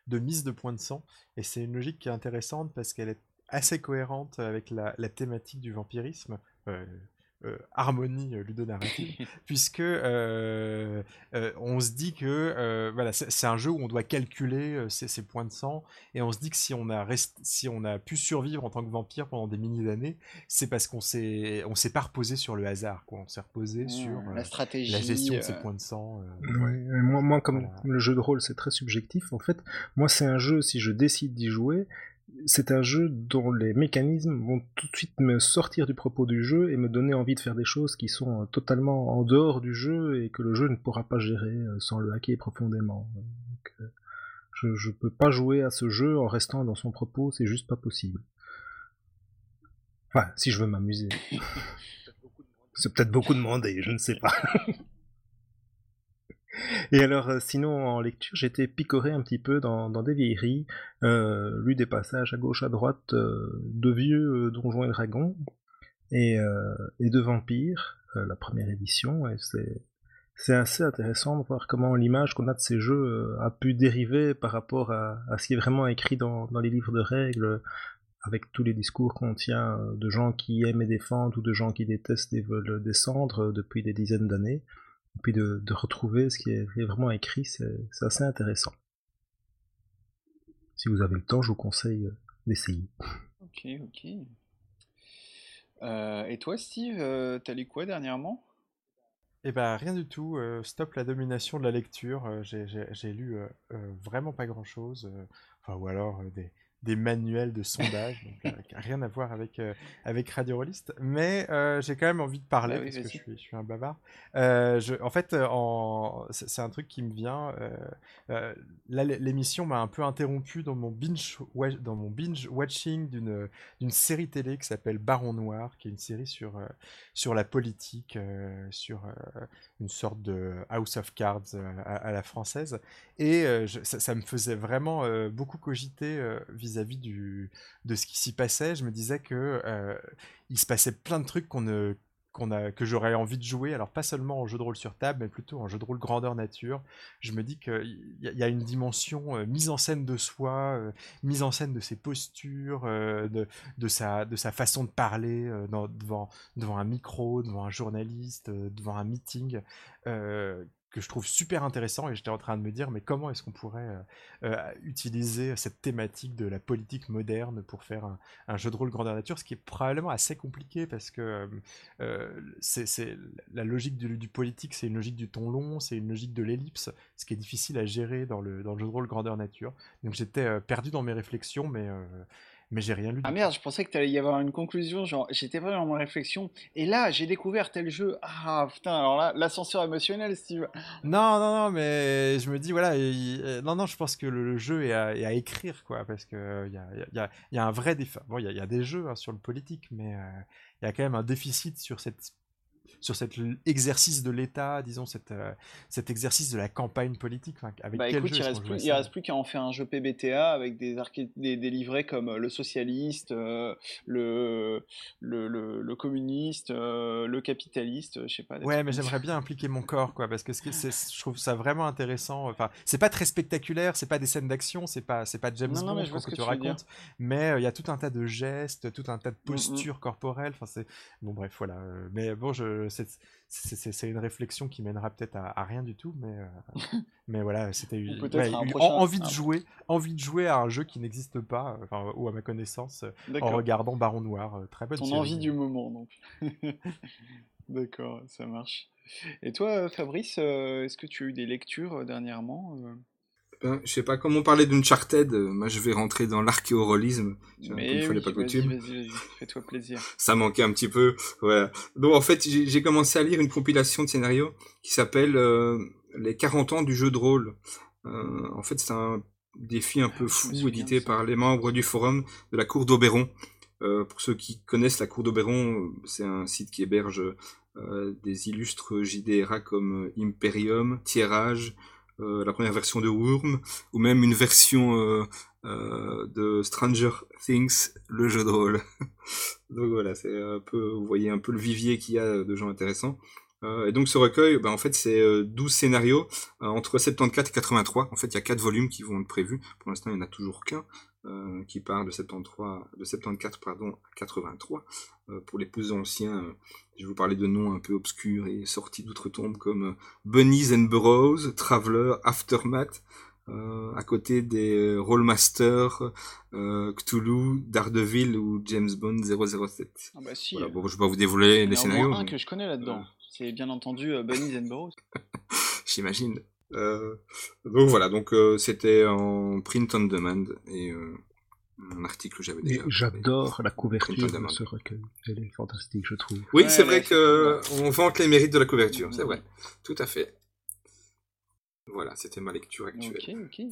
de, mise de points de sang, et c'est une logique qui est intéressante parce qu'elle est assez cohérente avec la, thématique du vampirisme. Euh, euh, harmonie euh, ludonarrative, puisque euh, on se dit que voilà, c'est un jeu où on doit calculer ses, points de sang, et on se dit que si on a si on a pu survivre en tant que vampire pendant des milliers d'années, c'est parce qu'on s'est on s'est pas reposé sur le hasard, quoi. On s'est reposé mmh, sur la stratégie, la gestion de ses points de sang. moi, moi, comme le jeu de rôle c'est très subjectif, en fait, moi c'est un jeu si je décide d'y jouer, c'est un jeu dont les mécanismes vont tout de suite me sortir du propos du jeu et me donner envie de faire des choses qui sont euh, totalement en dehors du jeu et que le jeu ne pourra pas gérer euh, sans le hacker profondément. Euh, je, ne peux pas jouer à ce jeu en restant dans son propos, c'est juste pas possible. Enfin, si je veux m'amuser. c'est peut-être beaucoup demandé, je ne sais pas. Et alors, euh, sinon, en lecture, j'étais picoré un petit peu dans, des vieilleries, euh, lu des passages à gauche, à droite euh, de vieux Donjons et Dragons et, de Vampires, la première édition, et c'est assez intéressant de voir comment l'image qu'on a de ces jeux a pu dériver par rapport à, ce qui est vraiment écrit dans, les livres de règles, avec tous les discours qu'on tient de gens qui aiment et défendent ou de gens qui détestent et veulent descendre depuis des dizaines d'années. Et puis de, retrouver ce qui est, vraiment écrit, c'est assez intéressant. Si vous avez le temps, je vous conseille euh, d'essayer. Ok, ok. Euh, et toi, Steve, euh, t'as lu quoi dernièrement? Eh ben rien du tout. stop la domination de la lecture. J'ai lu vraiment pas grand chose. enfin, ou alors des, des manuels de sondage, donc euh, rien à voir avec, euh, avec Radio Rollist, mais euh, j'ai quand même envie de parler bah parce que je suis, je suis, un bavard. Je, en fait, en, c'est un truc qui me vient. là, l'émission m'a un peu interrompu dans mon binge, dans mon binge watching d'une d'une série télé qui s'appelle Baron Noir, qui est une série sur sur la politique, sur une sorte de House of Cards à, la française, et ça, ça, me faisait vraiment beaucoup cogiter vis vis-à-vis de ce qui s'y passait. Je me disais que euh, il se passait plein de trucs qu'on que j'aurais envie de jouer, alors pas seulement en jeu de rôle sur table, mais plutôt en jeu de rôle grandeur nature. Je me dis qu'il y, a une dimension euh, mise en scène de soi, euh, mise en scène de ses postures, de, sa, façon de parler devant un micro, devant un journaliste, devant un meeting, que je trouve super intéressant et j'étais en train de me dire mais comment est-ce qu'on pourrait euh, euh, utiliser cette thématique de la politique moderne pour faire un, jeu de rôle grandeur nature, ce qui est probablement assez compliqué parce que euh, c'est la logique du, politique, c'est une logique du ton long, c'est une logique de l'ellipse, ce qui est difficile à gérer dans le, dans le jeu de rôle grandeur nature. Donc j'étais perdu dans mes réflexions, mais mais j'ai rien lu. Ah merde, je pensais que tu allait y avoir une conclusion. Genre, j'étais pas dans ma réflexion. Et là, j'ai découvert tel jeu. Ah putain, alors là, l'ascenseur émotionnel, Steve. Non, non, non, mais je me dis, voilà, non, non, je pense que le, jeu est à, à, écrire, quoi, parce qu'il y a, y, a, y a, un vrai défi. Bon, il y, a, des jeux hein, sur le politique, mais euh, il y a quand même un déficit sur cette sur cet exercice de l'État, disons, cet, euh, cet exercice de la campagne politique avec bah, écoute, il, reste plus, reste plus qu'à en faire un jeu PBTA avec des, des, des livrets comme euh, le socialiste, euh, le, le, le, communiste, le capitaliste, je sais pas. Ouais, mais j'aimerais bien impliquer mon corps, quoi, parce que je trouve ça vraiment intéressant. Enfin, c'est pas très spectaculaire, c'est pas des scènes d'action, c'est pas, c'est pas James Bond mais que, tu racontes, mais il y a tout un tas de gestes, tout un tas de mm, mm. postures corporelles. Enfin, c'est bon, bref, voilà. Mais bon, je c'est une réflexion qui mènera peut-être à, rien du tout, mais, euh, mais voilà, c'était envie de jouer, envie de jouer à un jeu qui n'existe pas, enfin, ou à ma connaissance, en regardant Baron Noir. Euh, très bonne Ton envie du moment, donc. D'accord, ça marche. Et toi, Fabrice, euh, est-ce que tu as eu des lectures dernièrement Ben, je sais pas, comme on parlait d'Uncharted, euh, moi je vais rentrer dans l'archéorolisme. Mais fois oui, pas coutume. vas-y, vas-y, fais-toi plaisir. Ça manquait un petit peu. Donc en fait, j'ai commencé à lire une compilation de scénarios qui s'appelle euh, Les 40 ans du jeu de rôle. Euh, en fait, c'est un défi un Ah peu fou édité par les membres du forum de la Cour d'Oberon. Pour ceux qui connaissent la Cour d'Oberon, c'est un site qui héberge des illustres JDRA comme Imperium, Tirage, euh, la première version de Worm, ou même une version euh, euh, de Stranger Things, le jeu de rôle. donc voilà, c'est un peu, vous voyez un peu le vivier qu'il y a de gens intéressants. Et donc ce recueil, ben, en fait, c'est euh, 12 scénarios entre 74 et 83. En fait, il y a quatre volumes qui vont être prévus. Pour l'instant, il n'y en a toujours qu'un euh, qui part de 73, de 74 pardon, à 83. Euh, pour les plus anciens, euh, je vais vous parler de noms un peu obscurs et sortis d'outre-tombe comme Bunnies and Burrows, Traveler, Aftermath. À côté des Rollmaster, Cthulhu, Daredevil ou James Bond 007. Ah bah si, Voilà, bon, je vais pas vous dévoiler il les y en a scénarios. un mais- que je connais là-dedans. C'est bien entendu Bunnies and Burrows. j'imagine. Euh, donc voilà, donc euh, c'était en print on demand et euh, un article que j'avais déjà. J'adore la couverture de ce recueil. Elle est fantastique, je trouve. Oui, Ouais, c'est vrai est que on vante les mérites de la couverture, c'est vrai, tout à fait. Voilà, c'était ma lecture actuelle. Ok, ok.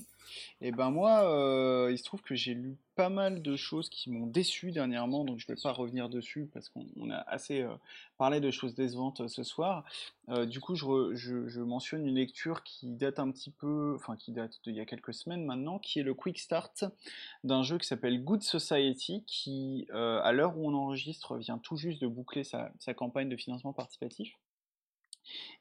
Et ben moi, euh, il se trouve que j'ai lu pas mal de choses qui m'ont déçu dernièrement, donc je vais pas revenir dessus parce qu'on on a assez euh, parlé de choses décevantes euh, ce soir. Du coup, je, mentionne une lecture qui date un petit peu, enfin qui date d'il y a quelques semaines maintenant, qui est le quick start d'un jeu qui s'appelle Good Society, qui à l'heure où on enregistre vient tout juste de boucler sa campagne de financement participatif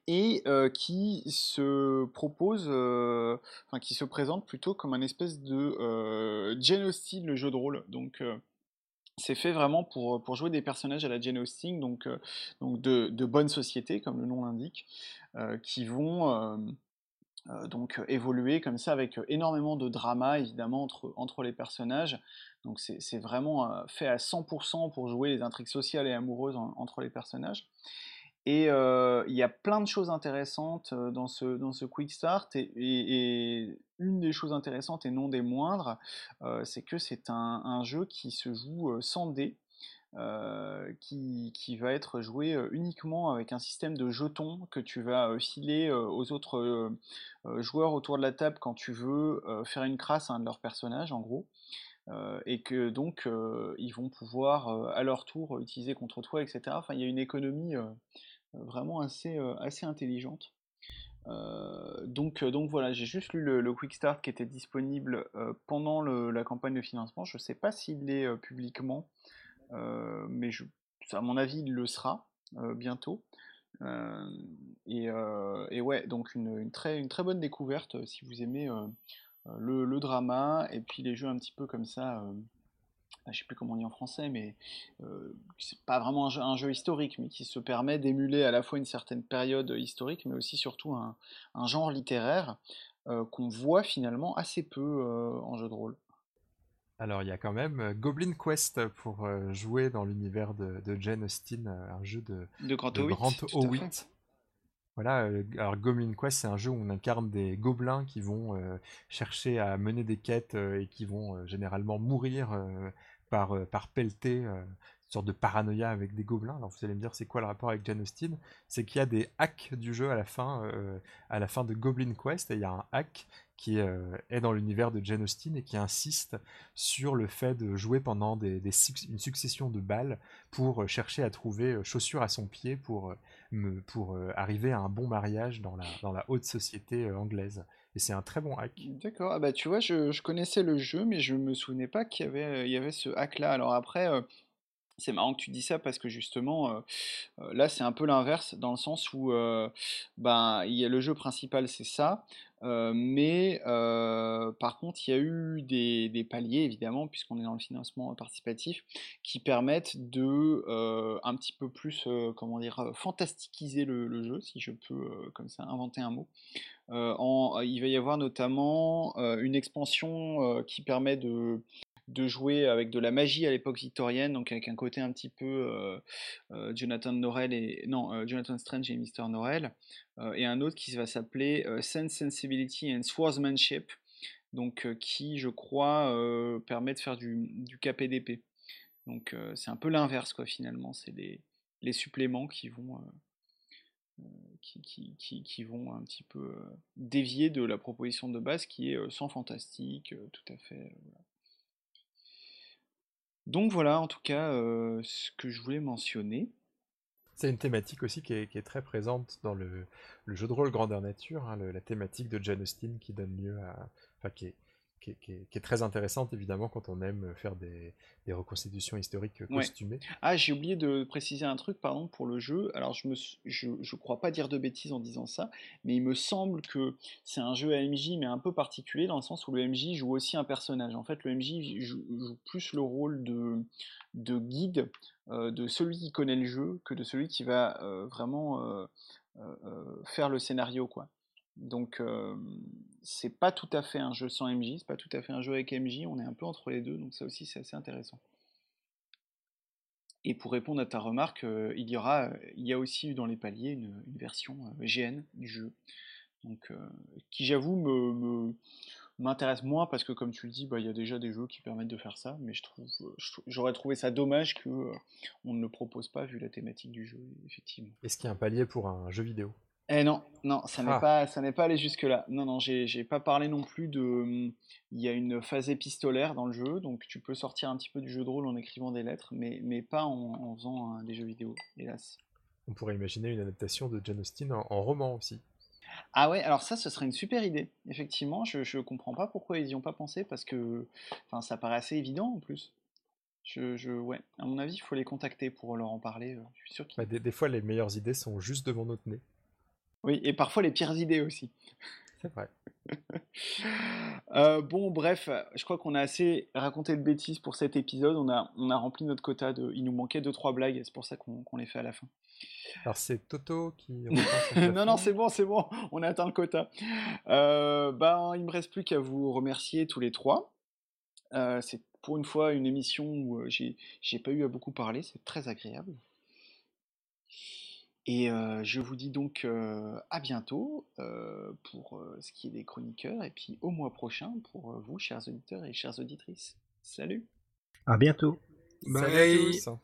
et qui se propose, enfin qui se présente plutôt comme un espèce de euh, Jane le jeu de rôle. Donc c'est fait vraiment pour, pour jouer des personnages à la Jane donc, donc de, de bonne société, comme le nom l'indique, qui vont donc évoluer comme ça avec énormément de drama évidemment entre, entre les personnages. Donc c'est vraiment fait à 100% pour jouer les intrigues sociales et amoureuses en- entre les personnages. Et euh, il y a plein de choses intéressantes euh, dans ce, dans ce Quick Start. Et, une des choses intéressantes et non des moindres, euh, c'est que c'est un, un jeu qui se joue sans dés. qui, qui va être joué uniquement avec un système de jetons que tu vas filer aux autres joueurs autour de la table quand tu veux faire une crasse à un de leurs personnages, en gros. Et que donc ils vont pouvoir à leur tour utiliser contre toi, etc. Enfin, il y a une économie vraiment assez, euh, assez intelligente. Euh, donc, euh, donc voilà, j'ai juste lu le, Quick Start qui était disponible pendant la campagne de financement. Je ne sais pas s'il l'est publiquement, mais je, à mon avis, il le sera bientôt. Et, et ouais, donc une, une très, une très bonne découverte si vous aimez le, le drama et puis les jeux un petit peu comme ça. Ah, je sais plus comment on dit en français, mais euh, c'est pas vraiment un jeu, un jeu historique, mais qui se permet d'émuler à la fois une certaine période historique, mais aussi surtout un, un genre littéraire euh, qu'on voit finalement assez peu euh, en jeu de rôle. Alors, il y a quand même euh, Goblin Quest pour jouer dans l'univers de, de Jane Austen, un jeu de, De Grant de. Howitt. Voilà, alors Goblin Quest, c'est un jeu où on incarne des gobelins qui vont chercher à mener des quêtes et qui vont généralement mourir par, par une sorte de paranoïa avec des gobelins. Alors vous allez me dire, c'est quoi le rapport avec Jane Austen? C'est qu'il y a des hacks du jeu à la fin, euh, à la fin de Goblin Quest, et il y a un hack qui euh, est dans l'univers de Jane Austen et qui insiste sur le fait de jouer pendant une succession de balles pour euh, chercher à trouver chaussures à son pied pour, pour arriver à un bon mariage dans la, dans la haute société anglaise. Et c'est un très bon hack. D'accord, ah bah tu vois, je, connaissais le jeu, mais je me souvenais pas qu'il y avait, il y avait ce hack-là. Alors après, c'est marrant que tu dis ça parce que justement, euh, euh, là c'est un peu l'inverse dans le sens où euh, ben, y a le jeu principal, c'est ça. mais par contre, il y a eu des, paliers, évidemment, puisqu'on est dans le financement participatif, qui permettent de un petit peu plus, comment dire, fantastiquiser le, jeu, si je peux comme ça inventer un mot. Il va y avoir notamment une expansion qui permet de, de jouer avec de la magie à l'époque victorienne, donc avec un côté un petit peu euh, euh, Jonathan Norrell et non euh, Jonathan Strange et Mr Norrell, et un autre qui va s'appeler Sense Sensibility and Swordsmanship, donc qui, je crois, permet de faire du, du KPDP. Donc c'est un peu l'inverse, quoi, finalement. C'est les, suppléments qui, vont un petit peu dévier de la proposition de base qui est sans fantastique, tout à fait. Donc voilà, en tout cas, ce que je voulais mentionner. C'est une thématique aussi qui est, très présente dans le, jeu de rôle grandeur nature, hein, la thématique de Jane Austen qui donne lieu à, enfin qui qui est, très intéressante évidemment quand on aime faire des, reconstitutions historiques costumées. Ah, j'ai oublié de préciser un truc, pardon, pour le jeu. Alors, je ne je, je, crois pas dire de bêtises en disant ça, mais il me semble que c'est un jeu AMJ, mais un peu particulier, dans le sens où le MJ joue aussi un personnage. En fait, le MJ joue, plus le rôle de, de guide euh, de celui qui connaît le jeu que de celui qui va euh, vraiment euh, faire le scénario, quoi. Donc c'est pas tout à fait un jeu sans MJ, c'est pas tout à fait un jeu avec MJ, on est un peu entre les deux, donc ça aussi c'est assez intéressant. Et pour répondre à ta remarque, il y aura, il y a aussi dans les paliers une, version GN du jeu, donc qui j'avoue m'intéresse moins parce que comme tu le dis, bah, il y a déjà des jeux qui permettent de faire ça, mais j'aurais trouvé ça dommage que on ne le propose pas vu la thématique du jeu, effectivement. Est-ce qu'il y a un palier pour un jeu vidéo? Eh non, non, ça n'est ah. pas, ça n'est pas allé jusque là. Non, non, j'ai pas parlé non plus de. Hum, il y a une phase épistolaire dans le jeu, donc tu peux sortir un petit peu du jeu de rôle en écrivant des lettres, mais, mais pas en, faisant des jeux vidéo, hélas. On pourrait imaginer une adaptation de Jane Austen en, roman aussi. Ah ouais, alors ça, ce serait une super idée. Effectivement, je, je comprends pas pourquoi ils n'y ont pas pensé, parce que enfin, ça paraît assez évident en plus. Je, je, ouais, à mon avis, il faut les contacter pour leur en parler. Euh, je suis sûr bah, des, des, fois, les meilleures idées sont juste devant notre nez. Oui, et parfois les pires idées aussi. C'est vrai. Euh, bon, bref, je crois qu'on a assez raconté de bêtises pour cet épisode. On a, on a rempli notre quota. De... Il nous manquait 2-3 blagues, c'est pour ça qu'on les fait à la fin. Alors c'est Toto qui... non, non, c'est bon, c'est bon, on a atteint le quota. Euh, ben, il me reste plus qu'à vous remercier tous les trois. Euh, c'est pour une fois une émission où euh, j'ai pas eu à beaucoup parler, c'est très agréable. Et je vous dis donc à bientôt pour ce qui est des chroniqueurs, et puis au mois prochain pour vous, chers auditeurs et chères auditrices. Salut! À bientôt. Bye. pas